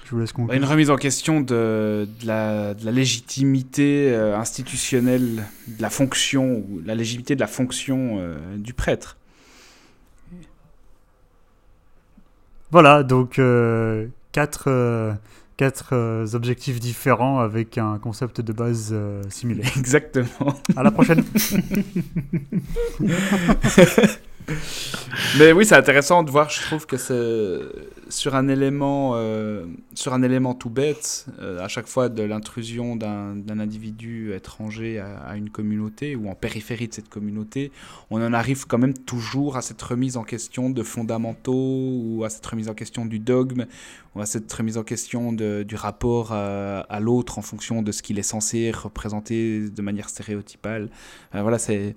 je vous laisse bah, conclure une remise en question de, de la, de la légitimité euh, institutionnelle, de la fonction, ou la légitimité de la fonction euh, du prêtre. Voilà, donc euh, quatre, euh, quatre objectifs différents avec un concept de base similaire. [LAUGHS] Exactement. À la prochaine. [LAUGHS] Mais oui, c'est intéressant de voir. Je trouve que c'est sur un élément, euh, sur un élément tout bête, euh, à chaque fois de l'intrusion d'un individu étranger à, une communauté ou en périphérie de cette communauté, on en arrive quand même toujours à cette remise en question de fondamentaux ou à cette remise en question du dogme ou à cette remise en question du rapport à, à l'autre en fonction de ce qu'il est censé représenter de manière stéréotypale. Euh, voilà, c'est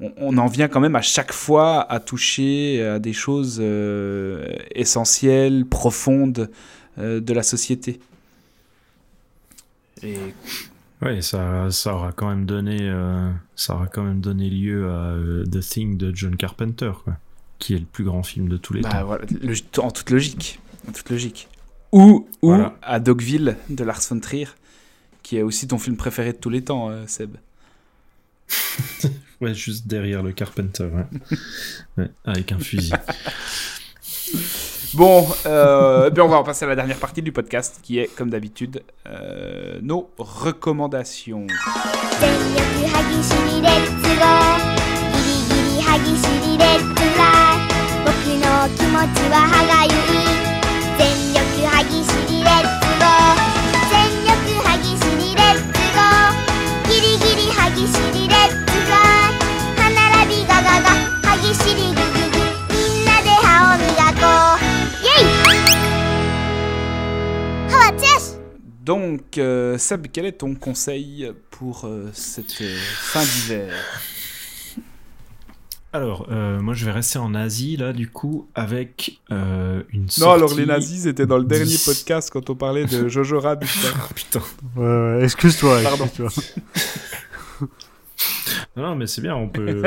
on, on en vient quand même à chaque fois à toucher à des choses euh, essentielles, profondes euh, de la société. Et Ouais, ça, ça aura quand même donné, euh, ça aura quand même donné lieu à euh, The Thing de John Carpenter, quoi, qui est le plus grand film de tous les bah, temps. voilà, le- en toute logique, en toute logique. Ou, ou Voilà. à Dogville de Lars von Trier, qui est aussi ton film préféré de tous les temps, euh, Seb. [LAUGHS] Ouais, juste derrière le Carpenter, ouais. Ouais, avec un fusil. Bon, euh, eh on va en passer à la dernière partie du podcast, qui est, comme d'habitude, euh, nos recommandations. Donc, euh, Seb, quel est ton conseil pour euh, cette euh, fin d'hiver? Alors, euh, moi je vais rester en Asie, là, du coup, avec euh, une Non, sortie... alors les nazis, c'était dans le dernier podcast quand on parlait de Jojo Rabbit. Oh, [LAUGHS] putain. Ouais, ouais, excuse-toi. Pardon. excuse-toi. [LAUGHS] Non, mais c'est bien, on peut,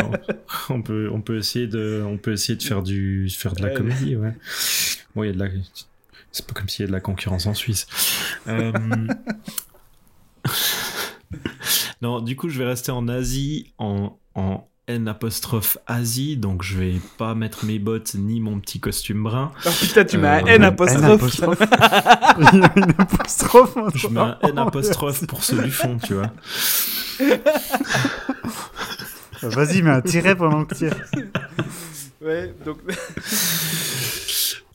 on, on peut, on peut essayer de, on peut essayer de faire du, faire de la Ouais. comédie, ouais. Bon, il y a de la, c'est pas comme s'il y a de la concurrence en Suisse. [LAUGHS] Euh, [LAUGHS] non, du coup, je vais rester en Asie, en, en N apostrophe Asie, donc je vais pas mettre mes bottes ni mon petit costume brun. Oh putain, tu [LAUGHS] mets un Euh, N N apostrophe. apostrophe. Il y a une apostrophe. Je mets un N apostrophe pour ceux du fond, tu vois. Vas-y, mets un tiret pendant que tu tires. Ouais, donc.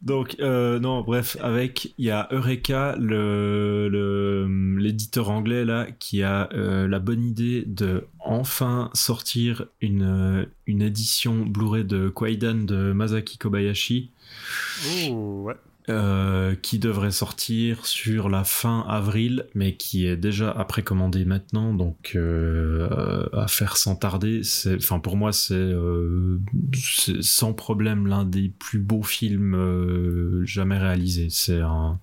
Donc, euh, non, bref, avec, il y a Eureka, le, le- l'éditeur anglais, là, qui a euh, la bonne idée de enfin sortir une, une édition Blu-ray de Kwaidan de Masaki Kobayashi, Oh, ouais. Euh, qui devrait sortir sur la fin avril, mais qui est déjà à précommander maintenant, donc euh, à faire sans tarder. Enfin pour moi, c'est, euh, sans problème l'un des plus beaux films euh, jamais réalisés. C'est un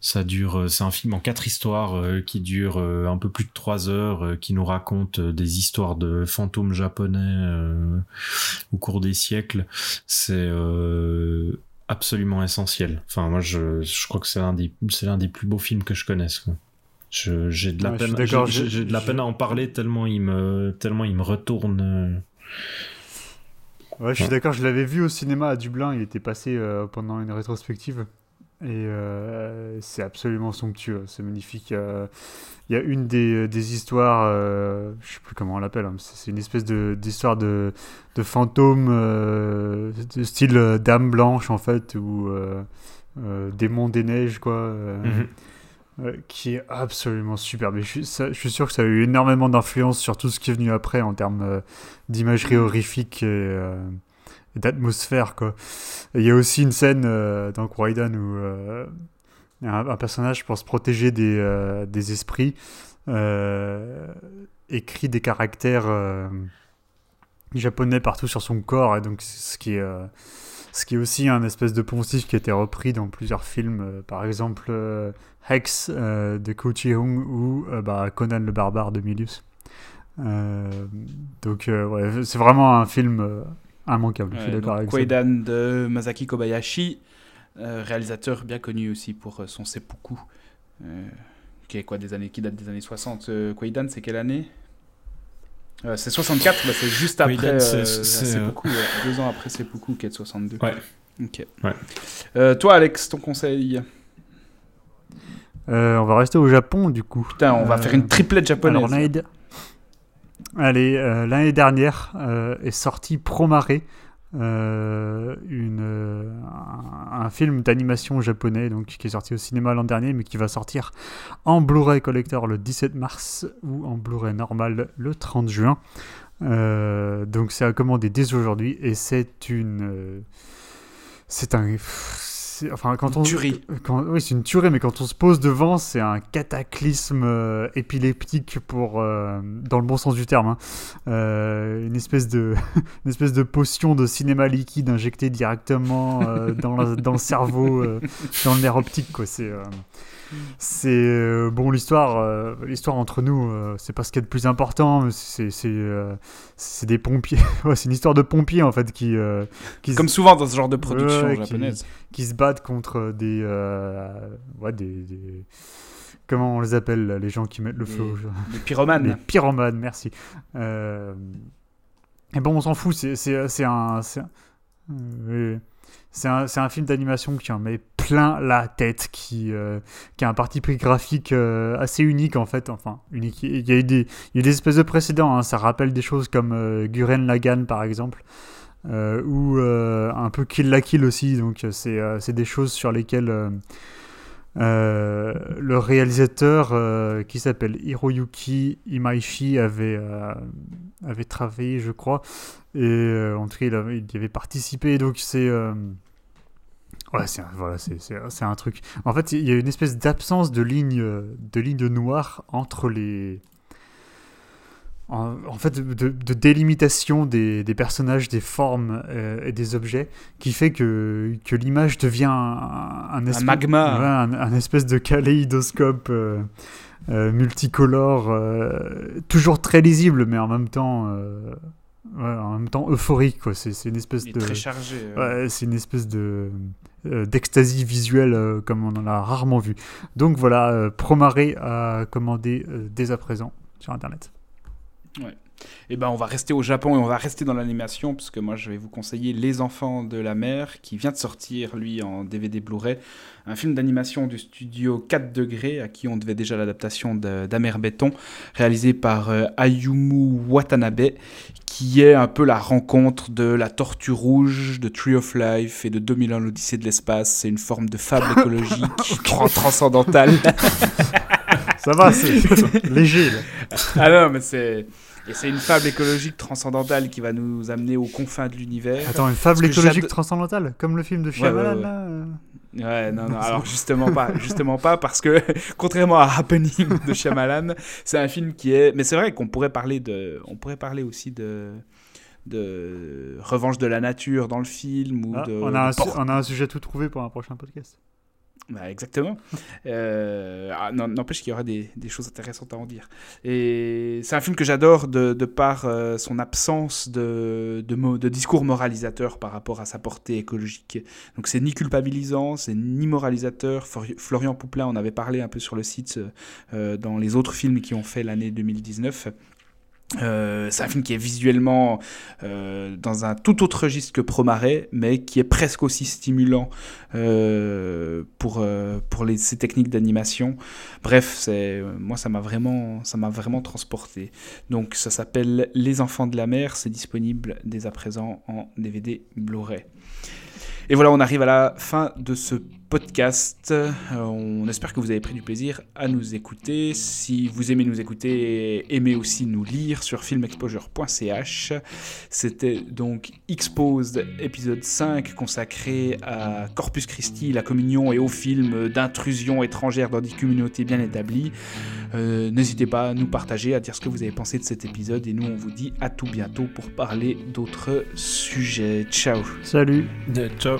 ça dure, euh, c'est un film en quatre histoires qui dure un peu plus de trois heures, qui nous raconte des histoires de fantômes japonais au cours des siècles. C'est absolument essentiel. Enfin, moi, je, je crois que c'est l'un des, des plus beaux films que je connaisse. quoi. Je, j'ai de la Ouais, peine, j'ai, de la peine à en parler tellement il me, tellement il me retourne. euh. Ouais, je suis Ouais. d'accord, je l'avais vu au cinéma à Dublin, il était passé euh, pendant une rétrospective. Et euh, c'est absolument somptueux, c'est magnifique. euh, Il y a une des, des histoires, euh, je sais plus comment on l'appelle, hein, c'est une espèce d'histoire de, de fantôme euh, de style euh, Dame Blanche en fait, ou euh, euh, Démon des Neiges, quoi. euh, Mhm. euh, qui est absolument superbe. Et je, suis, ça- je suis sûr que ça a eu énormément d'influence sur tout ce qui est venu après en termes euh, d'imagerie horrifique euh, et d'atmosphère. quoi. Il y a aussi une scène euh, dans Kwaidan où euh, un, personnage, pour se protéger des, euh, des esprits, euh, écrit des caractères japonais partout sur son corps. Et donc, ce qui est. ce qui est aussi un espèce de poncif qui a été repris dans plusieurs films, par exemple Hex de Ko Chi-hung ou bah, Conan le barbare de Milius. Donc ouais, c'est vraiment un film immanquable, je suis Ouais, d'accord avec ça. Kwaidan de Masaki Kobayashi, euh, réalisateur bien connu aussi pour euh, son seppuku, euh, qui est quoi des années, qui date des années 60. Euh, Kwaidan, c'est quelle année? Euh, C'est 64, bah, c'est juste après euh, c'est- c'est, Seppuku, ouais, deux ans après Seppuku qui est de 62. Ouais. Ok. Ouais. Euh, toi, Alex, ton conseil? Euh, on va rester au Japon du coup. Putain, on va Euh, faire une triplette japonaise. Alors, Allez, euh, l'année dernière euh, est sorti Promare, euh, une, euh, un, un film d'animation japonais donc, qui est sorti au cinéma l'an dernier, mais qui va sortir en Blu-ray Collector le 17 mars ou en Blu-ray normal le 30 juin. Donc c'est à commander dès aujourd'hui et c'est une... c'est un... Enfin, quand Une on, tuerie. quand- oui, c'est une tuerie, mais quand on se pose devant, c'est un cataclysme euh, épileptique pour, euh, dans le bon sens du terme. hein. Euh, une, espèce de, [LAUGHS] une espèce de potion de cinéma liquide injectée directement dans, la- dans le cerveau, dans le nerf optique. Quoi. C'est, c'est euh, bon l'histoire, euh, l'histoire entre nous, euh, c'est pas ce qui est le plus important. C'est, c'est, des pompiers. [LAUGHS] Ouais, c'est une histoire de pompiers en fait qui, qui se- Comme souvent dans ce genre de production Ouais, qui- japonaise. qui se battent contre des, ouais, des, des- Comment on les appelle, les gens qui mettent le feu aux- Les pyromanes. Les pyromanes, merci. Euh, Et bon, on s'en fout, c'est un... Un... euh. C'est un, un film d'animation qui en met plein la tête, qui, euh, qui a un parti pris graphique euh, assez unique en fait. Enfin, unique. Il y a eu des, il y a des espèces de précédents, hein. ça rappelle des choses comme euh, Guren Lagann par exemple, euh, ou un peu Kill la Kill aussi. Donc, c'est des choses sur lesquelles euh, le réalisateur euh, qui s'appelle Hiroyuki Imaishi avait, euh, avait travaillé, je crois. Et en tout cas, il, avait- y avait participé. Donc, c'est. Ouais, c'est un, voilà, un truc. En fait, il y a une espèce d'absence de ligne, de ligne noire entre les, en, en fait de, de délimitation des, des personnages, des formes euh, et des objets qui fait que, que l'image devient un, un, espèce, magma. ouais, un, un espèce de kaléidoscope euh, euh, multicolore, toujours très lisible, mais en même temps, ouais, en même temps euphorique. quoi. C'est une espèce de très chargé. Ouais, c'est une espèce de euh, d'extasie visuelle euh, comme on en a rarement vu. Donc voilà, euh, Promaré à commander euh, dès à présent sur internet. Eh ben, on va rester au Japon et on va rester dans l'animation, parce que moi, je vais vous conseiller Les Enfants de la Mer, qui vient de sortir, lui, en DVD Blu-ray. Un film d'animation du studio 4 degrés, à qui on devait déjà l'adaptation d'Amer Béton, réalisé par euh, Ayumu Watanabe, qui est un peu la rencontre de La Tortue Rouge, de Tree of Life et de 2001 l'Odyssée de l'espace. C'est une forme de fable [LAUGHS] écologique [LAUGHS] tran- transcendantale. Ça va, c'est [LAUGHS] léger. Là. Ah non, mais c'est... Et c'est une fable écologique transcendantale qui va nous amener aux confins de l'univers. Attends, une fable Parce écologique transcendantale, comme le film de Shyamalan ouais. là euh. Ouais, non, non, [LAUGHS] alors justement pas, justement pas, parce que [LAUGHS] contrairement à Happening de Shyamalan, c'est un film qui est... Mais c'est vrai qu'on pourrait parler de... On pourrait parler aussi de de revanche de la nature dans le film ou Ah, de, on, a un on a un sujet tout trouvé pour un prochain podcast. Bah, exactement. Euh, ah, N'empêche qu'il y aura des, choses intéressantes à en dire. Et c'est un film que j'adore de, par euh, son absence de, discours moralisateur par rapport à sa portée écologique. Donc c'est ni culpabilisant, c'est ni moralisateur. Flori- Florian Pouplin en avait parlé un peu sur le site euh, dans les autres films qui ont fait l'année 2019. Euh, c'est un film qui est visuellement euh, dans un tout autre registre que Promaret, mais qui est presque aussi stimulant euh, pour, euh, pour ces techniques d'animation. Bref, moi ça m'a vraiment, ça m'a vraiment transporté. Donc ça s'appelle Les Enfants de la Mer, c'est disponible dès à présent en DVD Blu-ray. Et voilà, on arrive à la fin de ce podcast. Euh, on espère que vous avez pris du plaisir à nous écouter. Si vous aimez nous écouter, aimez aussi nous lire sur filmexposure.ch. C'était donc Exposed épisode 5 consacré à Corpus Christi, la communion et au film d'intrusion étrangère dans des communautés bien établies. Euh, N'hésitez pas à nous partager, à dire ce que vous avez pensé de cet épisode et nous on vous dit à tout bientôt pour parler d'autres sujets. Ciao Salut Ciao.